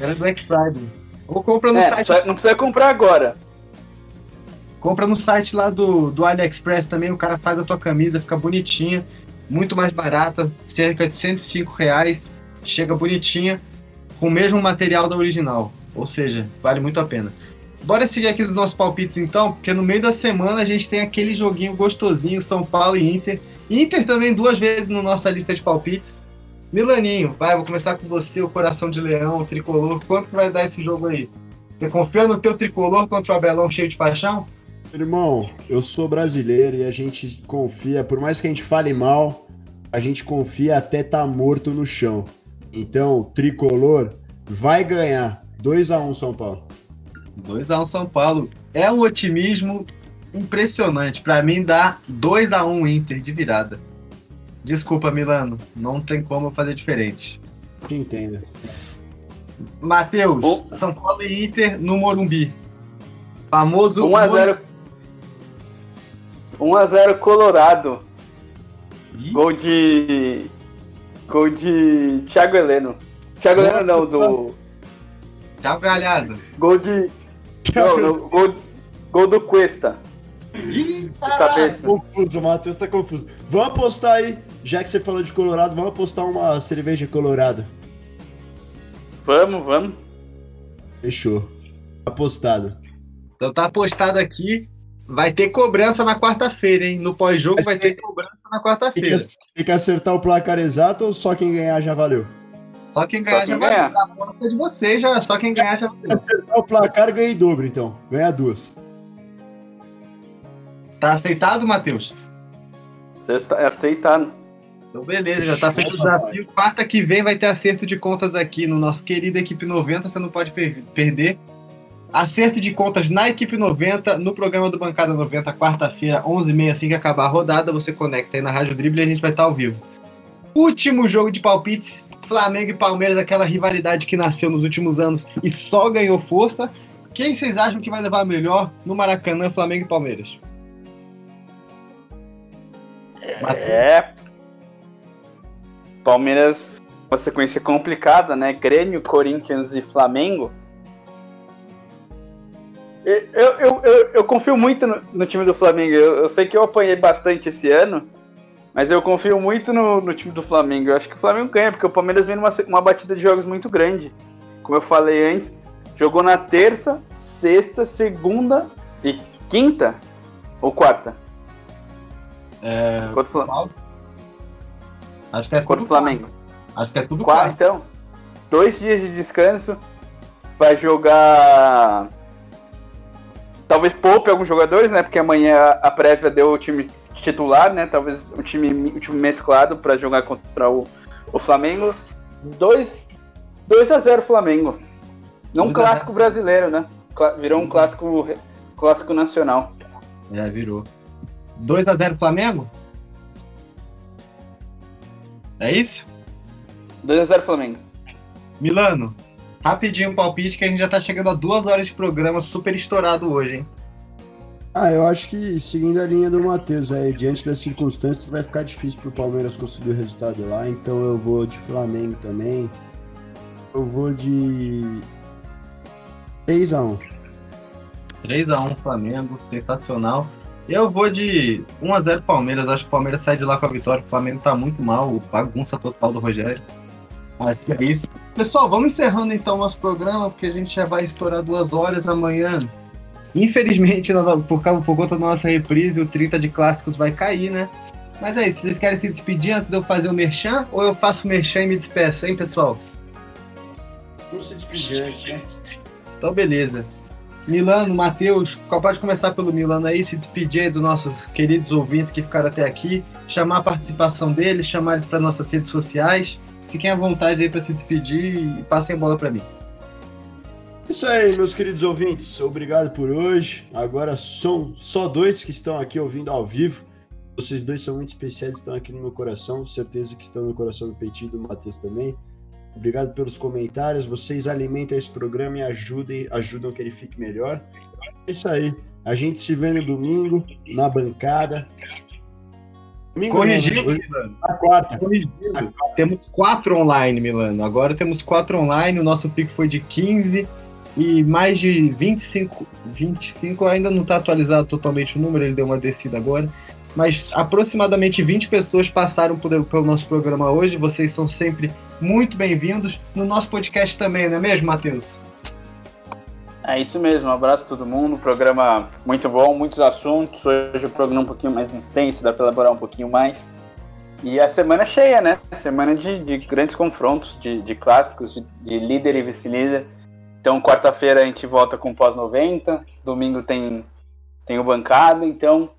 Era Black Friday. Ou compra no É, site só- não precisa comprar agora. Compra no site lá do, do AliExpress também, o cara faz a tua camisa, fica bonitinha, muito mais barata, cerca de 105 reais, chega bonitinha, com o mesmo material da original, ou seja, vale muito a pena. Bora seguir aqui dos nossos palpites então, porque no meio da semana a gente tem aquele joguinho gostosinho, São Paulo e Inter. Inter também duas vezes na nossa lista de palpites. Milaninho, vai, vou começar com você, o coração de leão, o tricolor, quanto que vai dar esse jogo aí? Você confia no teu tricolor contra o Abelão cheio de paixão? Irmão, eu sou brasileiro e a gente confia, por mais que a gente fale mal, a gente confia até tá morto no chão. Então, tricolor vai ganhar 2 a 1 São Paulo. 2x1 São Paulo. É um otimismo impressionante. Pra mim dá 2x1 Inter de virada. Desculpa, Milano. Não tem como eu fazer diferente. Te entenda. Matheus. São Paulo e Inter no Morumbi. Famoso 1x0. 1x0 Colorado. Ih. Gol de. Gol de Thiago Heleno. Thiago Heleno não, do. Thiago Galhardo. Gol de. Não, não, gol, gol do Cuesta. Ih, cabeça. Confuso, o Matheus tá confuso. Vamos apostar aí, já que você falou de Colorado, vamos apostar uma cerveja Colorado. Vamos, vamos. Fechou. Apostado. Então tá apostado aqui. Vai ter cobrança na quarta-feira, hein? No pós-jogo vai ter cobrança na quarta-feira. tem que acertar o placar exato ou só quem ganhar já valeu? Só quem ganhar Só já quem vai. ganhar. A conta é de vocês, já. Só quem ganhar já vai. Acertar o placar ganha em dobro, então. Ganha duas. Tá aceitado, Matheus? Você tá- é aceitado. Então, beleza, já tá feito o desafio. Quarta que vem vai ter acerto de contas aqui no nosso querido Equipe 90, você não pode per perder. Acerto de contas na Equipe 90, no programa do Bancada 90, quarta-feira, 11h30, assim que acabar a rodada, você conecta aí na Rádio Dribble e a gente vai estar ao vivo. Último jogo de palpites, Flamengo e Palmeiras, aquela rivalidade que nasceu nos últimos anos e só ganhou força. Quem vocês acham que vai levar melhor no Maracanã, Flamengo e Palmeiras? É. Palmeiras, uma sequência complicada, né? Grêmio, Corinthians e Flamengo. Eu, eu, eu, eu confio muito no, no, time do Flamengo. Eu, eu, sei que eu apanhei bastante esse ano, mas eu confio muito no, no, time do Flamengo. Eu acho que o Flamengo ganha, porque o Palmeiras vem numa uma batida de jogos muito grande. Como eu falei antes, jogou na terça, sexta, segunda e quinta ou quarta? É, Contra o Flamengo. Acho que é Contra o Flamengo. Acho que é tudo quarta. Então, dois dias de descanso. Vai jogar Talvez poupe alguns jogadores, né? Porque amanhã a prévia deu o time titular, né? Talvez o time, o time mesclado para jogar contra o, o Flamengo. 2 a 0 Flamengo. Não um clássico brasileiro, né? Virou um clássico, clássico nacional. É, virou. 2 a 0 Flamengo? É isso? 2 a 0 Flamengo. Milano, Rapidinho um palpite que a gente já tá chegando a duas horas de programa super estourado hoje, hein? Ah, eu acho que seguindo a linha do Matheus aí, diante das circunstâncias, vai ficar difícil pro Palmeiras conseguir o resultado lá, então eu vou de Flamengo também. Eu vou de 3x1. 3x1 Flamengo, sensacional. Eu vou de 1x0 Palmeiras, acho que o Palmeiras sai de lá com a vitória, o Flamengo tá muito mal, bagunça total do Rogério. Acho que é isso. Pessoal, vamos encerrando então nosso programa, porque a gente já vai estourar duas horas amanhã. Infelizmente, por, causa, por conta da nossa reprise, o 30 de clássicos vai cair, né? Mas é isso, vocês querem se despedir antes de eu fazer o merchan? Ou eu faço o merchan e me despeço, hein, pessoal? Vamos se despedir antes, né? Então, beleza. Milano, Matheus, pode começar pelo Milano aí, se despedir dos nossos queridos ouvintes que ficaram até aqui, chamar a participação deles, chamar eles para nossas redes sociais Fiquem à vontade aí para se despedir e passem a bola para mim. Isso aí, meus queridos ouvintes. Obrigado por hoje. Agora são só dois que estão aqui ouvindo ao vivo. Vocês dois são muito especiais, estão aqui no meu coração. Certeza que estão no coração do Peitinho e do Matheus também. Obrigado pelos comentários. Vocês alimentam esse programa e ajudem, ajudam que ele fique melhor. É isso aí. A gente se vê no domingo, na bancada. Domingo Corrigindo, não, Milano. A quarta. Corrigindo. A quarta. Temos quatro online, Milano. Agora temos quatro online. O nosso pico foi de 15 e mais de 25. 25 ainda não está atualizado totalmente o número, ele deu uma descida agora. Mas aproximadamente 20 pessoas passaram por, pelo nosso programa hoje. Vocês são sempre muito bem-vindos. No nosso podcast também, não é mesmo, Matheus? É isso mesmo, um abraço a todo mundo. Programa muito bom, muitos assuntos. Hoje o programa é um pouquinho mais extenso, dá para elaborar um pouquinho mais. E a semana cheia, né? Semana de, de grandes confrontos, de, de clássicos, de, de, líder e vice-líder. Então, quarta-feira a gente volta com pós-90, domingo tem, tem o bancada, então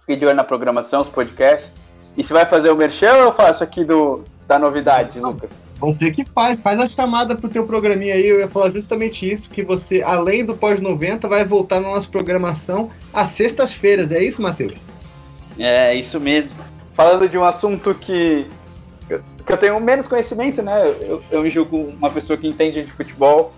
fique de olho na programação, os podcasts. E se vai fazer o merchan eu faço aqui do, da novidade, Lucas? Você que faz, faz a chamada pro teu programinha aí, eu ia falar justamente isso, que você, além do pós-90, vai voltar na nossa programação às sextas-feiras, é isso, Matheus? É, isso mesmo. Falando de um assunto que, que eu tenho menos conhecimento, né? Eu, eu me julgo uma pessoa que entende de futebol,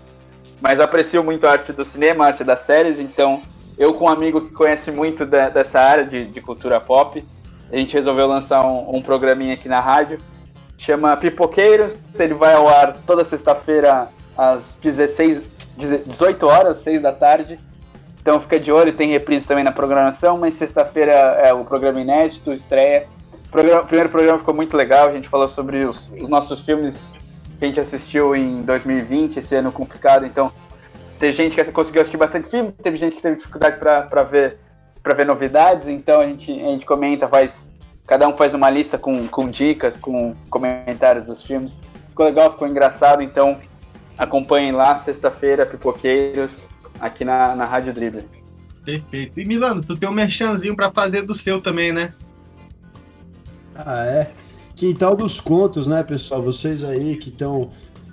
mas aprecio muito a arte do cinema, a arte das séries, então eu com um amigo que conhece muito da, dessa área de, de, cultura pop, a gente resolveu lançar um, um programinha aqui na rádio chama Pipoqueiros. Ele vai ao ar toda sexta-feira às 16, 18 horas, 6 da tarde. Então fica de olho, tem reprise também na programação, mas sexta-feira é o programa inédito, estreia. O, programa, primeiro programa ficou muito legal, a gente falou sobre os, os, nossos filmes que a gente assistiu em 2020, esse ano complicado, então teve gente que conseguiu assistir bastante filme, teve gente que teve dificuldade para ver, ver novidades, então a gente, a gente comenta, faz Cada um faz uma lista com, com dicas, com comentários dos filmes. Ficou legal, ficou engraçado, então acompanhem lá, sexta-feira, Pipoqueiros, aqui na, na Rádio Dribble. Perfeito. E Milano, tu tem um merchanzinho para fazer do seu também, né? Ah, é. Quintal dos Contos, né, pessoal? Vocês aí que estão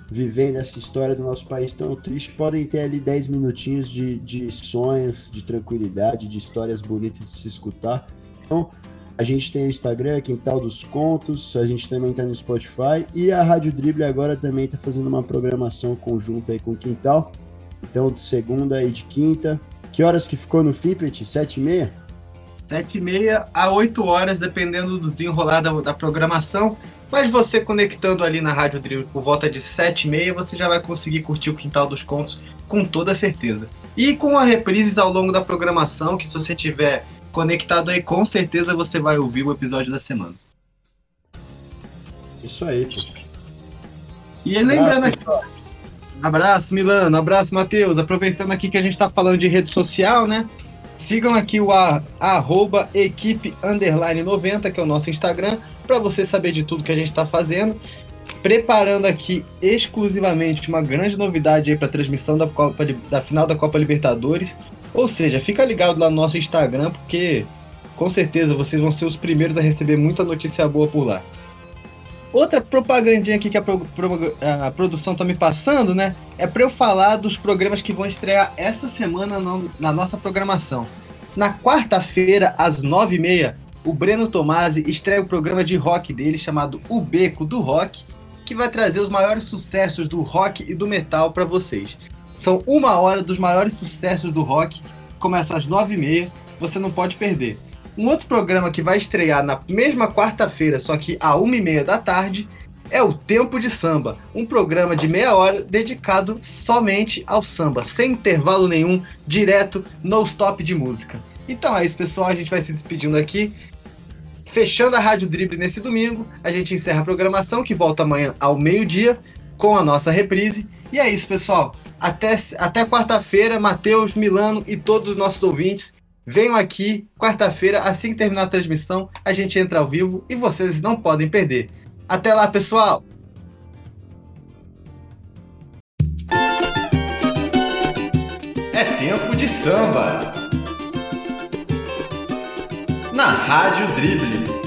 vivendo essa história do nosso país tão triste, podem ter ali 10 minutinhos de, de sonhos, de tranquilidade, de histórias bonitas de se escutar. Então, a gente tem o Instagram, Quintal dos Contos, a gente também está no Spotify e a Rádio Drible agora também está fazendo uma programação conjunta aí com o Quintal. Então, de segunda e de quinta. Que horas que ficou no Fipet? Sete e meia? Sete e meia a 8 horas, dependendo do desenrolar da, da programação. Mas você conectando ali na Rádio Drible por volta de sete e meia, você já vai conseguir curtir o Quintal dos Contos com toda certeza. E com a reprises ao longo da programação, que se você tiver conectado aí, com certeza você vai ouvir o episódio da semana. Isso aí, pô. E lembrando aqui, abraço Milano, abraço Matheus, aproveitando aqui que a gente tá falando de rede social, né? Sigam aqui o a, arroba equipe underline 90, que é o nosso Instagram, para você saber de tudo que a gente está fazendo. Preparando aqui exclusivamente uma grande novidade aí para a transmissão da, Copa, da final da Copa Libertadores. Ou seja, fica ligado lá no nosso Instagram, porque com certeza vocês vão ser os primeiros a receber muita notícia boa por lá. Outra propagandinha aqui que a, pro, pro, a produção tá me passando, né? É para eu falar dos programas que vão estrear essa semana no, na nossa programação. Na quarta-feira, às nove e meia, o Breno Tomasi estreia o programa de rock dele chamado O Beco do Rock, que vai trazer os maiores sucessos do rock e do metal para vocês. São uma hora dos maiores sucessos do rock, começa às nove e meia, você não pode perder. Um outro programa que vai estrear na mesma quarta-feira, só que a uma e meia da tarde, é o Tempo de Samba, um programa de meia hora dedicado somente ao samba, sem intervalo nenhum, direto, no stop de música. Então é isso, pessoal. A gente vai se despedindo aqui. Fechando a Rádio Drible nesse domingo, a gente encerra a programação que volta amanhã ao meio-dia com a nossa reprise. E é isso, pessoal. Até, até quarta-feira, Matheus, Milano e todos os nossos ouvintes. Venham aqui, quarta-feira, assim que terminar a transmissão, a gente entra ao vivo e vocês não podem perder. Até lá, pessoal! É tempo de samba! Na Rádio Drible.